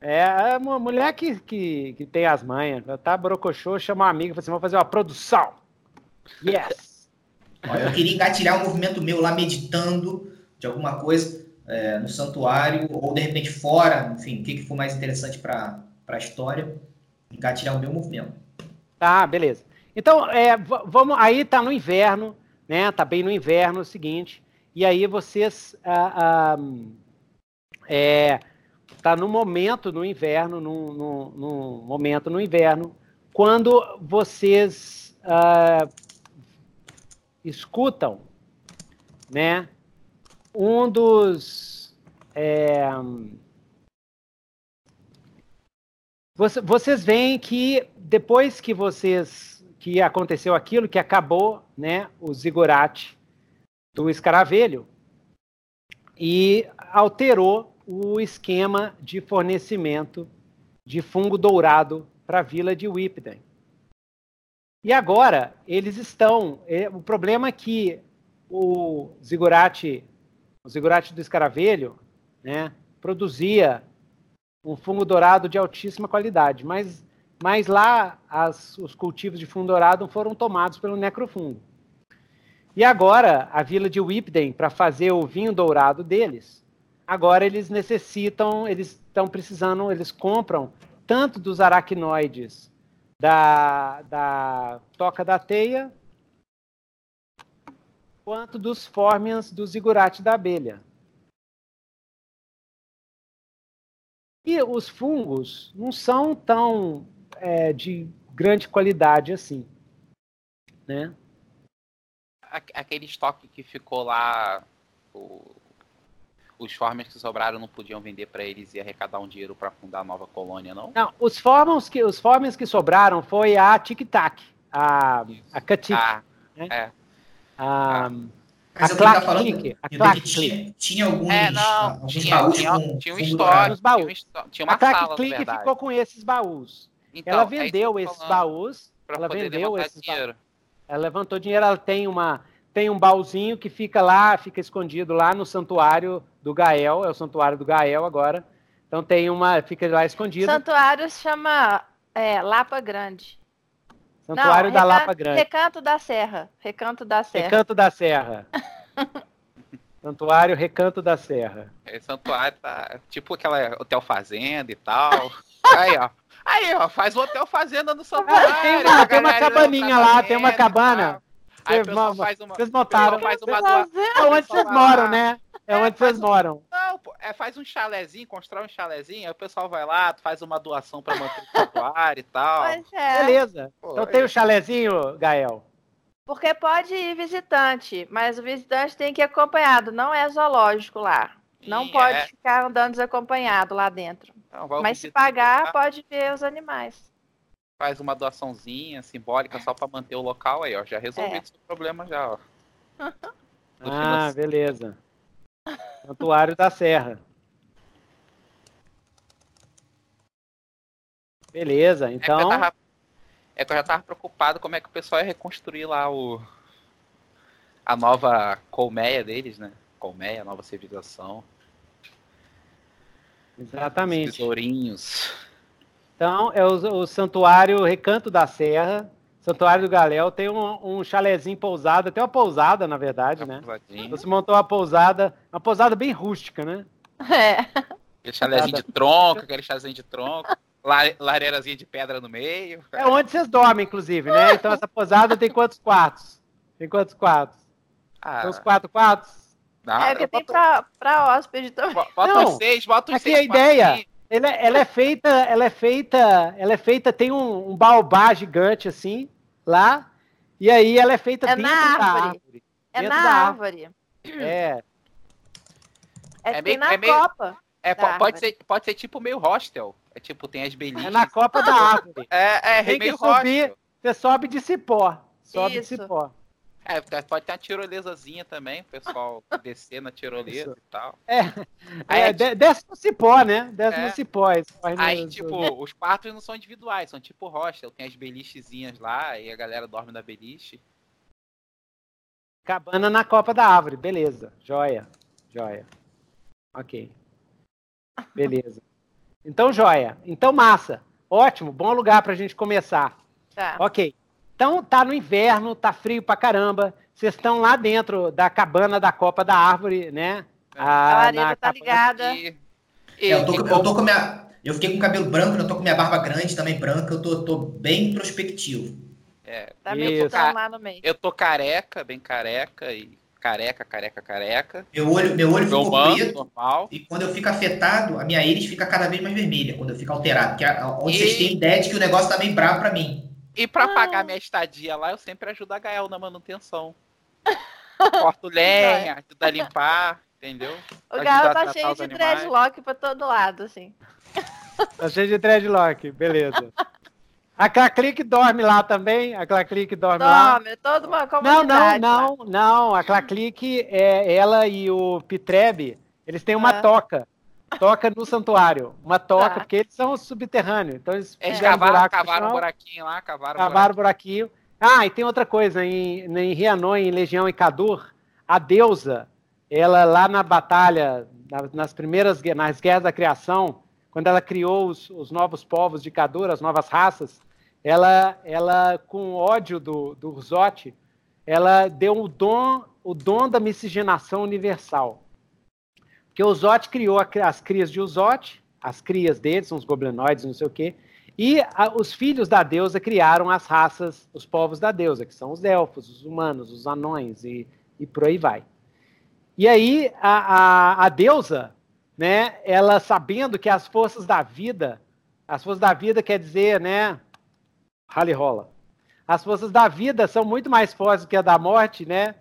Speaker 1: É uma mulher que, que, que tem as manhas. Tá brocochô, chama um amigo e fala assim: vamos fazer uma produção. Yes. *laughs*
Speaker 3: Olha, eu queria engatilhar um movimento meu lá meditando de alguma coisa é, no santuário, ou de repente fora, enfim, o que, que for mais interessante para a história, engatilhar o meu movimento.
Speaker 1: Tá, beleza. Então, é, vamos, aí tá no inverno, né? Tá bem no inverno, é o seguinte, e aí vocês ah, ah, é, tá no momento no inverno, no, no, no momento no inverno, quando vocês ah, escutam, né? um dos. É, vocês veem que depois que vocês que aconteceu aquilo, que acabou, né, o zigurate do escaravelho e alterou o esquema de fornecimento de fungo dourado para a vila de Whipden. E agora eles estão. É, o problema é que o zigurate o zigurate do escaravelho, né, produzia um fungo dourado de altíssima qualidade, mas, mas lá as, os cultivos de fungo dourado foram tomados pelo necrofungo. E agora, a vila de Whipden, para fazer o vinho dourado deles, agora eles necessitam, eles estão precisando, eles compram tanto dos aracnoides da, da toca da teia, quanto dos fórmians do zigurate da abelha. E os fungos não são tão é, de grande qualidade assim, né?
Speaker 2: Aquele estoque que ficou lá, o... os Formers que sobraram não podiam vender para eles e arrecadar um dinheiro para fundar a nova colônia, não?
Speaker 1: Não, os Formers que, os Formers que sobraram foi a Tic Tac, a, a Katik. Ah, né? é. A, ah.
Speaker 3: A Clark tá falando, Click, a Clark tinha, tinha alguns, é, não, alguns
Speaker 2: tinha, baús tinha, com tinha um histórico, baús. Tinha, tinha uma
Speaker 1: a Clark Click ficou com esses baús. Então, ela é vendeu esses baús. Ela vendeu esses dinheiro. baús. Ela levantou dinheiro, ela tem uma tem um baúzinho que fica lá, fica escondido lá no santuário do Gael, é o santuário do Gael agora. Então tem uma, fica lá escondido.
Speaker 4: Santuário se chama é, Lapa Grande.
Speaker 1: Santuário Não, da Lapa Grande.
Speaker 4: Recanto da Serra. Recanto da Serra.
Speaker 1: Recanto da Serra. *laughs* santuário Recanto da Serra.
Speaker 2: É, santuário tá tipo aquela hotel fazenda e tal. *laughs* Aí, ó. Aí, ó, faz o hotel fazenda no santuário.
Speaker 1: tem uma, tem uma cabaninha lá, tem uma cabana. Aí o pessoal faz uma. Vocês montaram. Faz uma É onde vocês moram, né? É, é onde vocês moram.
Speaker 2: Não, pô, é, faz um chalezinho, constrói um chalezinho, aí o pessoal vai lá, faz uma doação pra manter o santuário e tal.
Speaker 1: É. Beleza. Pô, então tem o um chalezinho, Gael?
Speaker 4: Porque pode ir visitante, mas o visitante tem que ir acompanhado, não é zoológico lá. Não Sim, pode é. ficar andando desacompanhado lá dentro. Então, mas se pagar, pode ver os animais
Speaker 2: faz uma doaçãozinha simbólica só para manter o local aí, ó. Já resolvi é. esse problema já, ó. *laughs*
Speaker 1: ah, beleza. Santuário da Serra. Beleza, então. É que,
Speaker 2: tava, é que, eu já tava preocupado como é que o pessoal ia reconstruir lá o. A nova colmeia deles, né? Colmeia, nova civilização.
Speaker 1: Exatamente. Os
Speaker 2: tesourinhos.
Speaker 1: Então, é o, o Santuário Recanto da Serra, Santuário do Galéu, tem um, um chalezinho pousada, tem uma pousada, na verdade, uma né? Pousadinha. Você montou uma pousada, uma pousada bem rústica, né?
Speaker 4: É.
Speaker 2: Aquele chalezinho de tronco, aquele chalezinho de tronco, lareirazinha de pedra no meio.
Speaker 1: É onde vocês dormem, inclusive, né? Então essa pousada tem quantos quartos? Tem quantos quartos? Ah. Tem uns quatro quartos?
Speaker 4: Não, é, porque tem pra, pra hóspede também.
Speaker 2: Bota Não, seis, bota
Speaker 1: os aqui seis. Aqui a ideia ela, ela, é feita, ela é feita, ela é feita, tem um, um baobá gigante assim, lá, e aí ela é feita
Speaker 4: é dentro na árvore. da árvore. É na árvore.
Speaker 1: É.
Speaker 4: É, é meio, na é meio, copa.
Speaker 2: É, pode ser, pode ser tipo meio hostel. É tipo, tem as beliches. É
Speaker 1: na copa da *laughs* árvore.
Speaker 2: É, é, tem meio
Speaker 1: que subir, hostel. Você sobe de cipó. Sobe Isso. de cipó.
Speaker 2: É, pode ter uma tirolesazinha também, o pessoal *laughs* descer na tirolesa Isso. e tal.
Speaker 1: É, aí, é, é desce no cipó, né? Desce é. no cipó.
Speaker 2: Aí, no... tipo, os quartos não são individuais, são tipo hostel, tem as belichezinhas lá e a galera dorme na beliche.
Speaker 1: Cabana na copa da árvore, beleza. Joia, joia. Ok. Beleza. Então, joia. Então, massa. Ótimo, bom lugar pra gente começar. Tá. Ok. Então tá no inverno, tá frio pra caramba. Vocês estão lá dentro da cabana da copa da árvore, né?
Speaker 4: A, a lareira tá ligada.
Speaker 3: E... É, eu, tô, eu tô com minha. Eu fiquei com cabelo branco, eu tô com minha barba grande também branca, eu tô, tô bem prospectivo.
Speaker 2: É, tá meio lá no meio. Eu tô careca, bem careca e careca, careca, careca.
Speaker 3: Meu olho, meu olho ficou preto. Normal. E quando eu fico afetado, a minha íris fica cada vez mais vermelha, quando eu fico alterado. Que é onde e... vocês têm ideia de que o negócio tá bem bravo pra mim.
Speaker 2: E para ah. pagar minha estadia lá, eu sempre ajudo a Gael na manutenção. *laughs* Corto lenha, ajuda a limpar, entendeu?
Speaker 4: O Gael tá cheio de dreadlock pra todo lado, assim. *laughs*
Speaker 1: Tá cheio de dreadlock, beleza. A Claclic dorme lá também? A Claclic dorme, dorme lá?
Speaker 4: Dorme, toda uma comunidade.
Speaker 1: Não, não, não, não. A Claclic, é, ela e o Pitrebe, eles têm uma ah. toca toca no santuário. Uma toca, tá. porque eles são subterrâneos. Então eles
Speaker 2: é, cavaram, cavaram um buraquinho lá, cavaram,
Speaker 1: cavaram um buraquinho. Ah, e tem outra coisa, em, em Rianon, em Legião e Cador, a deusa, ela lá na batalha, nas primeiras nas guerras da criação, quando ela criou os, os novos povos de Cador, as novas raças, ela, ela com ódio do, do Urzote, ela deu o dom, o dom da miscigenação universal. Porque o Uzote criou as crias de Uzote, as crias deles, são os goblinoides, não sei o quê, e a, os filhos da deusa criaram as raças, os povos da deusa, que são os elfos, os humanos, os anões e, e por aí vai. E aí a, a, a deusa, né, ela sabendo que as forças da vida, as forças da vida quer dizer, né, rally rola. As forças da vida são muito mais fortes do que a da morte, né?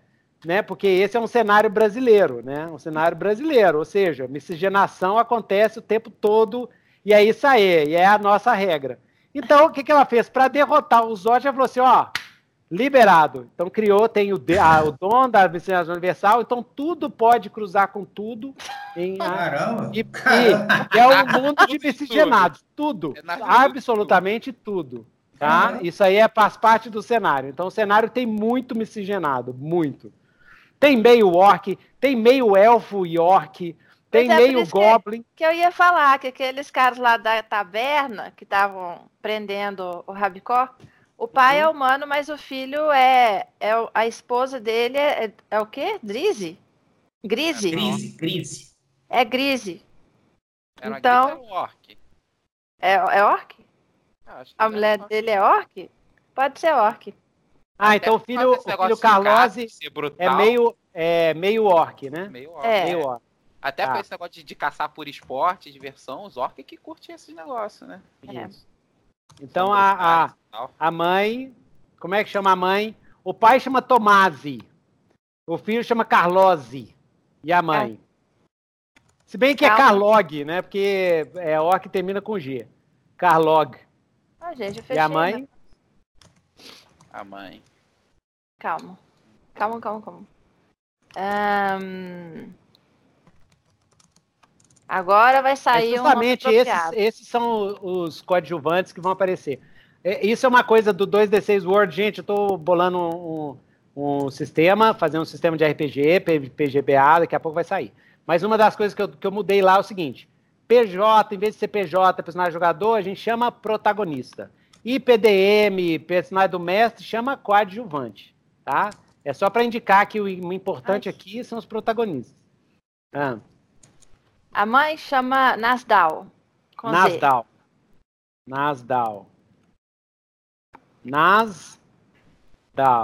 Speaker 1: Né? Porque esse é um cenário brasileiro, né? Um cenário brasileiro, ou seja, miscigenação acontece o tempo todo e é isso aí, e é a nossa regra. Então, o que, que ela fez? Para derrotar os Zod, ela falou assim: ó, liberado. Então, criou, tem o, a, o dom da miscigenação universal, então tudo pode cruzar com tudo. Em,
Speaker 3: Caramba!
Speaker 1: E, e, é um mundo de miscigenados, tudo, é absolutamente tudo. Tá? Isso aí é, faz parte do cenário. Então, o cenário tem muito miscigenado, muito. Tem meio orc, tem meio elfo e orc, tem é, meio goblin.
Speaker 4: Que, que, eu ia falar que aqueles caras lá da taberna que estavam prendendo o Rabicó, o pai é uhum. é humano, mas o filho é, é a esposa dele é, é, é o quê? Drizzy? Grise?
Speaker 3: É grise, grise.
Speaker 4: É grise. Era então, orc. É, é orc? A mulher dele é orc? Pode ser orc.
Speaker 1: Ah, então o filho, o filho Carlose é meio, é meio orc, né?
Speaker 2: Meio orc. É. Meio orc. Até ah. esse negócio de, de, caçar por esporte, diversão, os orcs que curtem esses negócios, né?
Speaker 1: É. Então a, a, a mãe, como é que chama a mãe? O pai chama Tomasi, o filho chama Carlose e a mãe. É. Se bem que é é Carlog, né? Porque é orc termina com G. Carlog.
Speaker 4: Ah, gente, eu
Speaker 1: fechei, e a mãe? Né?
Speaker 2: A mãe.
Speaker 4: Calma. Calma, calma, calma. Um... Agora vai sair
Speaker 1: é justamente um esses, esses são os coadjuvantes que vão aparecer. É, isso é uma coisa do 2D6 World. Gente, eu estou bolando um, um, sistema, fazendo um sistema de RPG, PGBA, daqui a pouco vai sair. Mas uma das coisas que eu, que eu mudei lá é o seguinte: PJ, em vez de ser PJ, personagem jogador, a gente chama protagonista. E PDM, personagem do mestre, chama coadjuvante, tá? É só para indicar que o importante Ai. aqui são os protagonistas.
Speaker 4: Ah. A mãe chama Nasdal.
Speaker 1: Nasdal. Nasdal. Nasdal.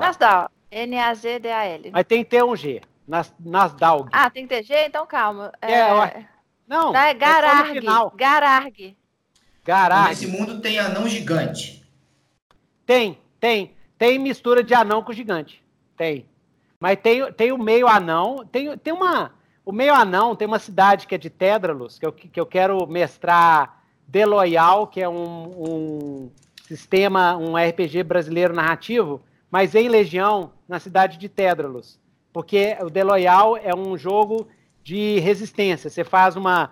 Speaker 4: Nasdal. N-A-Z-D-A-L.
Speaker 1: Mas tem que ter um G. Nas, Nasdal.
Speaker 4: Ah, tem que ter G? Então calma.
Speaker 1: É, é... Não,
Speaker 4: é Gararg. É Gararg.
Speaker 3: Gararg. Nesse mundo tem anão gigante.
Speaker 1: Tem, tem. Tem mistura de anão com gigante. Tem. Mas tem, tem o meio anão. Tem, tem uma. O meio anão tem uma cidade que é de Tédralos, que eu, que eu quero mestrar Deloyal, que é um, um sistema, um RPG brasileiro narrativo, mas em Legião, na cidade de Tédralos. Porque o Deloyal é um jogo de resistência. Você faz uma.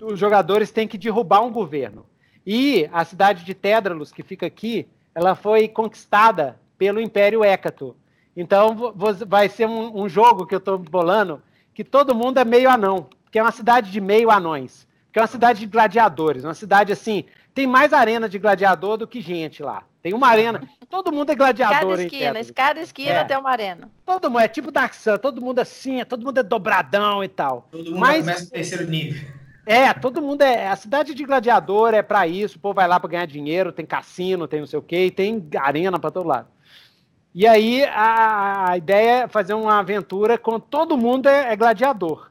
Speaker 1: Os jogadores têm que derrubar um governo. E a cidade de Tédralos, que fica aqui, ela foi conquistada pelo Império Hécato. Então vai ser um, um jogo que eu estou bolando que todo mundo é meio anão, que é uma cidade de meio anões, que é uma cidade de gladiadores, uma cidade assim, tem mais arena de gladiador do que gente lá. Tem uma arena, todo mundo é gladiador.
Speaker 4: Cada esquina, em cada esquina é. tem uma arena.
Speaker 1: Todo mundo é tipo Dark Sun, todo mundo assim, todo mundo é dobradão e tal.
Speaker 3: Todo mundo Mas, começa no terceiro nível.
Speaker 1: É, todo mundo é. A cidade de gladiador é para isso, o povo vai lá para ganhar dinheiro, tem cassino, tem não sei o quê, tem arena para todo lado. E aí a, a, ideia é fazer uma aventura com todo mundo é, é, gladiador.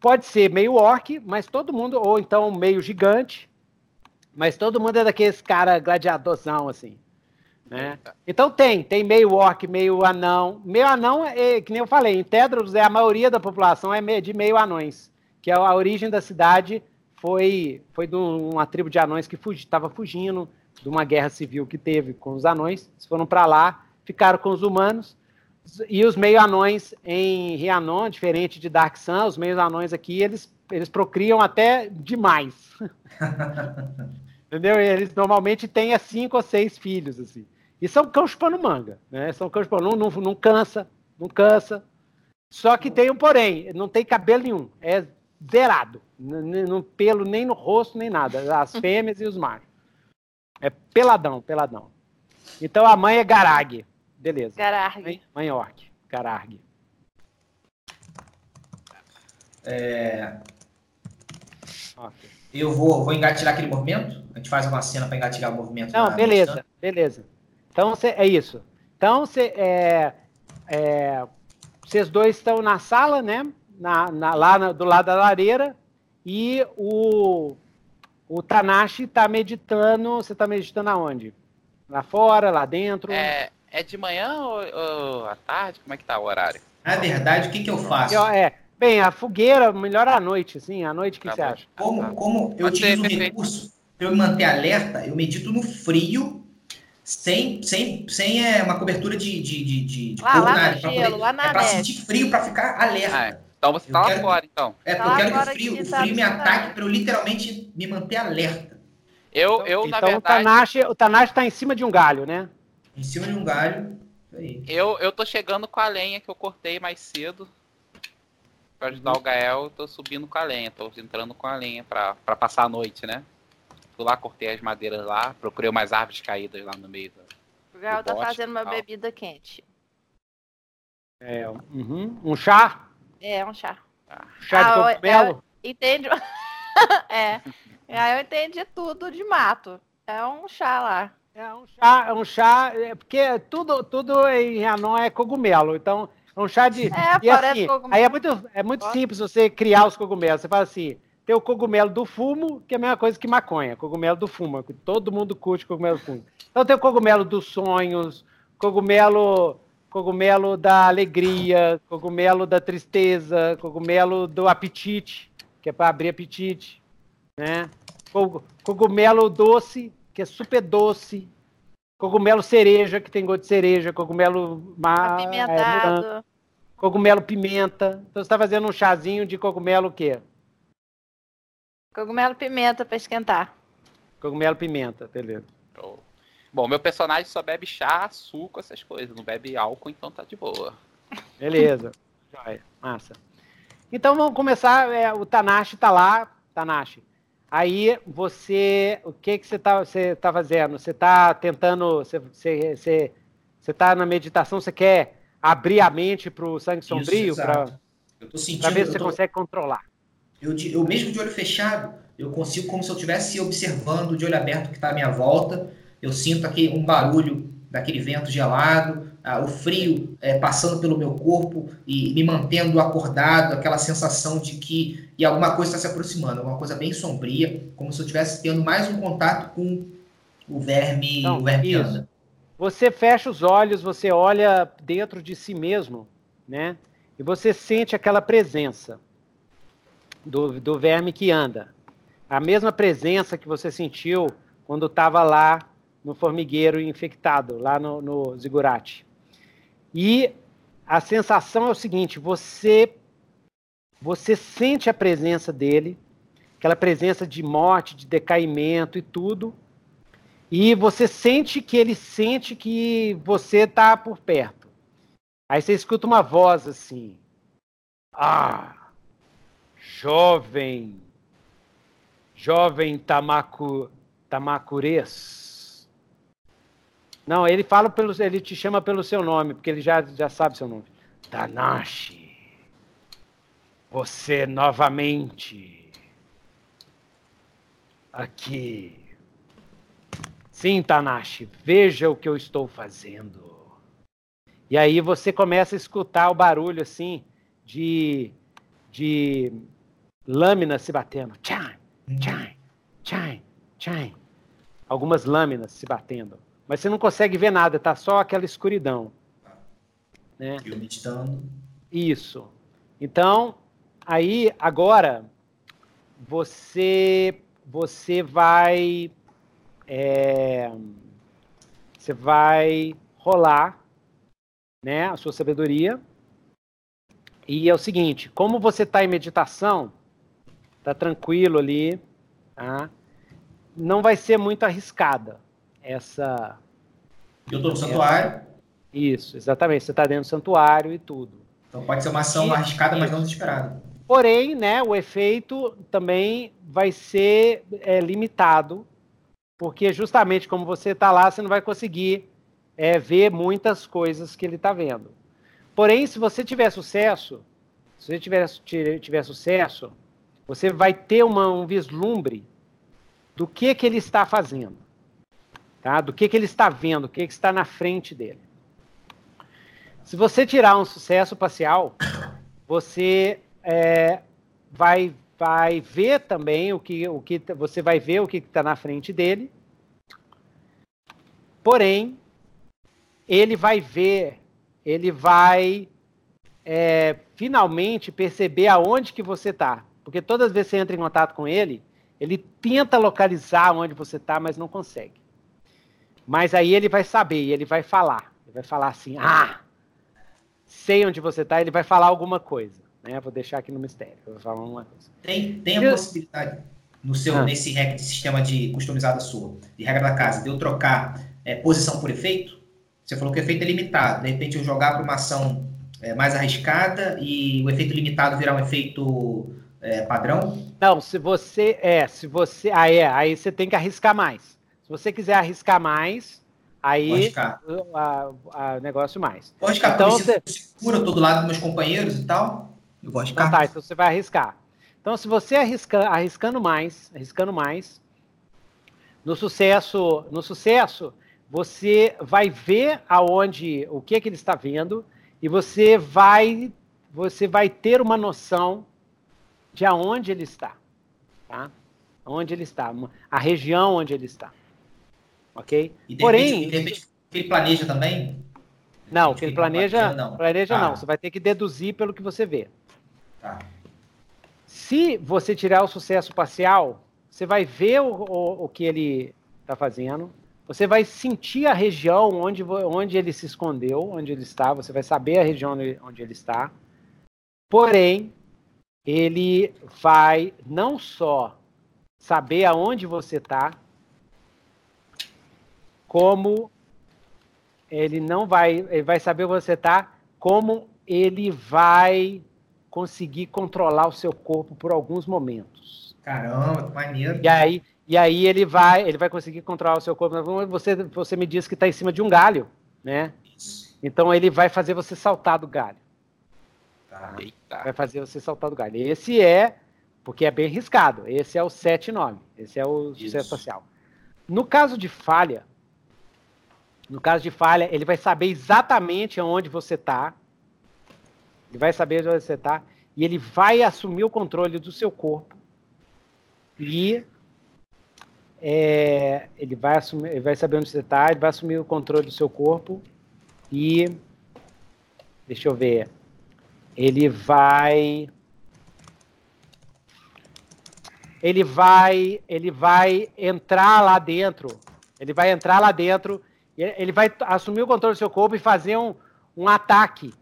Speaker 1: Pode ser meio orc, mas todo mundo, ou então meio gigante, mas todo mundo é daqueles cara gladiadorzão, assim. Né? Então tem, tem meio orc, meio anão. Meio anão, é, que nem eu falei, em Tedros é a maioria da população é de meio anões, que é a origem da cidade foi foi de uma tribo de anões que estava fugi, fugindo de uma guerra civil que teve com os anões. Eles foram para lá ficaram com os humanos. E os meio-anões em Rianon, diferente de Dark Sun, os meio-anões aqui, eles, eles procriam até demais. *laughs* Entendeu? Eles normalmente têm cinco ou seis filhos, assim. E são cão chupando manga, né? São cão chupando, não, não, não cansa, não cansa. Só que tem um porém, não tem cabelo nenhum, é zerado. Não pelo nem no rosto, nem nada. As fêmeas e os machos. É peladão, peladão. Então a mãe é Garag. Beleza.
Speaker 4: Gararg.
Speaker 1: Mãe, mãe orc.
Speaker 3: É... Okay. Eu vou, vou engatilhar aquele movimento? A gente faz uma cena para engatilhar o movimento.
Speaker 1: Não, beleza, beleza. Então cê, é isso. Então é, é, vocês dois estão na sala, né? Na, na, lá na, do lado da lareira e o, o Tanashi está meditando. Você está meditando aonde? Lá fora, lá dentro?
Speaker 2: É, É de manhã ou, ou à tarde? Como é que tá o horário?
Speaker 3: Na verdade, o que, que eu faço?
Speaker 1: É, bem, a fogueira, melhor à noite, assim, à noite, o que
Speaker 2: Tá
Speaker 1: você
Speaker 2: bom.
Speaker 1: acha?
Speaker 3: Como, como eu
Speaker 2: Pode
Speaker 3: utilizo o recurso para eu me manter alerta, eu medito no frio, sem, sem, sem é, uma cobertura de, de, de, de,
Speaker 4: Lá,
Speaker 3: couro
Speaker 4: lá
Speaker 3: na
Speaker 4: no
Speaker 3: área, pra
Speaker 4: gelo, lá na
Speaker 3: é pra
Speaker 4: neve.
Speaker 3: sentir frio, para ficar alerta.
Speaker 2: Ah, é. Então você
Speaker 3: Eu
Speaker 2: tá lá
Speaker 3: quero-
Speaker 2: fora, então.
Speaker 3: É,
Speaker 4: Tá
Speaker 3: porque eu
Speaker 4: lá
Speaker 3: quero que o frio,
Speaker 4: que
Speaker 3: o
Speaker 4: tá
Speaker 3: frio me ataque para eu literalmente me manter alerta.
Speaker 2: Eu, eu na
Speaker 1: então o
Speaker 2: verdade,
Speaker 1: Tanashi, o Tanashi tá em cima de um galho, né?
Speaker 3: Em cima de um galho. Aí.
Speaker 2: eu, eu tô chegando com a lenha que eu cortei mais cedo. Pra ajudar o Gael, eu tô subindo com a lenha. Tô entrando com a lenha pra, pra passar a noite, né? Fui lá, cortei as madeiras lá, procurei umas árvores caídas lá no meio. da-
Speaker 4: O Gael tá
Speaker 2: bosque
Speaker 4: fazendo uma
Speaker 2: tal.
Speaker 4: bebida quente.
Speaker 1: É, uhum. Um chá?
Speaker 4: É, um chá.
Speaker 1: Chá
Speaker 4: Ah,
Speaker 1: de cogumelo?
Speaker 4: Entende? *laughs* é. Aí eu entendi tudo de mato. É um chá lá.
Speaker 1: É um chá, é um chá, é, porque tudo, tudo em Hanon é cogumelo, então é um chá de.
Speaker 4: É,
Speaker 1: e
Speaker 4: parece
Speaker 1: assim,
Speaker 4: cogumelo.
Speaker 1: aí é muito, é muito simples você criar os cogumelos. Você fala assim: tem o cogumelo do fumo, que é a mesma coisa que maconha, cogumelo do fumo, que todo mundo curte cogumelo do fumo. Então tem o cogumelo dos sonhos, cogumelo, cogumelo da alegria, cogumelo da tristeza, cogumelo do apetite, que é para abrir apetite, né? Cog- Cogumelo doce, que é super doce. Cogumelo cereja, que tem gosto de cereja. Cogumelo ma- é, cogumelo pimenta. Então você está fazendo um chazinho de cogumelo o quê?
Speaker 4: Cogumelo pimenta pra esquentar.
Speaker 1: Cogumelo pimenta, beleza.
Speaker 2: Show. Bom, meu personagem só bebe chá, suco, essas coisas. Não bebe álcool, então tá de boa.
Speaker 1: Beleza. Joia, massa. Então vamos começar. é, o Tanashi tá lá, Tanashi. Aí você, o que que você tá, você tá fazendo? Você tá tentando, você, você, você, você tá na meditação, você quer abrir a mente para o sangue sombrio para.
Speaker 3: Eu tô sentindo.
Speaker 1: ver se você
Speaker 3: tô-
Speaker 1: consegue controlar.
Speaker 3: Eu, eu mesmo de olho fechado, eu consigo como se eu estivesse observando de olho aberto o que está à minha volta. Eu sinto aqui um barulho daquele vento gelado, ah, o frio eh, passando pelo meu corpo e me mantendo acordado, aquela sensação de que e alguma coisa está se aproximando, alguma coisa bem sombria, como se eu estivesse tendo mais um contato com o verme,
Speaker 1: Não,
Speaker 3: o verme que
Speaker 1: isso.
Speaker 3: anda.
Speaker 1: Você fecha os olhos, você olha dentro de si mesmo, né? E você sente aquela presença do, do verme que anda. A mesma presença que você sentiu quando estava lá no formigueiro infectado, lá no, no zigurate. E a sensação é o seguinte: você você sente a presença dele, aquela presença de morte, de decaimento e tudo, e você sente que ele sente que você está por perto. Aí você escuta uma voz assim: Ah, jovem, jovem Tamaku, Tamakures. Não, ele fala pelo, ele te chama pelo seu nome, porque ele já, já sabe seu nome. Tanashi. Você novamente aqui. Sim, Tanashi, veja o que eu estou fazendo. E aí você começa a escutar o barulho assim de, de lâminas se batendo. Tchan, tchan, tchan, tchan. Algumas lâminas se batendo. Mas você não consegue ver nada, tá só aquela escuridão. Né?
Speaker 3: Eu meditando.
Speaker 1: Isso. Então, aí agora você você vai é, você vai rolar, né, a sua sabedoria. E é o seguinte, como você está em meditação, tá tranquilo ali, tá? Não vai ser muito arriscada essa
Speaker 3: Eu estou no santuário,
Speaker 1: isso, exatamente. Você está dentro do santuário e tudo.
Speaker 3: então pode ser uma ação
Speaker 1: Isso,
Speaker 3: arriscada, mas não desesperada.
Speaker 1: Porém, né, o efeito também vai ser é, limitado, porque justamente como você está lá, você não vai conseguir é, ver muitas coisas que ele está vendo. Porém, se você tiver sucesso, se você tiver, ti- tiver sucesso, você vai ter uma, um vislumbre do que, que ele está fazendo, tá? do que, que ele está vendo, o que, que está na frente dele. Se você tirar um sucesso parcial, você é, vai, vai ver também o que, o que você vai ver o que está na frente dele. Porém, ele vai ver, ele vai é, finalmente perceber aonde que você está. Porque todas as vezes que você entra em contato com ele, ele tenta localizar onde você está, mas não consegue. Mas aí ele vai saber, ele vai falar. Ele vai falar assim: ah, sei onde você está, ele vai falar alguma coisa. Né? Vou deixar aqui no mistério. Vou falar uma coisa.
Speaker 3: Tem, tem a eu... possibilidade no seu, ah. nesse hack de sistema de customizada sua, de regra da casa, de eu trocar é, posição por efeito? Você falou que o efeito é limitado. De repente eu jogar para uma ação é, mais arriscada e o efeito limitado virar um efeito é, padrão?
Speaker 1: Não, se você é, se você, aí é, aí você tem que arriscar mais. Se você quiser arriscar mais, aí o negócio mais.
Speaker 3: Pode arriscar, então você segura todo lado dos meus companheiros e tal.
Speaker 1: Eu vou arriscar. Então, tá, então você vai arriscar. Então, se você arrisca, arriscando mais, arriscando mais, no sucesso, no sucesso, você vai ver aonde, o que que ele está vendo e você vai, você vai ter uma noção de aonde ele está, tá? Onde ele está, a região onde ele está, ok?
Speaker 3: E de Porém, repente, de repente, ele planeja também?
Speaker 1: Não, que ele planeja, não. planeja não. Você vai ter que deduzir pelo que você vê. Tá. Se você tirar o sucesso parcial, você vai ver o, o, o que ele está fazendo, você vai sentir a região onde, onde ele se escondeu, onde ele está, você vai saber a região onde ele está. Porém, ele vai não só saber aonde você está, como ele não vai, ele vai saber onde você está, como ele vai conseguir controlar o seu corpo por alguns momentos.
Speaker 3: Caramba, que maneiro.
Speaker 1: E aí, e aí ele vai, ele vai conseguir controlar o seu corpo. Você, você me disse que está em cima de um galho, né? Então ele vai fazer você saltar do galho. Tá. Vai fazer você saltar do galho. Esse é, porque é bem arriscado. Esse é o 7-9. Esse é o Isso. sucesso social. No caso de falha, no caso de falha, ele vai saber exatamente onde você está. Ele vai saber onde você está. E ele vai assumir o controle do seu corpo. E é, ele, vai assumir, ele vai saber onde você está, ele vai assumir o controle do seu corpo e. Deixa eu ver. Ele vai. Ele vai, ele vai entrar lá dentro. Ele vai entrar lá dentro. Ele vai assumir o controle do seu corpo e fazer um, um ataque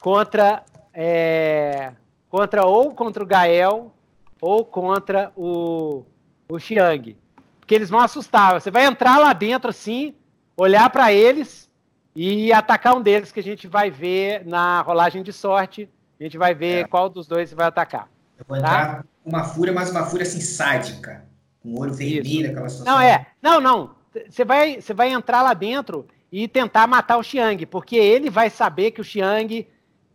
Speaker 1: contra, é, contra ou contra o Gael ou contra o, o Xiang. Porque eles vão assustar. Você vai entrar lá dentro assim, olhar para eles e atacar um deles que a gente vai ver na rolagem de sorte. A gente vai ver é. qual dos dois vai atacar.
Speaker 3: Eu vou tá? entrar com uma fúria, mas uma fúria assim sádica. Com o olho vermelho, aquela situação.
Speaker 1: Não, é. Não, não. Você vai, você vai entrar lá dentro e tentar matar o Xiang, porque ele vai saber que o Xiang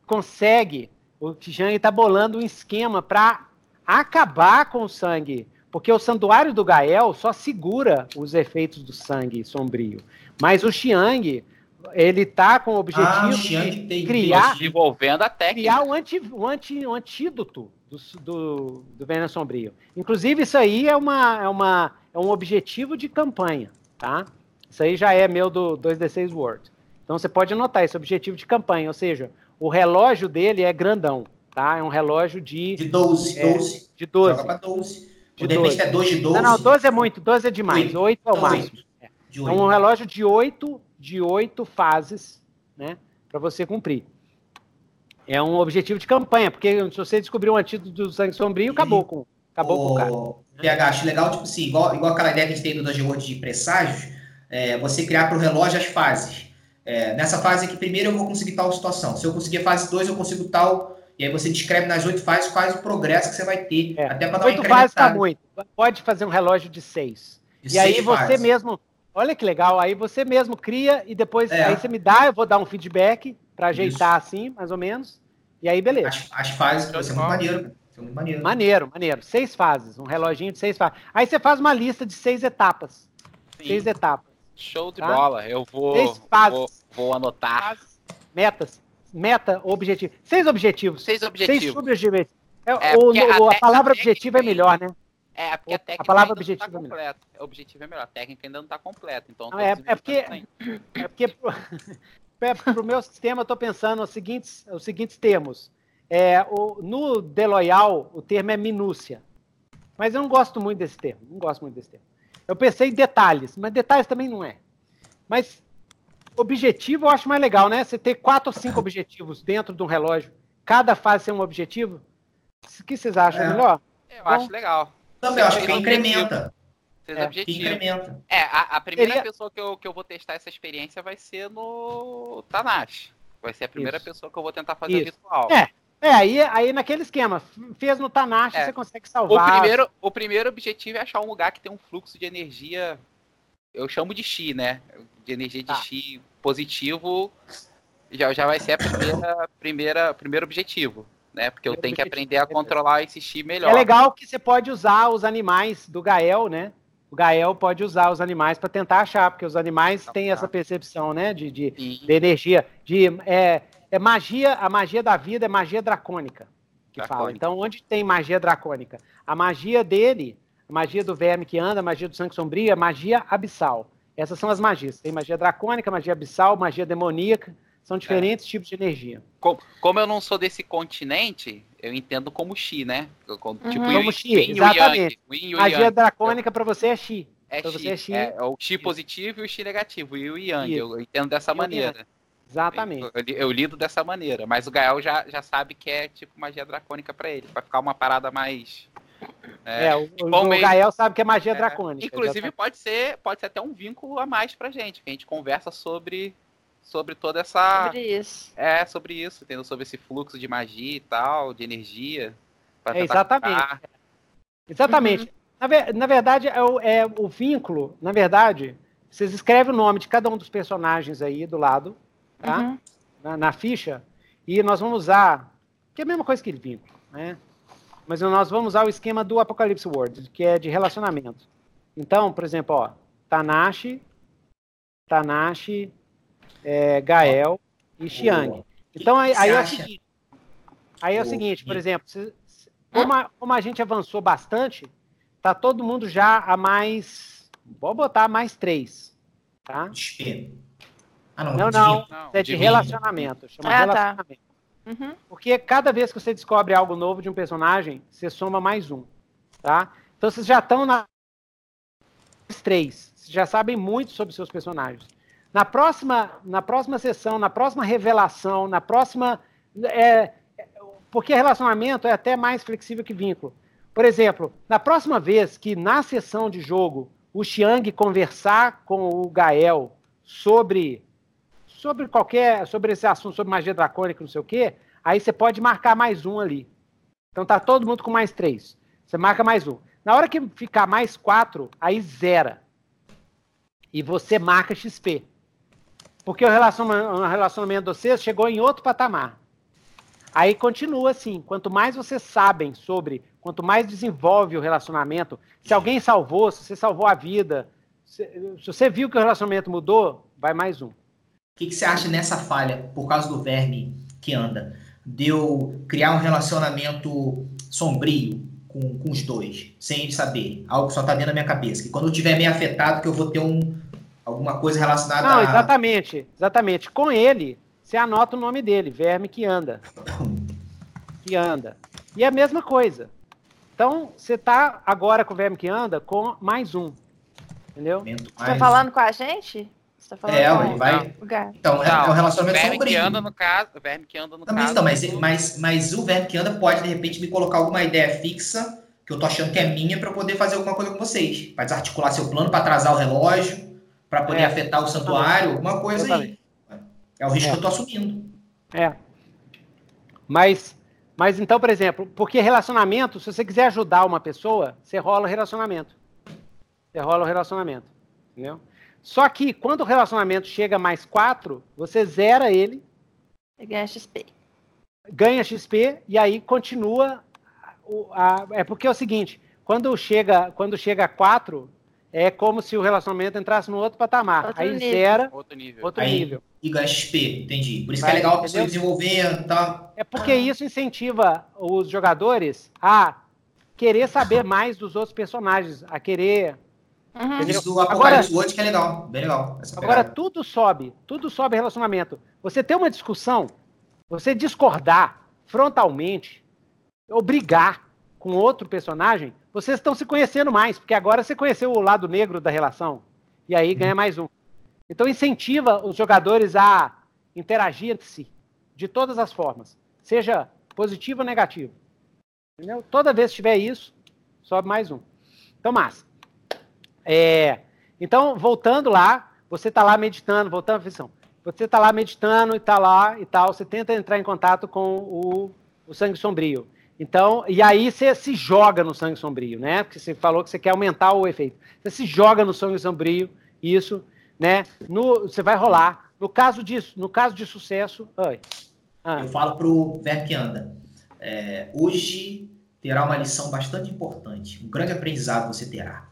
Speaker 1: consegue. O Xiang está bolando um esquema para acabar com o sangue porque o santuário do Gael só segura os efeitos do sangue sombrio. Mas o Xiang, ele tá com o objetivo ah,
Speaker 2: o de criar, desenvolvendo a técnica.
Speaker 1: criar um, anti, um, anti, um antídoto do, do, do veneno sombrio. Inclusive, isso aí é, uma, é, uma, é um objetivo de campanha, tá? Isso aí já é meu do 2D6 World. Então você pode anotar esse objetivo de campanha, ou seja, o relógio dele é grandão, tá? É um relógio de...
Speaker 3: De 12,
Speaker 1: é, 12. De 12. Joga pra
Speaker 3: 12. De, de repente 12. é 2 de 12. Não,
Speaker 1: não, 12 é muito, 12 é demais. 8, 8 é o então, máximo. É. Então, um relógio de 8, de 8 fases, né? Para você cumprir. É um objetivo de campanha, porque se você descobrir um antídoto do sangue sombrio, acabou com, acabou o, com o cara.
Speaker 3: PH, acho legal, tipo assim, igual, igual aquela ideia que a gente tem no Dungeon World de presságios, é, você criar para o relógio as fases. É, nessa fase aqui, primeiro eu vou conseguir tal situação. Se eu conseguir a fase 2, eu consigo tal e aí você descreve nas oito fases quais o progresso que você vai ter.
Speaker 1: É. Até para dar Oito fases está muito. Pode fazer um relógio de seis. De e seis aí você fases. mesmo. Olha que legal, aí você mesmo cria e depois é. aí você me dá, eu vou dar um feedback para ajeitar Isso. assim, mais ou menos. E aí, beleza.
Speaker 3: As, as fases, vai ser muito maneiro. Muito maneiro.
Speaker 1: maneiro, maneiro. Seis fases, um reloginho de seis fases. Aí você faz uma lista de seis etapas. Sim. Seis etapas.
Speaker 2: Show de tá? bola. Eu vou, seis fases. vou, vou anotar.
Speaker 1: Metas meta, objetivo. Seis objetivos.
Speaker 2: Seis objetivos.
Speaker 1: Seis objetivos. É, é, a, a palavra objetivo é melhor, né?
Speaker 2: É, porque a técnica
Speaker 1: a palavra
Speaker 2: ainda não
Speaker 1: objetivo
Speaker 2: tá
Speaker 1: é melhor.
Speaker 2: completa. O objetivo é melhor, a técnica ainda não está completa. Então,
Speaker 1: Não, é, é porque, é porque pro, *laughs* é, pro meu sistema eu estou pensando os seguintes, os seguintes termos. É, o, no Deloyal, o termo é minúcia. Mas eu não gosto muito desse termo. Não gosto muito desse termo. Eu pensei em detalhes, mas detalhes também não é. Mas objetivo eu acho mais legal, né? Você ter quatro ou cinco *laughs* objetivos dentro de um relógio, cada fase ser um objetivo. O que vocês acham
Speaker 3: É.
Speaker 1: melhor?
Speaker 2: Eu
Speaker 1: Bom.
Speaker 2: acho legal.
Speaker 3: Também, eu acho que incrementa.
Speaker 1: É,
Speaker 2: objetivos.
Speaker 3: Incrementa.
Speaker 2: É, a, a primeira
Speaker 1: Seria-
Speaker 2: pessoa que eu, que eu vou testar essa experiência vai ser no Tanashi. Vai ser a primeira
Speaker 1: Isso.
Speaker 2: pessoa que eu vou tentar fazer o
Speaker 1: Isso.
Speaker 2: ritual.
Speaker 1: É, É, aí, aí naquele esquema, fez no Tanashi,
Speaker 2: É.
Speaker 1: você consegue
Speaker 2: O
Speaker 1: salvar.
Speaker 2: primeiro, o primeiro objetivo é achar um lugar que tem um fluxo de energia. Eu chamo de Chi, né? De energia de
Speaker 1: Tá.
Speaker 2: Chi positivo. Já, já vai ser a primeira, primeira, primeiro objetivo. Né? Porque eu
Speaker 1: Primeiro
Speaker 2: tenho que aprender a controlar esse Chi melhor.
Speaker 1: É legal que você pode usar os animais do Gael, né? O Gael pode usar os animais para tentar achar, porque os animais têm
Speaker 2: tá.
Speaker 1: essa percepção, né? De, de, de energia. De, é, é magia, a magia da vida é magia dracônica. Que fala.
Speaker 2: Dracônica.
Speaker 1: Então, onde tem magia dracônica? A magia dele, a magia do verme que anda, a magia do sangue sombrio, é magia abissal. Essas são as magias. Tem magia dracônica, magia abissal, magia demoníaca. São
Speaker 2: É.
Speaker 1: diferentes tipos de energia.
Speaker 2: Como, como eu não sou desse continente, eu entendo como Chi, né? Eu- como- Tipo,
Speaker 4: Uhum.
Speaker 2: yin-
Speaker 1: Como Chi,
Speaker 2: yin o yang,
Speaker 1: exatamente.
Speaker 2: yin o
Speaker 1: Magia
Speaker 2: yang.
Speaker 1: dracônica para você é Chi.
Speaker 2: É
Speaker 1: pra
Speaker 2: chi,
Speaker 1: você é chi.
Speaker 2: é o chi positivo e o chi negativo, e o yang,
Speaker 1: Isso.
Speaker 2: eu entendo dessa maneira.
Speaker 1: Exatamente.
Speaker 2: Eu, eu, eu lido dessa maneira, mas o Gael já, já sabe que é tipo magia dracônica pra ele, vai ficar uma parada mais.
Speaker 1: É,
Speaker 2: É,
Speaker 1: o, o,
Speaker 2: igual
Speaker 1: o
Speaker 2: meio-
Speaker 1: Gael sabe que é magia
Speaker 2: é,
Speaker 1: dracônica.
Speaker 2: Inclusive
Speaker 1: exatamente.
Speaker 2: pode ser, pode ser até um vínculo a mais pra gente, que a gente conversa sobre sobre toda essa
Speaker 4: Sobre isso.
Speaker 2: é sobre isso, entendeu? Sobre esse fluxo de magia e tal, de energia. pra
Speaker 1: É, exatamente. Exatamente. Na, ver- na verdade, é o, é o vínculo, na verdade, vocês escrevem o nome de cada um dos personagens aí do lado, tá?
Speaker 4: Uhum.
Speaker 1: Na, na ficha, e nós vamos usar, que é a mesma coisa que vínculo, né? Mas nós vamos usar o esquema do Apocalypse World, que é de relacionamento. Então, por exemplo, ó, Tanashi, Tanashi, é, Gael e Xiang. Então aí, aí é o seguinte. Aí é o seguinte, por exemplo, se- se- como, a, como a gente avançou bastante, tá todo mundo já a mais. Vou botar mais três. Tá?
Speaker 3: Ah, não.
Speaker 1: Não,
Speaker 3: de
Speaker 1: não.
Speaker 3: vida.
Speaker 2: Não,
Speaker 1: É de
Speaker 2: de
Speaker 1: relacionamento. Chama
Speaker 4: Ah, tá.
Speaker 1: relacionamento.
Speaker 4: Uhum.
Speaker 1: Porque cada vez que você descobre algo novo de um personagem, você soma mais um. Tá? Então vocês já estão na três. Vocês já sabem muito sobre seus personagens. Na próxima, na próxima sessão, na próxima revelação, na próxima. é, porque relacionamento é até mais flexível que vínculo. Por exemplo, na próxima vez que na sessão de jogo o Xiang conversar com o Gael sobre sobre qualquer sobre esse assunto sobre magia dracônica, não sei o quê, aí você pode marcar mais um ali. Então tá todo mundo com mais três. Você marca mais um. Na hora que ficar mais quatro, aí zera. E você marca XP. Porque o relacionamento, o relacionamento de vocês chegou em outro patamar. Aí continua assim. Quanto mais vocês sabem sobre, quanto mais desenvolve o relacionamento, se alguém salvou, se você salvou a vida, se, se você viu que o relacionamento mudou, vai mais um.
Speaker 3: O que, que você acha nessa falha, por causa do verme que anda, de eu criar um relacionamento sombrio com, com os dois, sem eles saberem? Algo só tá dentro da minha cabeça. Que quando eu tiver meio afetado, que eu vou ter um, alguma coisa relacionada
Speaker 1: Não,
Speaker 3: a.
Speaker 1: exatamente, exatamente. Com ele, você anota o nome dele, verme que anda. *coughs* Que anda. E é a mesma coisa. Então, você tá agora com o verme que anda com mais um. Entendeu?
Speaker 3: Momento
Speaker 4: Você tá
Speaker 3: mais-
Speaker 4: falando com a gente? Você tá falando
Speaker 3: É,
Speaker 4: com
Speaker 3: ele vai.
Speaker 4: o Gael.
Speaker 3: Então, é, é um
Speaker 2: o
Speaker 3: relacionamento
Speaker 2: verme que
Speaker 3: sombrio.
Speaker 2: anda no caso, o verme que anda no
Speaker 3: Não, mas,
Speaker 2: caso.
Speaker 3: então, mas, mas, mas o verme que anda pode, de repente, me colocar alguma ideia fixa que eu tô achando que é minha para eu poder fazer alguma coisa com vocês. Para desarticular seu plano, para atrasar o relógio, para poder
Speaker 1: É,
Speaker 3: afetar o santuário, alguma coisa aí. É o risco
Speaker 1: É.
Speaker 3: que eu tô assumindo.
Speaker 1: É. Mas, mas então, por exemplo, porque relacionamento, se você quiser ajudar uma pessoa, você rola o relacionamento. Você rola o relacionamento. Entendeu? Só que quando o relacionamento chega a mais quatro, você zera ele,
Speaker 4: E ganha XP.
Speaker 1: ganha XP e aí continua. o- a- é porque é o seguinte: quando chega, quando chega a 4, é como se o relacionamento entrasse no outro patamar.
Speaker 4: Outro
Speaker 1: aí
Speaker 4: nível.
Speaker 1: zera
Speaker 2: Outro nível.
Speaker 1: outro
Speaker 3: Aí-
Speaker 1: nível.
Speaker 3: E ganha XP, entendi. Por isso
Speaker 1: Vai,
Speaker 3: que é legal a pessoa
Speaker 1: entendeu?
Speaker 3: desenvolvendo e tal.
Speaker 1: É porque isso incentiva os jogadores a querer saber mais dos outros personagens, a querer.
Speaker 3: Uhum. Isso do Apocalipse World que é legal, bem legal.
Speaker 1: agora tudo sobe, tudo sobe relacionamento. Você ter uma discussão, você discordar frontalmente, ou brigar com outro personagem, vocês estão se conhecendo mais, porque agora você conheceu o lado negro da relação. E aí ganha mais um. Então incentiva os jogadores a interagir entre si, de todas as formas, seja positivo ou negativo. Entendeu? Toda vez que tiver isso, sobe mais um. Então, massa. É, então, voltando lá, você está lá meditando, voltando à ficção. Você está lá meditando e está lá e tal, você tenta entrar em contato com o, o sangue sombrio. Então, e aí você se joga no sangue sombrio, né? Porque você falou que você quer aumentar o efeito. Você se joga no sangue sombrio, isso, né? No, você vai rolar. No caso disso, no caso de sucesso.
Speaker 3: Ah. Eu falo pro Verbo que anda. É, hoje terá uma lição bastante importante. Um grande aprendizado você terá.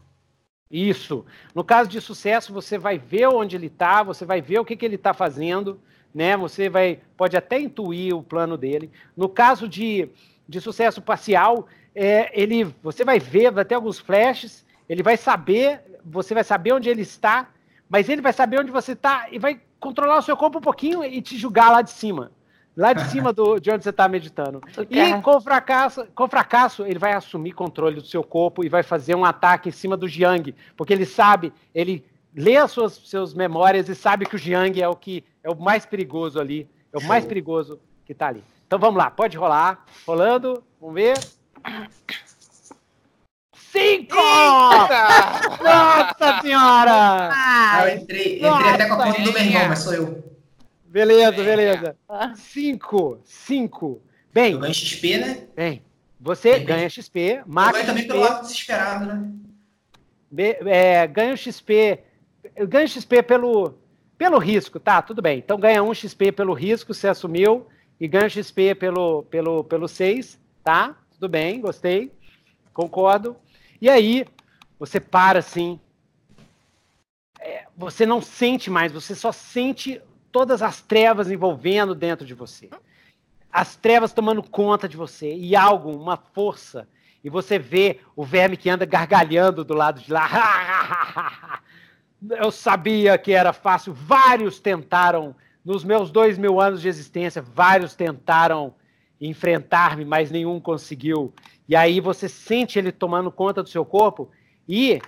Speaker 1: Isso. No caso de sucesso, você vai ver onde ele está, você vai ver o que, que ele está fazendo, né? Você vai pode até intuir o plano dele. No caso de, de sucesso parcial, é, ele, você vai ver, vai ter alguns flashes, ele vai saber, você vai saber onde ele está, mas ele vai saber onde você está e vai controlar o seu corpo um pouquinho e te julgar lá de cima lá de cima do, de onde você está meditando. *laughs* E com fracasso, com fracasso, ele vai assumir controle do seu corpo e vai fazer um ataque em cima do Jiang, porque ele sabe, ele lê as suas seus memórias e sabe que o Jiang é o que é o mais perigoso ali, é o mais perigoso que está ali. Então vamos lá, pode rolar. Rolando, vamos ver. Cinco! Nossa senhora!
Speaker 3: eu entrei, entrei até com a conta do meu irmão, mas sou eu.
Speaker 1: Beleza, beleza. Cinco, cinco. Bem.
Speaker 3: Eu ganho XP, né?
Speaker 1: Bem. Você ganha XP.
Speaker 3: Max eu também XP, pelo lado desesperado, né?
Speaker 1: É, ganha XP. Ganha XP pelo, pelo risco, tá? Tudo bem. Então ganha um XP pelo risco, você assumiu. E ganha XP pelo, pelo, pelo 6, tá? Tudo bem, gostei. Concordo. E aí, você para assim. É, você não sente mais, você só sente todas as trevas envolvendo dentro de você. As trevas tomando conta de você e algo, uma força. E você vê o verme que anda gargalhando do lado de lá. *laughs* Eu sabia que era fácil. Vários tentaram, nos meus dois mil anos de existência, vários tentaram enfrentar-me, mas nenhum conseguiu. E aí você sente ele tomando conta do seu corpo e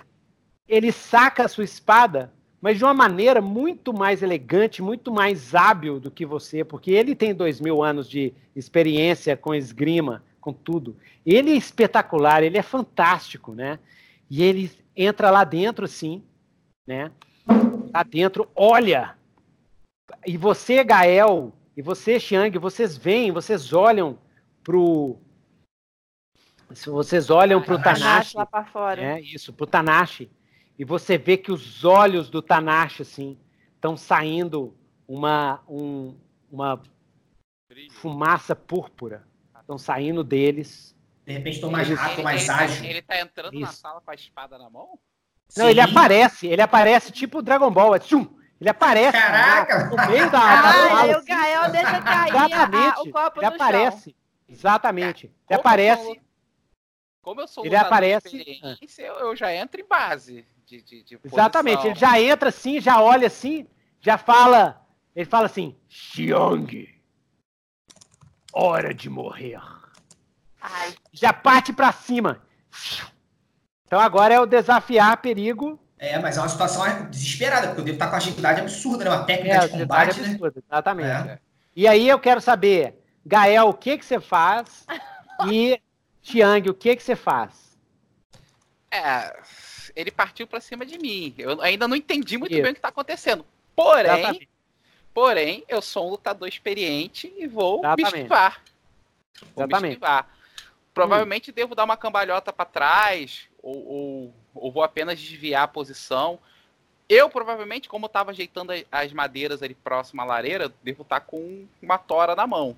Speaker 1: ele saca a sua espada mas de uma maneira muito mais elegante, muito mais hábil do que você, porque ele tem dois mil anos de experiência com esgrima, com tudo. Ele é espetacular, ele é fantástico, né? E ele entra lá dentro, assim, né? Lá dentro, olha! E você, Gael, e você, Xiang, vocês veem, vocês olham pro. Vocês olham pro Tanashi.
Speaker 4: lá para fora.
Speaker 1: É, isso, pro Tanashi e você vê que os olhos do Tanashi assim estão saindo uma um, uma fumaça púrpura, estão saindo deles.
Speaker 3: De repente estão mais rápido, mais tá- ágil.
Speaker 2: Ele tá entrando Isso. na sala com a espada na mão?
Speaker 1: Não, Sim. ele aparece, ele aparece tipo Dragon Ball, é tchum, ele aparece
Speaker 3: Caraca!
Speaker 1: no meio da,
Speaker 4: da sala. Aí o Gael deixa cair exatamente, a, o copo
Speaker 1: ele aparece. Chão. Exatamente. Ele Como aparece.
Speaker 2: Como eu sou
Speaker 1: ele aparece,
Speaker 2: eu, eu já entro em base de, de, de
Speaker 1: Exatamente, ele já entra assim, já olha assim, já fala. Ele fala assim: Xiong, hora de morrer. Ai. Já parte para cima. Então agora é o desafiar perigo.
Speaker 3: É, mas é uma situação desesperada, porque eu devo estar com uma agilidade absurda, né? Uma técnica é, de combate, né? Absurda,
Speaker 1: exatamente. É. E aí eu quero saber, Gael, o que que você faz? *laughs* e Xiang, o que que você faz?
Speaker 2: É, ele partiu para cima de mim. Eu ainda não entendi muito Isso. bem o que está acontecendo. Porém, Exatamente. porém, eu sou um lutador experiente e vou Exatamente. me esquivar. Vou Exatamente. me esquivar. Provavelmente hum. devo dar uma cambalhota para trás ou, ou, ou, vou apenas desviar a posição. Eu provavelmente, como estava ajeitando as madeiras ali próximo à lareira, devo estar tá com uma tora na mão.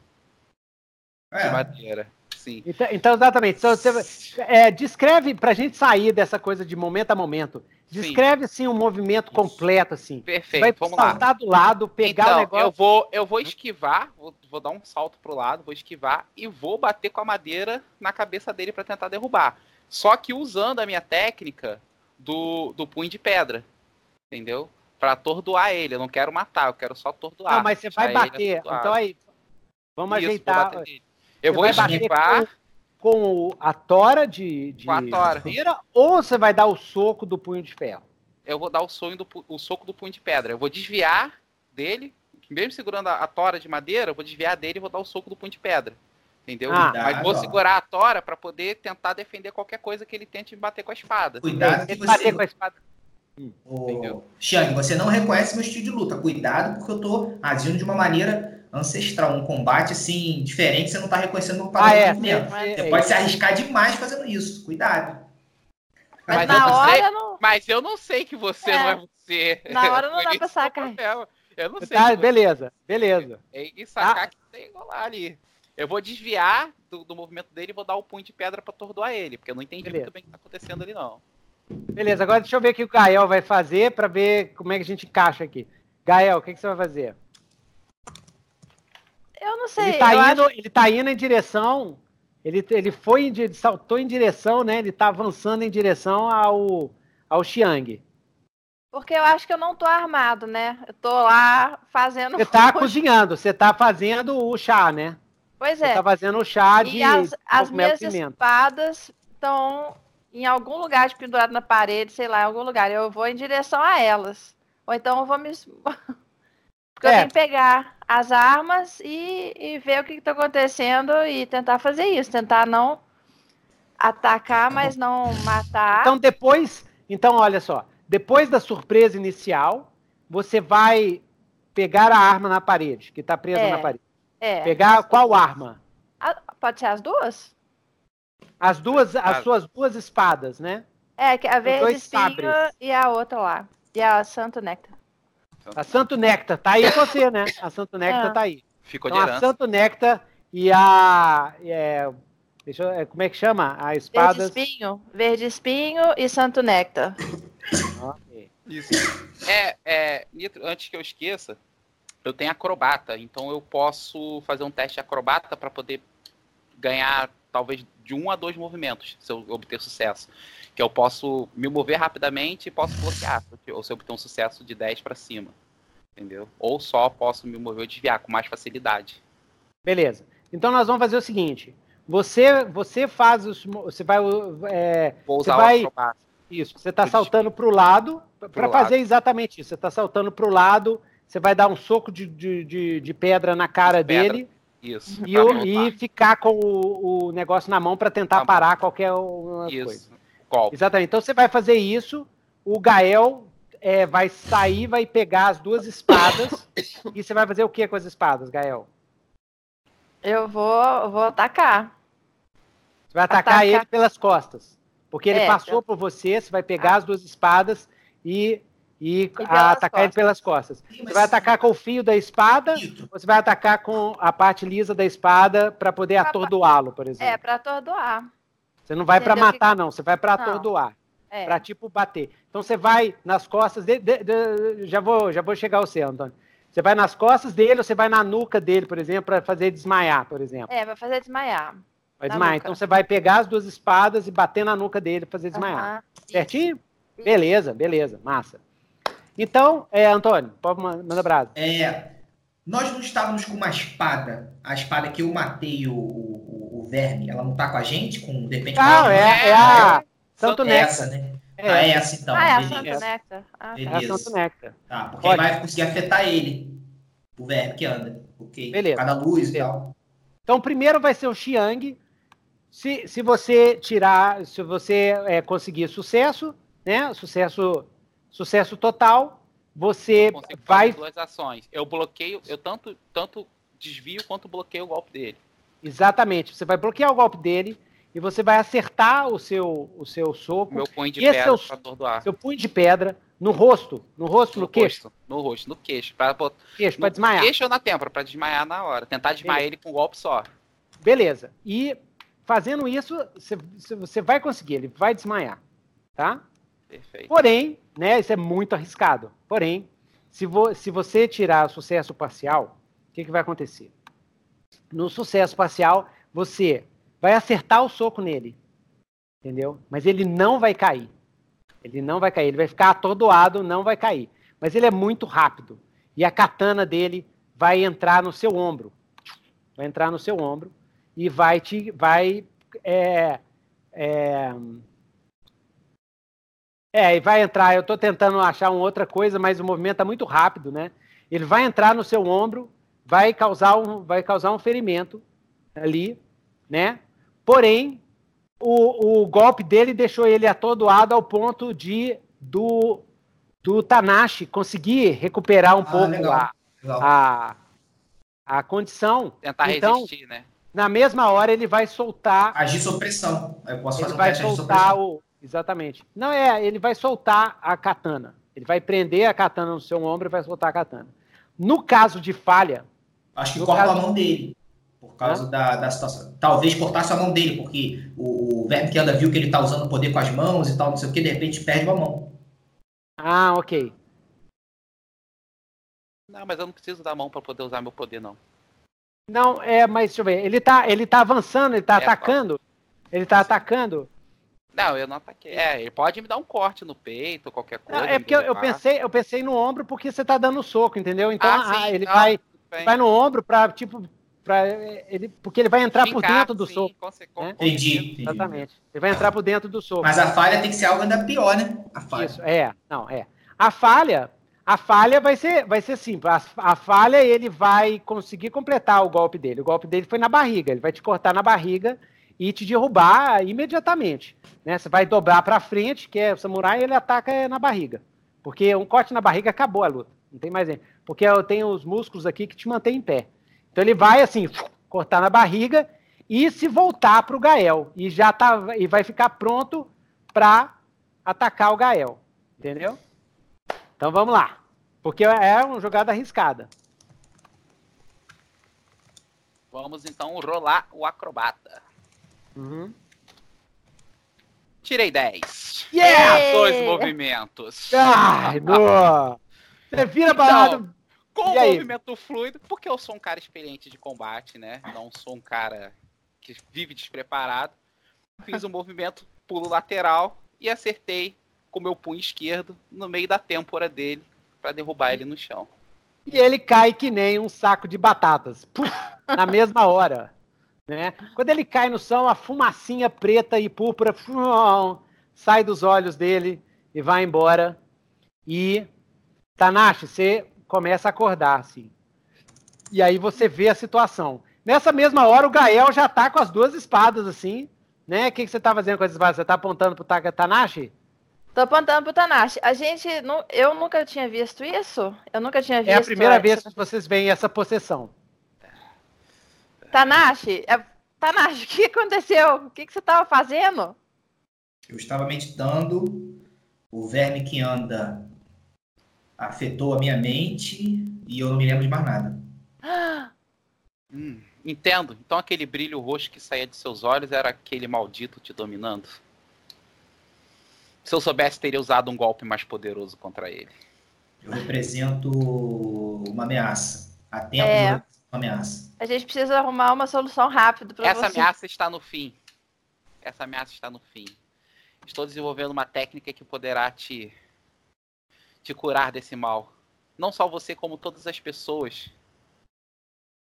Speaker 2: É. De madeira
Speaker 1: sim. Então, então exatamente. Então, você, é, descreve, pra gente sair dessa coisa de momento a momento, descreve, sim, assim, um movimento completo, assim.
Speaker 2: Perfeito,
Speaker 1: vai vamos saltar lá. do lado, pegar então, o negócio...
Speaker 2: Eu vou, eu vou esquivar, vou, vou dar um salto pro lado, vou esquivar e vou bater com a madeira na cabeça dele para tentar derrubar. Só que usando a minha técnica do, do punho de pedra. Entendeu? Pra atordoar ele. Eu não quero matar, eu quero só atordoar.
Speaker 1: Não, mas você vai bater. Então aí, vamos
Speaker 2: Isso,
Speaker 1: ajeitar.
Speaker 2: vou eu vou esquivar.
Speaker 1: Com, com a tora de, de
Speaker 2: Com a tora.
Speaker 1: madeira, ou você vai dar o soco do punho de ferro?
Speaker 2: Eu vou dar o, sonho do, o soco do punho de pedra. Eu vou desviar dele, mesmo segurando a, a tora de madeira, eu vou desviar dele e vou dar o soco do punho de pedra. Entendeu?
Speaker 1: Ah.
Speaker 2: Mas vou
Speaker 3: Cuidado, ó.
Speaker 2: segurar a tora pra poder tentar defender qualquer coisa que ele tente me bater com a espada.
Speaker 3: Cuidado que
Speaker 1: Ele bater
Speaker 3: você.
Speaker 1: com a espada.
Speaker 2: Entendeu?
Speaker 3: Xiang, você não reconhece meu estilo de luta. Cuidado, porque eu tô agindo de uma maneira ancestral. Um combate assim, diferente, você não tá reconhecendo meu
Speaker 1: Ah,
Speaker 3: padrão
Speaker 1: é.
Speaker 3: de movimento.
Speaker 1: é,
Speaker 3: Você
Speaker 1: é,
Speaker 3: pode se arriscar demais fazendo isso. Cuidado.
Speaker 4: Mas,
Speaker 2: Mas
Speaker 4: na
Speaker 2: eu não
Speaker 4: hora
Speaker 2: sei-
Speaker 4: não.
Speaker 2: Mas eu não sei que você
Speaker 4: É.
Speaker 2: não é você.
Speaker 4: Na hora não dá *laughs* pra
Speaker 2: que é o
Speaker 4: sacar.
Speaker 2: Eu não sei.
Speaker 1: Tá,
Speaker 2: que você-
Speaker 1: beleza, beleza.
Speaker 2: É e sacar
Speaker 1: Ah.
Speaker 2: que tem rolar ali. Eu vou desviar do, do movimento dele e vou dar o punho de pedra pra atordoar ele, porque eu não entendi
Speaker 1: Beleza.
Speaker 2: muito bem o que tá acontecendo ali, não.
Speaker 1: Beleza, agora deixa eu ver o que o Gael vai fazer pra ver como é que a gente encaixa aqui. Gael, o que, que você vai fazer?
Speaker 4: Eu não sei.
Speaker 1: Ele tá, indo,
Speaker 4: acho-
Speaker 1: ele tá indo em direção. Ele, ele foi, ele saltou em direção, né? Ele tá avançando em direção ao, ao Xiang.
Speaker 4: Porque eu acho que eu não tô armado, né? Eu tô lá fazendo.
Speaker 1: Você tá *laughs* cozinhando, você tá fazendo o chá, né?
Speaker 4: Pois
Speaker 1: Você
Speaker 4: é.
Speaker 1: tá fazendo o chá de
Speaker 4: E as, as minhas
Speaker 1: pimenta.
Speaker 4: espadas estão em algum lugar de pendurado na parede, sei lá, em algum lugar. Eu vou em direção a elas. Ou então eu vou me. *laughs* Porque eu
Speaker 1: É.
Speaker 4: tenho que pegar as armas e, e ver o que está acontecendo e tentar fazer isso. Tentar não atacar, mas não matar.
Speaker 1: Então depois, então olha só, depois da surpresa inicial, você vai pegar a arma na parede, que tá presa
Speaker 4: É.
Speaker 1: na parede.
Speaker 4: É.
Speaker 1: Pegar qual arma?
Speaker 4: Ah, pode ser as duas?
Speaker 1: As duas, as
Speaker 2: Ah.
Speaker 1: suas duas espadas, né?
Speaker 4: É, que a verde
Speaker 1: dois
Speaker 4: espinho e a outra lá. E a Santo Néctar.
Speaker 1: A Santo Nectar, tá aí você, né? A Santo Nectar
Speaker 4: É.
Speaker 1: tá aí.
Speaker 2: Ficou de
Speaker 1: Então a
Speaker 2: herança.
Speaker 1: Santo Nectar e a. é, deixa eu, é, como é que chama? A
Speaker 4: Verde
Speaker 1: espada.
Speaker 4: espinho, verde espinho e Santo Néctar.
Speaker 2: Isso. É, é, Nitro, antes que eu esqueça, eu tenho acrobata, então eu posso fazer um teste acrobata para poder ganhar talvez de um a dois movimentos, se eu obter sucesso. Que eu posso me mover rapidamente e posso bloquear, ou se eu obter um sucesso de 10 para cima. Entendeu? Ou só posso me mover ou desviar com mais facilidade.
Speaker 1: Beleza. Então nós vamos fazer o seguinte. Você, você faz os. Você vai. é,
Speaker 2: Vou
Speaker 1: Você
Speaker 2: usar
Speaker 1: vai-
Speaker 2: o acrobata.
Speaker 1: isso. Você está saltando para o lado para fazer exatamente isso. Você está saltando para o lado. Você vai dar um soco de, de, de, de pedra na cara
Speaker 2: Pedra.
Speaker 1: dele
Speaker 2: Isso.
Speaker 1: e, o- e ficar com o, o negócio na mão para tentar
Speaker 2: bom.
Speaker 1: parar qualquer uma coisa.
Speaker 2: Isso. Golpe.
Speaker 1: Exatamente. Então você vai fazer isso. O Gael é, vai sair, vai pegar as duas espadas. *coughs* e você vai fazer o que com as espadas, Gael?
Speaker 4: Eu vou, vou atacar.
Speaker 1: Você vai atacar,
Speaker 4: Atacar.
Speaker 1: ele pelas costas. Porque ele
Speaker 4: É,
Speaker 1: passou
Speaker 4: eu-
Speaker 1: por você, você vai pegar as duas espadas e, e, atacar ele pelas costas.
Speaker 3: Ih,
Speaker 1: Você vai atacar com o fio da espada, ou você vai atacar com a parte lisa da espada para poder
Speaker 4: Pra-
Speaker 1: atordoá-lo, por
Speaker 4: É,
Speaker 1: exemplo.
Speaker 4: pra atordoar.
Speaker 1: Você não vai para matar, não. Você vai para atordoar.
Speaker 4: É.
Speaker 1: Pra tipo bater. Então você vai nas costas dele. de- de- já, vou, já vou chegar ao seu, Antônio. Você vai nas costas dele ou você vai na nuca dele, por exemplo, para fazer desmaiar, por exemplo.
Speaker 4: É, vai fazer desmaiar.
Speaker 1: Vai desmaiar.
Speaker 4: nuca.
Speaker 1: Então você vai pegar as duas espadas e bater na nuca dele para fazer desmaiar.
Speaker 4: Aham.
Speaker 1: Certinho? Beleza, beleza, massa. Então, é, Antônio, pode ma- manda brasa.
Speaker 3: É, nós não estávamos com uma espada, a espada que eu matei o, o, o verme, ela não tá com a gente? Com, de repente,
Speaker 1: Ah,
Speaker 3: com a-
Speaker 1: é, é a Santo
Speaker 3: essa, né?
Speaker 1: É,
Speaker 3: Ah, é essa então.
Speaker 4: Ah, é a
Speaker 3: beleza.
Speaker 4: Santo Néctar. Ah, tá.
Speaker 1: é a
Speaker 3: Beleza.
Speaker 1: Santo Néctar.
Speaker 3: Tá, porque
Speaker 1: Pode.
Speaker 3: vai conseguir afetar ele, o verme que anda. Ok.
Speaker 1: Beleza.
Speaker 3: Cada luz e
Speaker 1: Beleza.
Speaker 3: tal.
Speaker 1: Então, primeiro vai ser o Xiang. Se, se você tirar, se você é, conseguir sucesso, né? Sucesso, sucesso total, você vai
Speaker 2: duas ações. Eu bloqueio, eu tanto, tanto desvio quanto bloqueio o golpe dele.
Speaker 1: exatamente. Você vai bloquear o golpe dele e você vai acertar o seu, o seu soco,
Speaker 2: meu punho de pedra
Speaker 1: é o-
Speaker 2: pra atordoar.
Speaker 1: seu punho de pedra no rosto, no rosto, no, queixo,
Speaker 2: rosto, no rosto, no queixo. Pra, bot-
Speaker 1: queixo
Speaker 2: no
Speaker 1: para desmaiar.
Speaker 2: queixo ou na têmpora, pra desmaiar na hora. Tentar desmaiar ele com um golpe só.
Speaker 1: Beleza. E fazendo isso, você, você vai conseguir, ele vai desmaiar, tá?
Speaker 2: Perfeito.
Speaker 1: Porém, né, isso é muito arriscado. Porém, se, vo- se você tirar sucesso parcial, o que, que vai acontecer? No sucesso parcial, você vai acertar o soco nele. Entendeu? Mas ele não vai cair. Ele não vai cair. Ele vai ficar atordoado, não vai cair. Mas ele é muito rápido. E a katana dele vai entrar no seu ombro. Vai entrar no seu ombro e vai te. Vai. É, é, é, e vai entrar. Eu estou tentando achar uma outra coisa, mas o movimento está muito rápido, né? Ele vai entrar no seu ombro, vai causar um, vai causar um ferimento ali, né? Porém, o, o golpe dele deixou ele atordoado ao ponto de do, do Tanashi conseguir recuperar um ah, pouco legal, a, legal. a, a condição.
Speaker 2: Tentar então, resistir, né?
Speaker 1: Na mesma hora ele vai soltar.
Speaker 3: Agir sob pressão. Eu posso
Speaker 1: ele fazer um vai soltar o. Exatamente. Não é, ele vai soltar a katana. Ele vai prender a katana no seu ombro e vai soltar a katana. No caso de falha.
Speaker 3: Acho que corta caso... a mão dele. Por causa da, da situação. Talvez cortasse a mão dele, porque o, o verme que anda viu que ele tá usando o poder com as mãos e tal, não sei o que, de repente perde a mão.
Speaker 1: Ah, ok.
Speaker 2: Não, mas eu não preciso da mão para poder usar meu poder, não.
Speaker 1: Não, é, mas deixa eu ver. Ele tá, ele tá avançando, ele tá é, atacando. Ele tá atacando.
Speaker 2: Não, eu não ataquei. É, ele pode me dar um corte no peito, qualquer coisa. Não,
Speaker 1: é porque eu, eu, pensei, eu pensei no ombro porque você tá dando soco, entendeu? Então ah, ah ele não, vai, vai no ombro pra, tipo, pra ele, porque ele vai entrar Fincar, por dentro do sim, soco.
Speaker 3: Né? Entendi, entendi,
Speaker 1: Exatamente. Ele vai entrar por dentro do soco.
Speaker 3: Mas a falha tem que ser algo ainda pior, né? A falha. Isso,
Speaker 1: é, não, é. A falha, a falha vai ser, vai ser simples. A, a, falha, ele vai conseguir completar o golpe dele. O golpe dele foi na barriga. Ele vai te cortar na barriga e te derrubar imediatamente. Né? Você vai dobrar para frente, que é o samurai, ele ataca na barriga. Porque um corte na barriga acabou a luta. Não tem mais. Porque eu tenho os músculos aqui que te mantêm em pé. Então ele vai assim, cortar na barriga e se voltar para o Gael. E já tá, e vai ficar pronto para atacar o Gael. Entendeu? Então vamos lá. Porque é uma jogada arriscada.
Speaker 2: Vamos então rolar o acrobata. Uhum. Tirei 10.
Speaker 1: Yeah!
Speaker 2: Dois movimentos.
Speaker 1: Ai, boa! Você vira parado. Então,
Speaker 2: com o movimento fluido, porque eu sou um cara experiente de combate, né? Não sou um cara que vive despreparado. Fiz um movimento pulo lateral e acertei com meu punho esquerdo no meio da têmpora dele para derrubar ele no chão.
Speaker 1: E ele cai que nem um saco de batatas. Puf, na mesma hora. Né? Quando ele cai no chão, a fumacinha preta e púrpura sai dos olhos dele e vai embora. E Tanashi, você começa a acordar, assim. E aí você vê a situação. Nessa mesma hora, o Gael já tá com as duas espadas, assim, né? O que, que você tá fazendo com as espadas? Você tá apontando pro Tanashi?
Speaker 4: Tô apontando pro Tanashi. A gente, eu nunca tinha visto isso. Eu nunca tinha visto.
Speaker 1: É a primeira vez que vocês veem essa possessão.
Speaker 4: Tanashi, é... Tanashi, *laughs* o que aconteceu? O que, que você estava fazendo?
Speaker 3: Eu estava meditando. O verme que anda afetou a minha mente e eu não me lembro de mais nada. *gasps*
Speaker 2: Hum, entendo. Então aquele brilho roxo que saía de seus olhos era aquele maldito te dominando. Se eu soubesse, teria usado um golpe mais poderoso contra ele.
Speaker 3: Eu represento uma ameaça. Há tempo é. Uma ameaça.
Speaker 4: A gente precisa arrumar uma solução rápida para
Speaker 2: Essa ameaça está no fim. Essa ameaça está no fim. Estou desenvolvendo uma técnica que poderá te te curar desse mal. Não só você, como todas as pessoas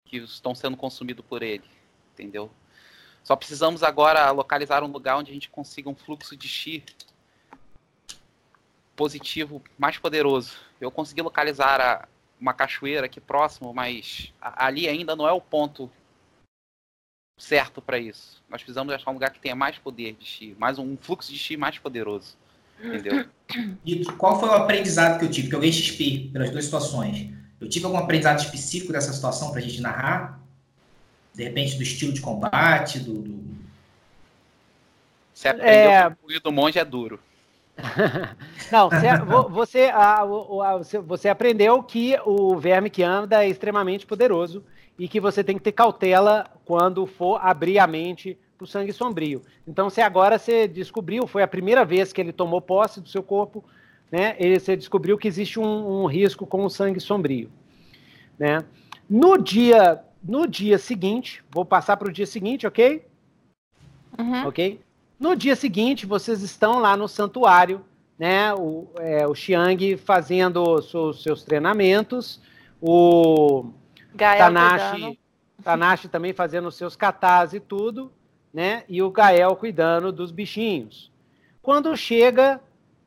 Speaker 2: que estão sendo consumidas por ele. Entendeu? Só precisamos agora localizar um lugar onde a gente consiga um fluxo de chi positivo mais poderoso. Eu consegui localizar a, uma cachoeira aqui próximo, mas ali ainda não é o ponto certo para isso. Nós precisamos achar um lugar que tenha mais poder de chi, mais um, um fluxo de chi mais poderoso. Entendeu?
Speaker 3: E qual foi o aprendizado que eu tive? Que eu ganhei XP pelas duas situações. Eu tive algum aprendizado específico dessa situação para a gente narrar? De repente, do estilo de combate, do. do...
Speaker 2: Você aprendeu é... que o do monge é duro.
Speaker 1: Não, você, você, você aprendeu que o verme que anda é extremamente poderoso e que você tem que ter cautela quando for abrir a mente para o sangue sombrio. Então, se agora você descobriu, foi a primeira vez que ele tomou posse do seu corpo, né? Ele, você descobriu que existe um, um risco com o sangue sombrio, né? No dia, no dia seguinte, vou passar para o dia seguinte, ok? Uhum. Ok? No dia seguinte, vocês estão lá no santuário, né? O, é, o Xiang fazendo os seus treinamentos, o Gael Tanashi, Tanashi também fazendo os seus katas e tudo, né? E o Gael cuidando dos bichinhos. Quando chega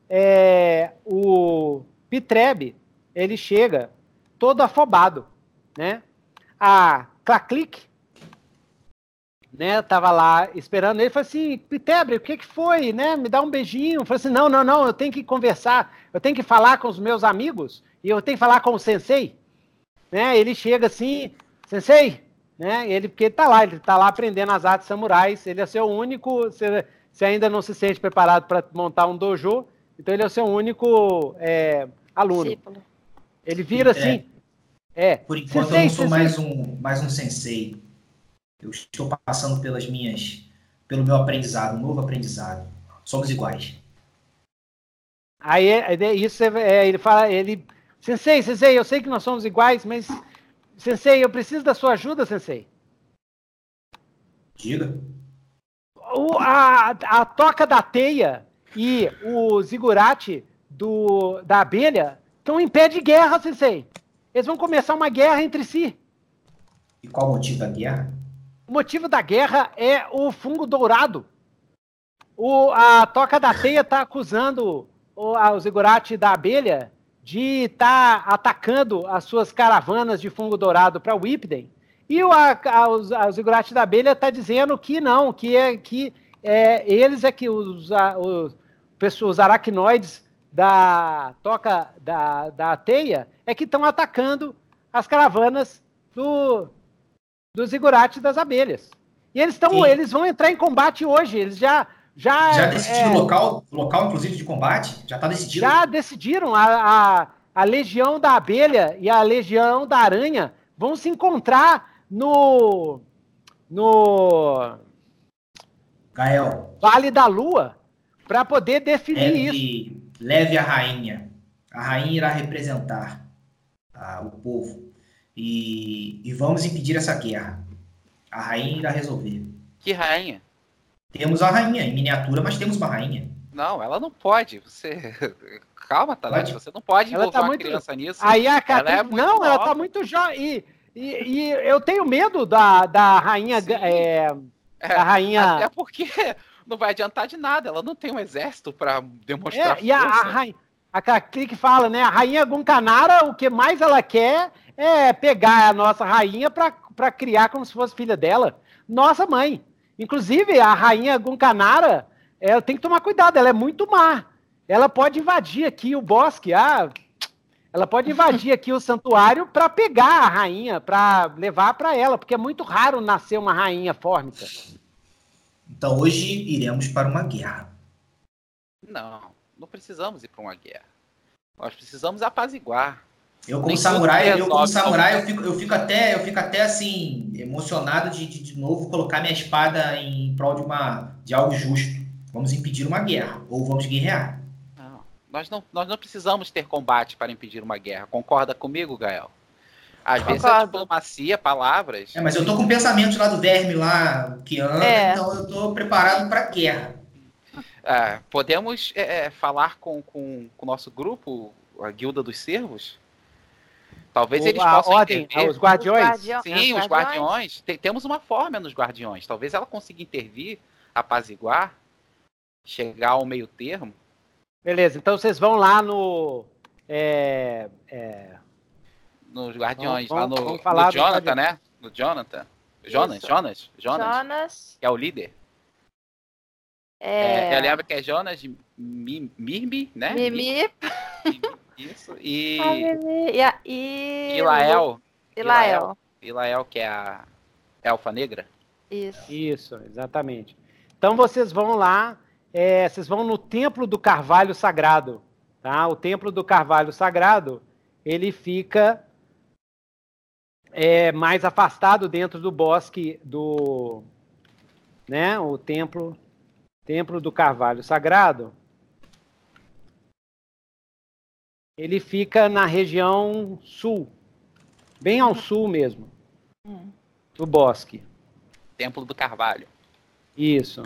Speaker 1: é, o Pitrebe, ele chega todo afobado, né? A Claclic, né, tava lá esperando ele, falou assim, Pitebre, o que que foi, né, me dá um beijinho, falou assim, não, não, não, eu tenho que conversar, eu tenho que falar com os meus amigos, e eu tenho que falar com o sensei, né, ele chega assim, sensei, né, ele, porque ele tá lá, ele tá lá aprendendo as artes samurais, ele é seu único, você, você ainda não se sente preparado para montar um dojo, então ele é o seu único é, aluno. Discípulo. Ele vira assim,
Speaker 3: é. Por enquanto sensei, eu não sou sensei. mais um, mais um sensei, eu estou passando pelas minhas, pelo meu aprendizado, um novo aprendizado. Somos iguais.
Speaker 1: Aí é, é isso é, ele fala, ele, sensei, sensei, eu sei que nós somos iguais, mas sensei, eu preciso da sua ajuda, sensei.
Speaker 3: Diga.
Speaker 1: O, a, a toca da teia e o zigurate do, da abelha estão em pé de guerra, sensei. Eles vão começar uma guerra entre si.
Speaker 3: E qual o motivo da guerra?
Speaker 1: O motivo da guerra é o fungo dourado. O, a Toca da Teia está acusando o, o Zigurate da abelha de estar tá atacando as suas caravanas de fungo dourado para o Whipden. E o, a, a, o da abelha está dizendo que não, que é que é, eles é que os, a, os, os aracnoides da toca da, da teia é que estão atacando as caravanas do, do zigurate das abelhas. E eles estão, eles vão entrar em combate hoje. Eles já já
Speaker 3: já decidiram é, o local, local inclusive de combate. Já está decidido.
Speaker 1: Já decidiram a, a, a legião da abelha e a legião da aranha vão se encontrar no no
Speaker 3: Gael.
Speaker 1: Vale da Lua para poder definir
Speaker 3: leve,
Speaker 1: isso.
Speaker 3: Leve a rainha. A rainha irá representar ah, o povo e, e vamos impedir essa guerra. A rainha irá resolver.
Speaker 2: Que rainha?
Speaker 3: Temos a rainha em miniatura, mas temos uma rainha.
Speaker 2: Não, ela não pode. Você. *laughs* Calma, Talete, você não pode
Speaker 1: envolver tá uma muito... criança nisso. Aí a Catrin... ela é Não, nova. ela tá muito jovem. E, e, eu tenho medo da, da rainha. É,
Speaker 2: é, da rainha. Até porque *laughs* não vai adiantar de nada. Ela não tem um exército para demonstrar. É,
Speaker 1: e a, a, rainha, a Catrin fala, né? A rainha Guncanara, o que mais ela quer é pegar a nossa rainha para criar como se fosse filha dela. Nossa mãe. Inclusive, a rainha Guncanara, ela tem que tomar cuidado, ela é muito má. Ela pode invadir aqui o bosque, ah, ela pode invadir aqui o santuário para pegar a rainha, para levar para ela, porque é muito raro nascer uma rainha fórmica.
Speaker 3: Então hoje iremos para uma guerra.
Speaker 2: Não, não precisamos ir para uma guerra. Nós precisamos apaziguar.
Speaker 3: Eu como samurai, eu como samurai, eu fico, eu fico até, eu fico até assim emocionado de, de, de novo colocar minha espada em prol de uma de algo justo. Vamos impedir uma guerra ou vamos guerrear.
Speaker 2: Não, nós não, nós não precisamos ter combate para impedir uma guerra. Concorda comigo, Gael? Às vezes a diplomacia, palavras.
Speaker 3: É, mas eu tô com pensamentos lá do verme lá que anda, é. então eu tô preparado para guerra.
Speaker 2: É, podemos é, é, falar com, com, com o nosso grupo, a Guilda dos Servos? Talvez o, eles possam
Speaker 1: ordem, intervir. Os guardiões?
Speaker 2: Sim, os guardiões. Tem, temos uma forma nos guardiões. Talvez ela consiga intervir, apaziguar, chegar ao meio termo.
Speaker 1: Beleza, então vocês vão lá no. É, é...
Speaker 2: Nos guardiões, vamos, lá no, falar no Jonathan, né? No Jonathan. Jonas, Jonas, Jonas, Jonas. Que é o líder. É... é eu lembro que é Jonas Mirmi, né?
Speaker 4: Mimi.
Speaker 2: Isso. E.
Speaker 4: e, e...
Speaker 2: Ilael.
Speaker 4: Ilael.
Speaker 2: Ilael, que é a elfa negra.
Speaker 1: Isso. Isso, exatamente. Então vocês vão lá, é, vocês vão no Templo do Carvalho Sagrado. Tá? O Templo do Carvalho Sagrado, ele fica é, mais afastado dentro do bosque do. Né, o templo, templo do Carvalho Sagrado ele fica na região sul, bem ao sul mesmo, do bosque.
Speaker 2: Templo do Carvalho.
Speaker 1: Isso.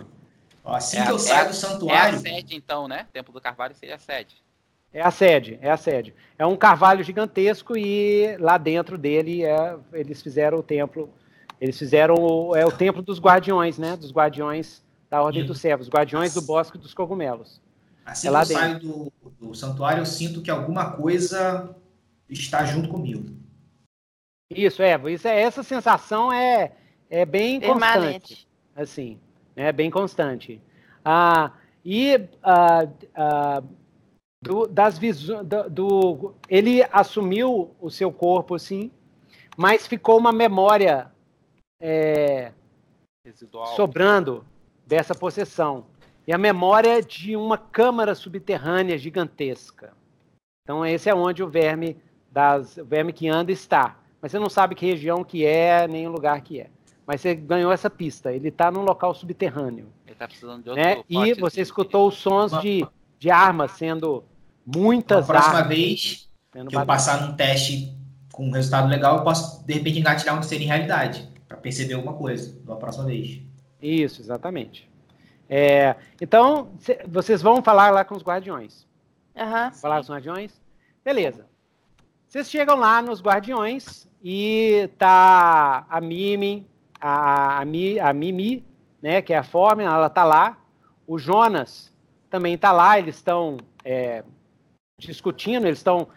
Speaker 3: Assim é, que eu saio do santuário. É
Speaker 2: a sede, então, né? Templo do Carvalho seria a sede.
Speaker 1: É a sede, é a sede. É um carvalho gigantesco e lá dentro dele é, eles fizeram o templo. Eles fizeram o, é o templo dos guardiões, né? Dos guardiões da Ordem dos Servos, guardiões do Bosque dos Cogumelos.
Speaker 3: Assim é que eu dentro. saio do, do santuário, eu sinto que alguma coisa está junto comigo.
Speaker 1: Isso, é. Isso é essa sensação é, é bem Permanente. constante. Assim, é bem constante. Ah, e ah, ah, do, das visões do, do, ele assumiu o seu corpo assim mas ficou uma memória é, sobrando dessa possessão e a memória de uma câmara subterrânea gigantesca então esse é onde o verme das o verme que anda está mas você não sabe que região que é nem o lugar que é mas você ganhou essa pista ele está num local subterrâneo
Speaker 2: ele está precisando de outro
Speaker 1: né? e você escutou os sons de, de armas sendo Muitas
Speaker 3: Na próxima armas. vez que eu passar num teste com um resultado legal, eu posso, de repente, engatilhar onde seria em realidade, para perceber alguma coisa da próxima vez.
Speaker 1: Isso, exatamente. É, então, vocês vão falar lá com os guardiões.
Speaker 4: Uhum.
Speaker 1: Falar com os guardiões? Beleza. Vocês chegam lá nos guardiões e tá a Mimi, a, a, a Mimi, né, que é a Fórmula, ela tá lá. O Jonas também tá lá, eles estão é, discutindo, eles estão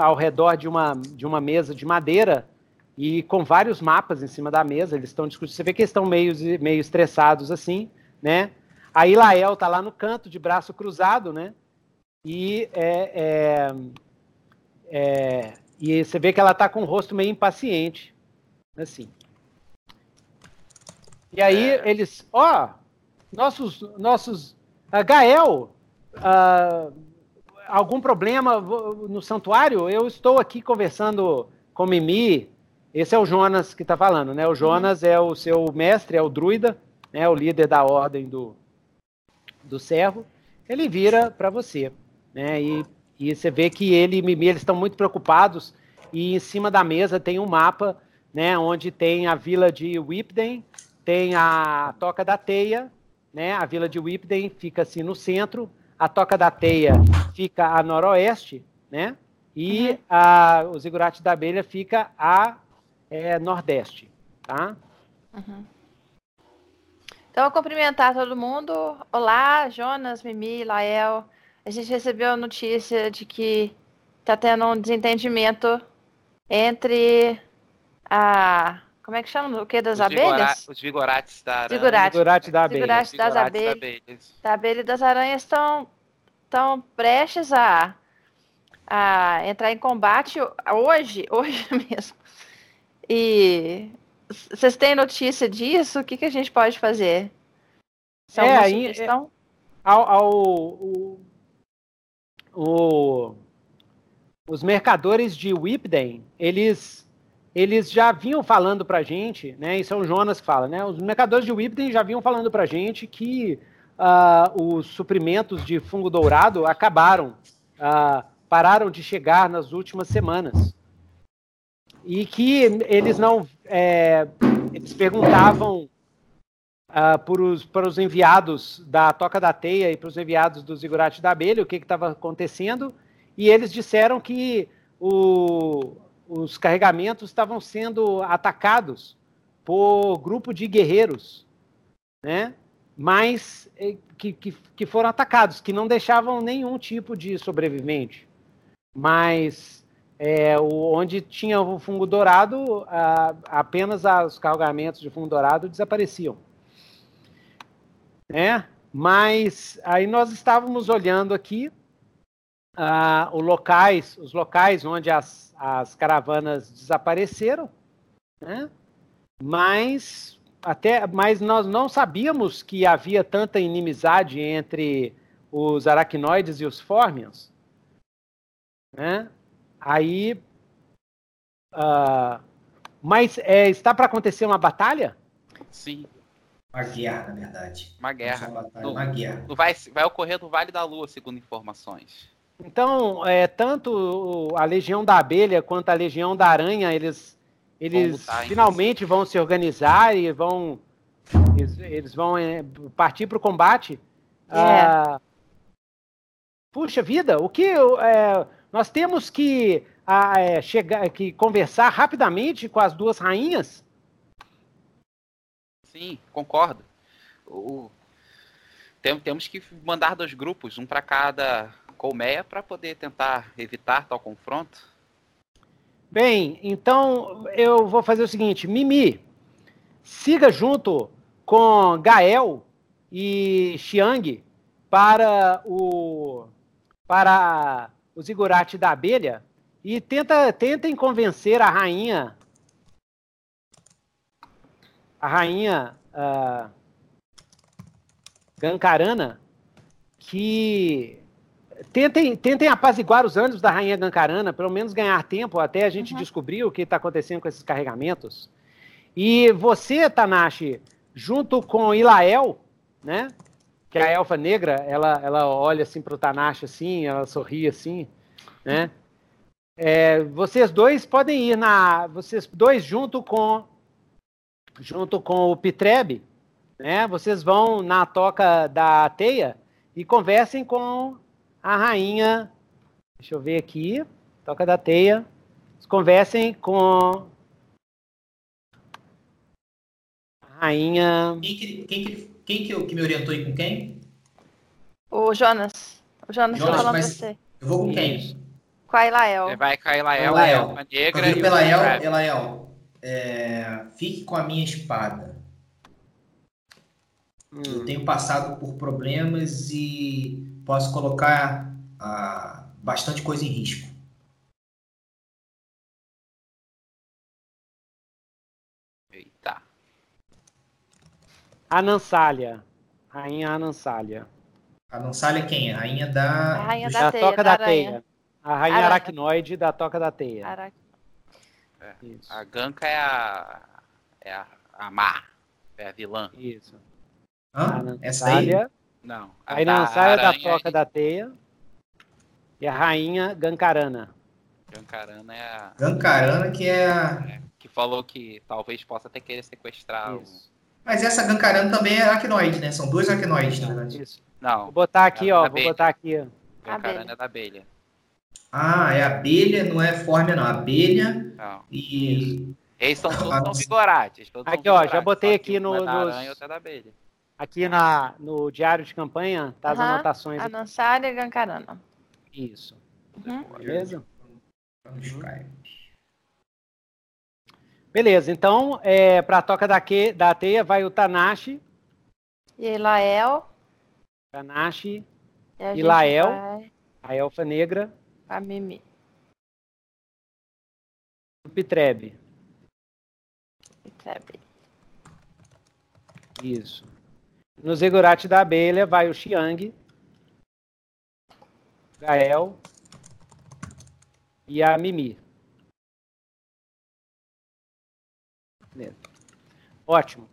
Speaker 1: ao redor de uma, de uma mesa de madeira e com vários mapas em cima da mesa, eles estão discutindo. Você vê que eles estão meio, meio estressados assim, né? A Ilael tá lá no canto, de braço cruzado, né? E, é, é, é, e você vê que ela tá com o rosto meio impaciente, assim. E aí é. eles, ó, oh, nossos, nossos, uh, Gael, uh, algum problema no santuário? Eu estou aqui conversando com Mimi. Esse é o Jonas que está falando, né? O Jonas é o seu mestre, é o druida, né? O líder da ordem do, do servo. Ele vira para você, né? E, e você vê que ele e Mimi eles estão muito preocupados. E em cima da mesa tem um mapa, né? Onde tem a vila de Whipden, tem a Toca da Teia, né? A vila de Whipden fica assim no centro a Toca da Teia fica a noroeste, né? E uhum. a, o Zigurate da Abelha fica a é, nordeste, tá?
Speaker 4: Uhum. Então, vou cumprimentar todo mundo. Olá, Jonas, Mimi, Lael. A gente recebeu a notícia de que está tendo um desentendimento entre a como é que chama? O que das os abelhas?
Speaker 2: os vigorates da
Speaker 4: aranha. Vigorate.
Speaker 1: Vigorate da abelha.
Speaker 4: Vigorate das, abelhas. abelhas. Da abelha e das aranhas estão, estão prestes a, a entrar em combate hoje, *laughs* hoje mesmo. E vocês têm notícia disso? O que, que a gente pode fazer?
Speaker 1: São é, aí, é, ao, ao o, o, os mercadores de Whipden, eles eles já vinham falando para a gente, né, e são Jonas que fala, né, os mercadores de Whipton já vinham falando para a gente que uh, os suprimentos de fungo dourado acabaram, uh, pararam de chegar nas últimas semanas. E que eles não. É, eles perguntavam uh, por os, para os enviados da Toca da Teia e para os enviados do Zigurate da Abelha o que estava acontecendo, e eles disseram que o, os carregamentos estavam sendo atacados por grupo de guerreiros, né? Mas eh, que, que, que foram atacados, que não deixavam nenhum tipo de sobrevivente. Mas é, o, onde tinha o fungo dourado, a, apenas os carregamentos de fungo dourado desapareciam. Né? Mas aí nós estávamos olhando aqui os locais, os locais onde as, as caravanas desapareceram, né? mas até, mas nós não sabíamos que havia tanta inimizade entre os aracnoides e os fórmions, né? Aí, uh, mas é, está para acontecer uma batalha?
Speaker 2: Sim.
Speaker 3: Uma guerra, na verdade.
Speaker 2: Uma guerra.
Speaker 3: Batalha, uma guerra.
Speaker 2: vai, vai ocorrer no Vale da Lua, segundo informações.
Speaker 1: Então, é, tanto a Legião da Abelha quanto a Legião da Aranha, eles, eles finalmente vão se organizar e vão Eles, eles vão é, partir para o combate.
Speaker 4: É.
Speaker 1: Ah, puxa vida, o que é, nós temos que ah, é, chegar, que conversar rapidamente com as duas rainhas?
Speaker 2: Sim, concordo. O, tem, temos que mandar dois grupos, um para cada colmeia, para poder tentar evitar tal confronto.
Speaker 1: Bem, então eu vou fazer o seguinte, Mimi, siga junto com Gael e Xiang para o para o zigurate da abelha e tenta tentem convencer a rainha a rainha uh, Gancarana que tentem, tentem apaziguar os ânimos da rainha Gancarana, pelo menos ganhar tempo até a gente uhum. descobrir o que está acontecendo com esses carregamentos. E você, Tanashi, junto com Ilael, né? Que a elfa negra, ela, ela olha assim para o Tanashi assim, ela sorri assim, né? É, vocês dois podem ir na, vocês dois junto com junto com o Pitrebe, né? Vocês vão na toca da teia e conversem com a rainha. Deixa eu ver aqui, toca da teia. Conversem com a rainha.
Speaker 3: Quem que, quem que, quem que, que me orientou aí com quem?
Speaker 4: O Jonas. O Jonas,
Speaker 3: Jonas
Speaker 4: tá falando
Speaker 3: mas
Speaker 4: você.
Speaker 3: Eu vou com quem?
Speaker 4: Com a.
Speaker 2: Você vai com a Elael,
Speaker 3: Elael.
Speaker 2: a negra
Speaker 3: Eu digo
Speaker 2: e
Speaker 3: pela
Speaker 2: o
Speaker 3: El,
Speaker 2: Crab.
Speaker 3: Elael, é, fique com a minha espada. Eu
Speaker 1: Hum,
Speaker 3: tenho passado por problemas e posso colocar ah, bastante coisa em risco.
Speaker 2: Eita.
Speaker 1: Anansália. Rainha Anansália.
Speaker 3: A Nansália é quem? A rainha
Speaker 4: A
Speaker 3: da.
Speaker 4: rainha
Speaker 3: dos-
Speaker 4: da
Speaker 1: Da
Speaker 4: teia,
Speaker 1: toca
Speaker 4: da
Speaker 1: da teia. A rainha
Speaker 4: Aranha.
Speaker 1: aracnoide da toca da teia. Isso.
Speaker 2: A Ganka é a. É a, a má. É a vilã.
Speaker 1: Isso.
Speaker 3: Hã? Essa aí?
Speaker 1: Anansália.
Speaker 2: Não.
Speaker 1: A
Speaker 2: da
Speaker 1: Anansália da
Speaker 2: aranha
Speaker 1: toca da teia. E a rainha Gancarana.
Speaker 2: Gankarana é a.
Speaker 3: Gancarana, que é a.
Speaker 2: Que falou que talvez possa até querer sequestrar o.
Speaker 1: Isso.
Speaker 3: Mas essa Gancarana também é aracnoide, né? São dois aracnoides, na verdade.
Speaker 1: Isso.
Speaker 2: Não.
Speaker 1: Vou botar aqui,
Speaker 2: É
Speaker 1: ó. Vou
Speaker 2: abelha.
Speaker 1: botar aqui.
Speaker 2: Gankarana
Speaker 4: Abelha.
Speaker 2: é da abelha.
Speaker 3: Ah, é abelha, não é fórmia, não. Abelha
Speaker 2: Não.
Speaker 3: e.
Speaker 2: Eles são todos
Speaker 3: Ah,
Speaker 2: são vigorates. todos são
Speaker 1: Aqui, ó, já botei aqui no-
Speaker 2: uma é da
Speaker 1: nos-
Speaker 2: e outra é da abelha.
Speaker 1: Aqui na, no diário de campanha, tá as anotações.
Speaker 4: A
Speaker 1: aqui.
Speaker 4: Nansália Gancarana.
Speaker 1: Isso.
Speaker 4: Uhum.
Speaker 1: Beleza?
Speaker 3: no Skype.
Speaker 1: Beleza, então, é, para a toca da, que, da teia vai o Tanashi.
Speaker 4: E a Ilael.
Speaker 1: Tanashi,
Speaker 4: E
Speaker 1: Ilael.
Speaker 4: vai
Speaker 1: a elfa negra,
Speaker 4: a Mimi.
Speaker 1: o Pitrebe.
Speaker 4: Sabe?
Speaker 1: Isso. No Zigurate da abelha vai o Xiang, Gael e a Mimi. Ótimo.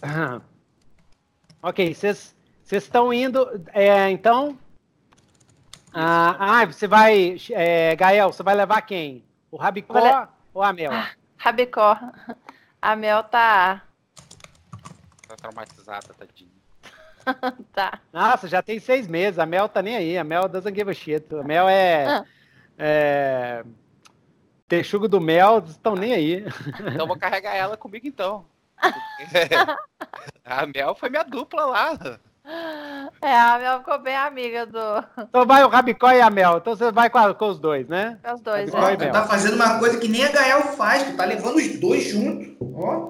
Speaker 1: Ah. Ok, vocês estão indo. é, então. Ah, ah, você vai. é, Gael, você vai levar quem? O Rabicó
Speaker 4: le-
Speaker 1: ou a Mel?
Speaker 4: Rabicó. A Mel tá.
Speaker 2: Tá traumatizada, tadinha. *laughs*
Speaker 4: tá.
Speaker 1: Nossa, já tem seis meses. A Mel tá nem aí. A Mel doesn't give a shit. A Mel é.
Speaker 4: Ah.
Speaker 1: é texugo do Mel, estão nem aí.
Speaker 2: Então eu vou carregar ela comigo então. *laughs* a Mel foi minha dupla lá.
Speaker 4: É, a Mel ficou bem amiga do.
Speaker 1: Então vai o Rabicó e a Mel. Então você vai com, a- com os dois, né?
Speaker 4: Os dois,
Speaker 1: Rabicó
Speaker 4: é.
Speaker 3: tu tá fazendo uma coisa que nem a Gael faz, tu tá levando os dois juntos. Ó.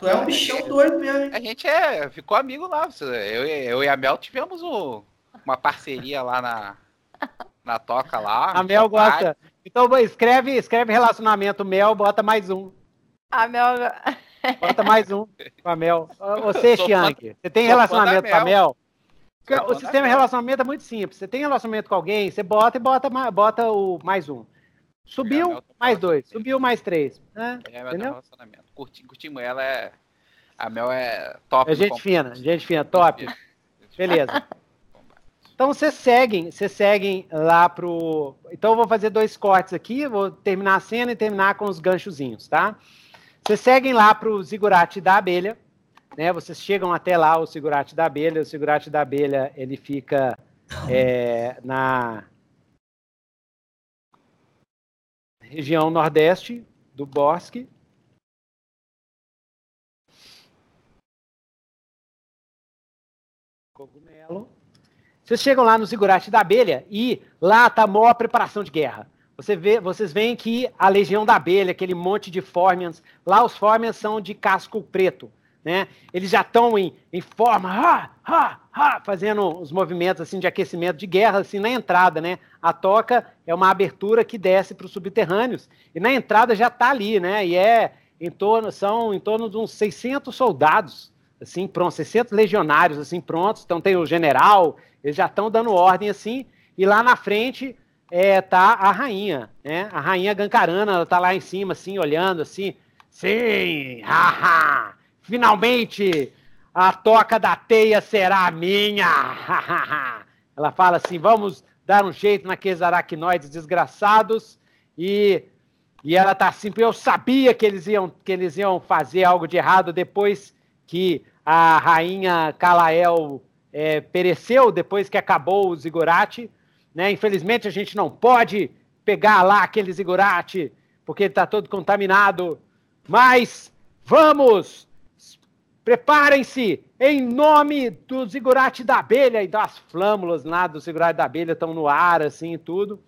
Speaker 3: Tu é um bichão doido mesmo, hein?
Speaker 2: A gente é, ficou amigo lá. Eu, eu e a Mel tivemos o- uma parceria lá na, na toca lá.
Speaker 1: A Mel gosta. Então escreve, escreve relacionamento Mel, bota mais um.
Speaker 4: A Mel.
Speaker 1: Bota mais um com a Mel. *laughs* Você, Xiang, você tem relacionamento com a Mel? O sistema de relacionamento é muito simples. Você tem relacionamento com alguém, você bota e bota, bota o mais um. Subiu, mais dois. Subiu, mais três. né?
Speaker 2: É,
Speaker 1: Entendeu?
Speaker 2: relacionamento. Curti, curtimos ela, é. A Mel é top.
Speaker 1: É gente fina, gente fina, top. *laughs* Beleza. Então vocês seguem, vocês seguem lá pro. Então eu vou fazer dois cortes aqui, vou terminar a cena e terminar com os ganchozinhos, tá? Vocês seguem lá pro zigurate da abelha, né? Vocês chegam até lá o zigurate da abelha, o zigurate da abelha ele fica é, na região nordeste do bosque. Cogumelo. Vocês chegam lá no zigurate da abelha e lá está a maior preparação de guerra. Você vê, vocês veem que a legião da abelha, aquele monte de fórmians, lá os fórmians são de casco preto, né? Eles já estão em, em forma, ha, ha, ha, fazendo os movimentos assim de aquecimento de guerra assim na entrada, né? A toca é uma abertura que desce para os subterrâneos e na entrada já está ali, né? E é em torno são em torno de uns 600 soldados, assim, prontos, 600 legionários assim prontos. Então tem o general, eles já estão dando ordem assim, e lá na frente é, tá a rainha, né? A rainha Gancarana, ela tá lá em cima, assim, olhando, assim. Sim, haha, finalmente a toca da teia será minha. ela fala assim, vamos dar um jeito naqueles aracnoides desgraçados e e ela tá assim, eu sabia que eles iam que eles iam fazer algo de errado depois que a rainha Calael é, pereceu, depois que acabou o Zigurate. Né? Infelizmente, a gente não pode pegar lá aquele zigurate, porque ele está todo contaminado. Mas vamos! Preparem-se em nome do zigurate da abelha e das flâmulas lá do zigurate da abelha estão no ar, assim, e tudo.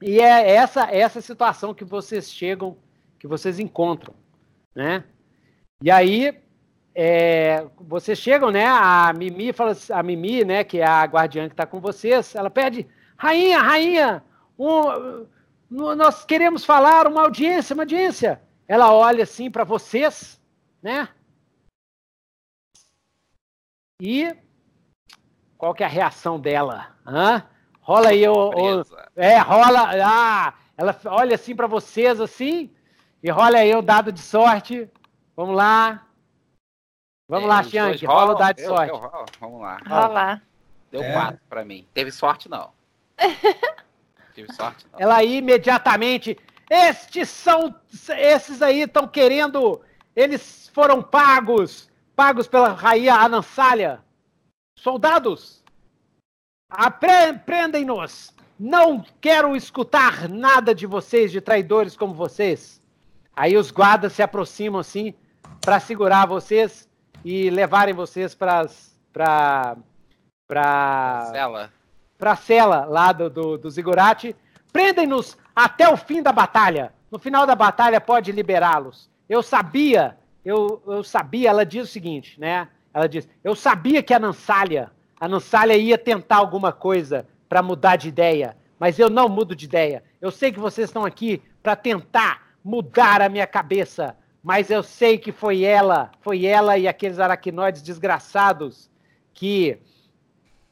Speaker 1: E é essa essa situação que vocês chegam, que vocês encontram, né? E aí é, vocês chegam, né? A Mimi fala, a Mimi, né? Que é a guardiã que está com vocês, ela pede, rainha, rainha, um, nós queremos falar uma audiência, uma audiência. Ela olha assim para vocês, né? E qual que é a reação dela? Hã? Rola aí o, o é, rola, ah, ela olha assim para vocês assim e rola aí o dado de sorte. Vamos lá. Vamos é, lá, Chianque, rola o dado de sorte. Eu, eu,
Speaker 2: vamos lá.
Speaker 4: Rola.
Speaker 2: Deu é. quatro para mim. Teve sorte não. *laughs*
Speaker 1: Teve sorte não. Ela imediatamente, estes são, esses aí estão querendo, eles foram pagos, pagos pela rainha Anansália. Soldados, prendem-nos. Não quero escutar nada de vocês, de traidores como vocês. Aí os guardas se aproximam assim para segurar vocês e levarem vocês para para para
Speaker 2: cela
Speaker 1: para cela lá do, do, do Zigurate. Prendem-nos até o fim da batalha. No final da batalha pode liberá-los. Eu sabia, eu, eu sabia, ela diz o seguinte, né? Ela diz, eu sabia que a Nansália, a Nansália ia tentar alguma coisa para mudar de ideia, mas eu não mudo de ideia. Eu sei que vocês estão aqui para tentar mudar a minha cabeça, mas eu sei que foi ela, foi ela e aqueles aracnoides desgraçados que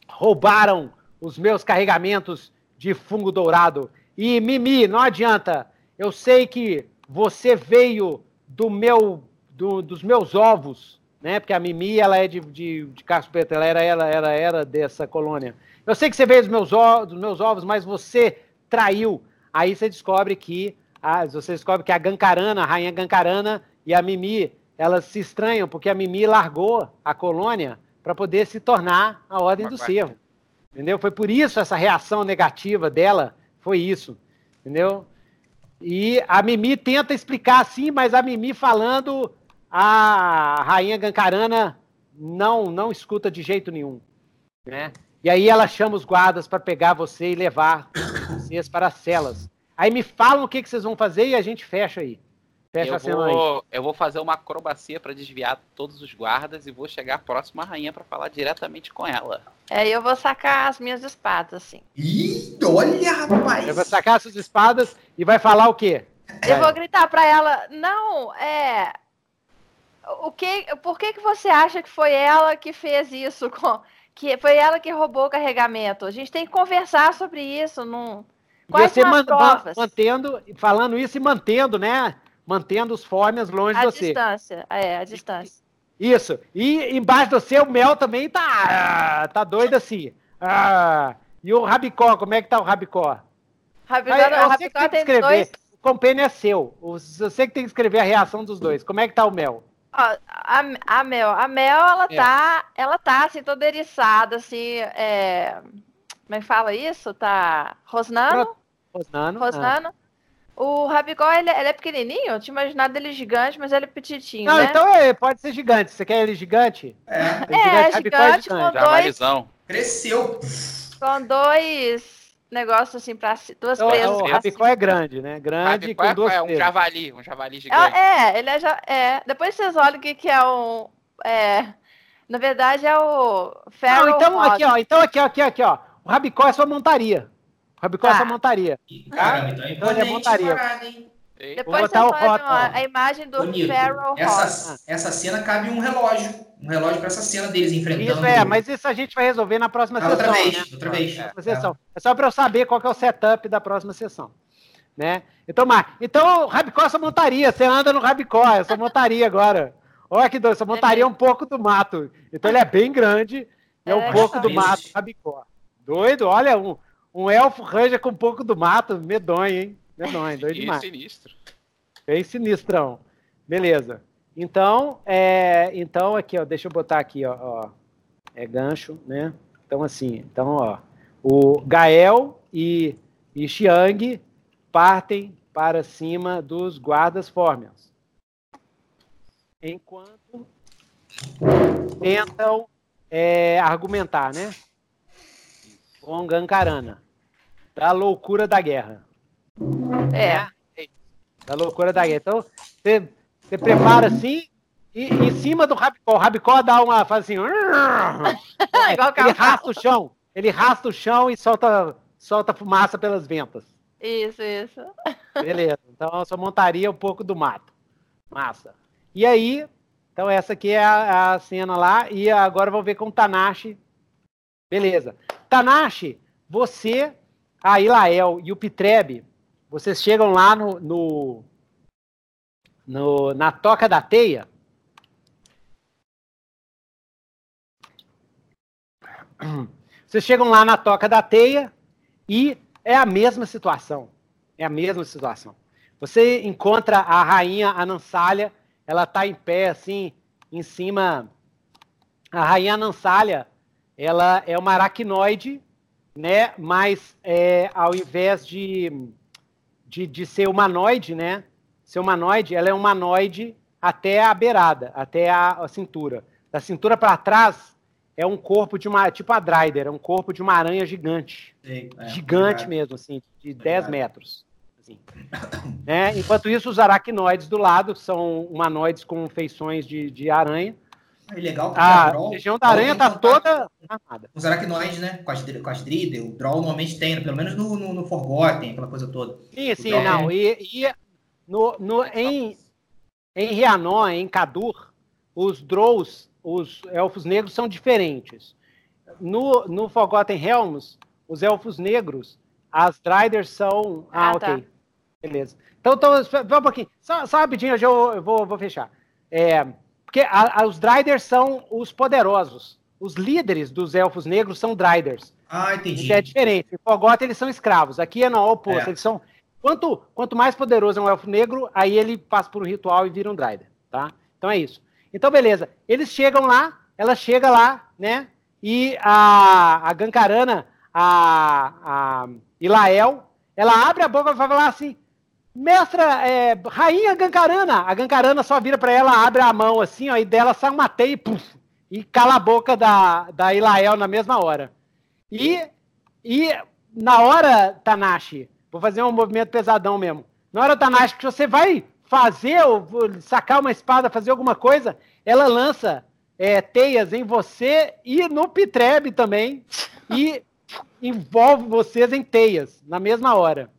Speaker 1: roubaram os meus carregamentos de fungo dourado. E Mimi, não adianta. Eu sei que você veio do meu, do, dos meus ovos, né? Porque a Mimi ela é de, de, de Castro Preto, ela era, ela, ela era dessa colônia. Eu sei que você veio dos meus, dos meus ovos, mas você traiu. Aí você descobre que ah, você descobre que a Gancarana, a rainha Gancarana e a Mimi, elas se estranham porque a Mimi largou a colônia para poder se tornar a Ordem do Cervo. Entendeu? Foi por isso essa reação negativa dela, foi isso. Entendeu? E a Mimi tenta explicar assim, mas a Mimi falando, a rainha Gancarana não não escuta de jeito nenhum, né? E aí ela chama os guardas para pegar você e levar vocês para as celas. Aí me falam o que, que vocês vão fazer e a gente fecha aí. Fecha
Speaker 2: eu, a cena vou, aí. eu vou fazer uma acrobacia para desviar todos os guardas e vou chegar próximo à rainha para falar diretamente com ela.
Speaker 4: É, eu vou sacar as minhas espadas, assim.
Speaker 3: Ih, olha, rapaz!
Speaker 1: Eu vou sacar suas espadas e vai falar o quê?
Speaker 4: Eu vou gritar para ela, não, é... O que, por que, que você acha que foi ela que fez isso com que foi ela que roubou o carregamento. A gente tem que conversar sobre isso. Não...
Speaker 1: Quais você man provas? mantendo, falando isso e mantendo, né? Mantendo os fórmias longe
Speaker 4: a
Speaker 1: de você.
Speaker 4: A distância, é, a distância.
Speaker 1: Isso. E embaixo do seu, o Mel também tá, tá doido assim. Ah, e o Rabicó, como é que tá o Rabicó?
Speaker 4: Rabicó,
Speaker 1: Ah,
Speaker 4: não,
Speaker 1: que
Speaker 4: Rabicó
Speaker 1: tem que
Speaker 4: tem
Speaker 1: escrever.
Speaker 4: dois.
Speaker 1: O compêndio é seu. O- Você que tem que escrever a reação dos dois. Como é que tá o mel?
Speaker 4: Ó, a, a Mel, a Mel, ela
Speaker 1: É.
Speaker 4: tá, ela tá assim, toda eriçada, assim, é... Como é que fala isso? Tá rosnando,
Speaker 1: Rosnano. Ah.
Speaker 4: rosnando. O Rabicó, ele, ele é pequenininho, eu tinha imaginado ele gigante, mas ele é petitinho,
Speaker 1: Não,
Speaker 4: né?
Speaker 1: então é, pode ser gigante. Você quer ele gigante?
Speaker 3: É,
Speaker 4: É,
Speaker 1: Rabicó
Speaker 4: gigante com dois,
Speaker 2: Javalizão.
Speaker 3: cresceu.
Speaker 4: com dois negócios assim, pra, duas
Speaker 1: Então,
Speaker 4: presas.
Speaker 1: o Rabicó é grande, né? Grande
Speaker 2: Rabicó
Speaker 1: com
Speaker 2: é,
Speaker 1: duas
Speaker 2: é um
Speaker 1: presas.
Speaker 2: javali, um javali
Speaker 4: É,
Speaker 2: gigante.
Speaker 4: é, ele é, já, é. Depois vocês olham o que, que é um. É, na verdade é o
Speaker 1: Não, então aqui, ó. Então aqui, ó, aqui, aqui, ó. O Rabicó é sua montaria. O Rabicó é
Speaker 4: Tá.
Speaker 1: sua montaria.
Speaker 3: Caramba, então é
Speaker 1: Então é montaria.
Speaker 4: Depois
Speaker 1: Vou botar o rótulo.
Speaker 4: a, imagem do
Speaker 3: Bonito. Essa, essa cena cabe um relógio. Um relógio pra essa cena deles enfrentando.
Speaker 1: Isso é, mas isso a gente vai resolver na próxima
Speaker 3: Ah,
Speaker 1: sessão.
Speaker 3: outra vez,
Speaker 1: né?
Speaker 3: outra vez.
Speaker 1: Próxima sessão. É só para eu saber qual que é o setup da próxima sessão. Né? Então, Mar, então o Rabicó é sua montaria. Você anda no Rabicó, é sua montaria agora. Olha que doido, essa montaria é um pouco do mato. Então ele é bem grande, é um
Speaker 4: É,
Speaker 1: pouco do mato, Rabicó. Doido, olha, um, um elfo ranger com um pouco do mato, medonho, hein? Medonho, doido demais.
Speaker 2: sinistro.
Speaker 1: Bem sinistrão. Beleza. Então, é, então aqui, ó, deixa eu botar aqui, ó, ó, é gancho, né? Então assim, então, ó, o Gael e, e Xiang partem para cima dos guardas fórmeos. Enquanto tentam é, argumentar, né? Com Gankarana. Da loucura da guerra
Speaker 4: É.
Speaker 1: da loucura da guerra. Então, você, você prepara assim, e em cima do Rabicó, o Rabicó dá uma, faz assim, *laughs* ele rasta o chão, ele rasta o chão e solta, solta fumaça pelas ventas.
Speaker 4: Isso, isso.
Speaker 1: Beleza, então eu só montaria um pouco do mato. Massa. E aí, então essa aqui é a, a cena lá, e agora vamos ver com o Tanashi. Beleza. Tanashi, você, a Ilael e o Pitrebe, vocês chegam lá no, no, no- na toca da teia. Vocês chegam lá na toca da teia e é a mesma situação. É a mesma situação. Você encontra a rainha Anansalha, ela está em pé assim, em cima. A rainha Anansalha, ela é uma aracnoide, né? Mas é, ao invés de, de, de ser humanoide, né? Ser humanoide, ela é humanoide até a beirada, até a, a cintura. Da cintura para trás é um corpo de uma, tipo a Dryder, é um corpo de uma aranha gigante
Speaker 3: Sei, é,
Speaker 1: gigante
Speaker 3: obrigado.
Speaker 1: mesmo, assim, de
Speaker 3: Obrigado.
Speaker 1: 10 metros. assim. Né? Enquanto isso, os aracnoides do lado são humanoides com feições de, de aranha.
Speaker 3: É legal porque
Speaker 1: A
Speaker 3: Droll-
Speaker 1: região da aranha tá toda armada.
Speaker 3: Os aracnoides, né? Com as, com as Dridel, o Droll normalmente tem, pelo menos no, no, no Forgotten, aquela coisa toda.
Speaker 1: Sim, sim,
Speaker 3: Droll
Speaker 1: não. E, e no, no, em, em Rhiannon, em Kadur, os Drows, os elfos negros, são diferentes. No, no Forgotten Realms, os elfos negros, as Driders são. Ah,
Speaker 4: Ah,
Speaker 1: ok.
Speaker 4: tá.
Speaker 1: Beleza. Então, então um pouquinho. Só, só rapidinho, eu, já vou- eu vou, vou fechar. É, porque a- a- os Driders são os poderosos. Os líderes dos elfos negros são Driders.
Speaker 3: Ah, entendi.
Speaker 1: Isso é diferente. Em Forgotten eles são escravos. Aqui é no oposto.
Speaker 3: É.
Speaker 1: Eles são. Quanto, quanto mais poderoso é um elfo negro, aí ele passa por um ritual e vira um Drider, tá? Então é isso. Então, beleza. Eles chegam lá, ela chega lá, né? E a, a Gankarana, a, a Ilael, ela abre a boca e vai falar assim: Mestra, é, rainha Gankarana. A Gankarana só vira pra ela, abre a mão assim, ó, e dela sai uma teia e, puf, e cala a boca da, da Ilael na mesma hora. E, e na hora, Tanashi, vou fazer um movimento pesadão mesmo. Na hora, Tanashi, que você vai fazer, ou sacar uma espada, fazer alguma coisa, ela lança é, teias em você e no Pitrebe também. E *laughs* envolve vocês em teias, na mesma hora.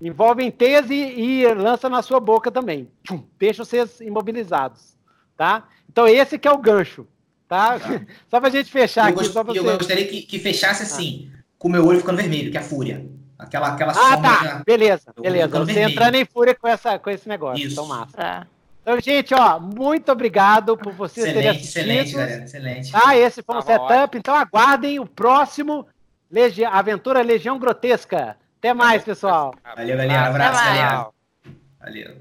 Speaker 1: Envolve em teias e, e lança na sua boca também. Tchum, Deixa vocês imobilizados. Tá? Então, esse que é o gancho. Tá? *laughs* Só pra gente fechar
Speaker 3: eu,
Speaker 1: aqui.
Speaker 3: gost-
Speaker 1: Só pra
Speaker 3: eu
Speaker 1: você...
Speaker 3: gostaria que, que fechasse assim, com o meu olho ficando vermelho, que é a fúria. Aquela, aquela
Speaker 1: Ah,
Speaker 3: sombra.
Speaker 1: tá.
Speaker 3: na-
Speaker 1: Beleza,
Speaker 3: Eu
Speaker 1: beleza. Você
Speaker 3: vermelho.
Speaker 1: entrando em fúria com, essa, com esse negócio.
Speaker 3: Isso.
Speaker 1: Então, massa.
Speaker 4: Tá.
Speaker 1: Então, gente, ó, muito obrigado por vocês terem
Speaker 3: Excelente,
Speaker 1: assistido.
Speaker 3: excelente, galera. Excelente.
Speaker 1: Tá, esse foi um setup. Então, aguardem o próximo Legi Aventura Legião Grotesca. Até mais, pessoal.
Speaker 3: Valeu, galera. Abraço, galera. Valeu.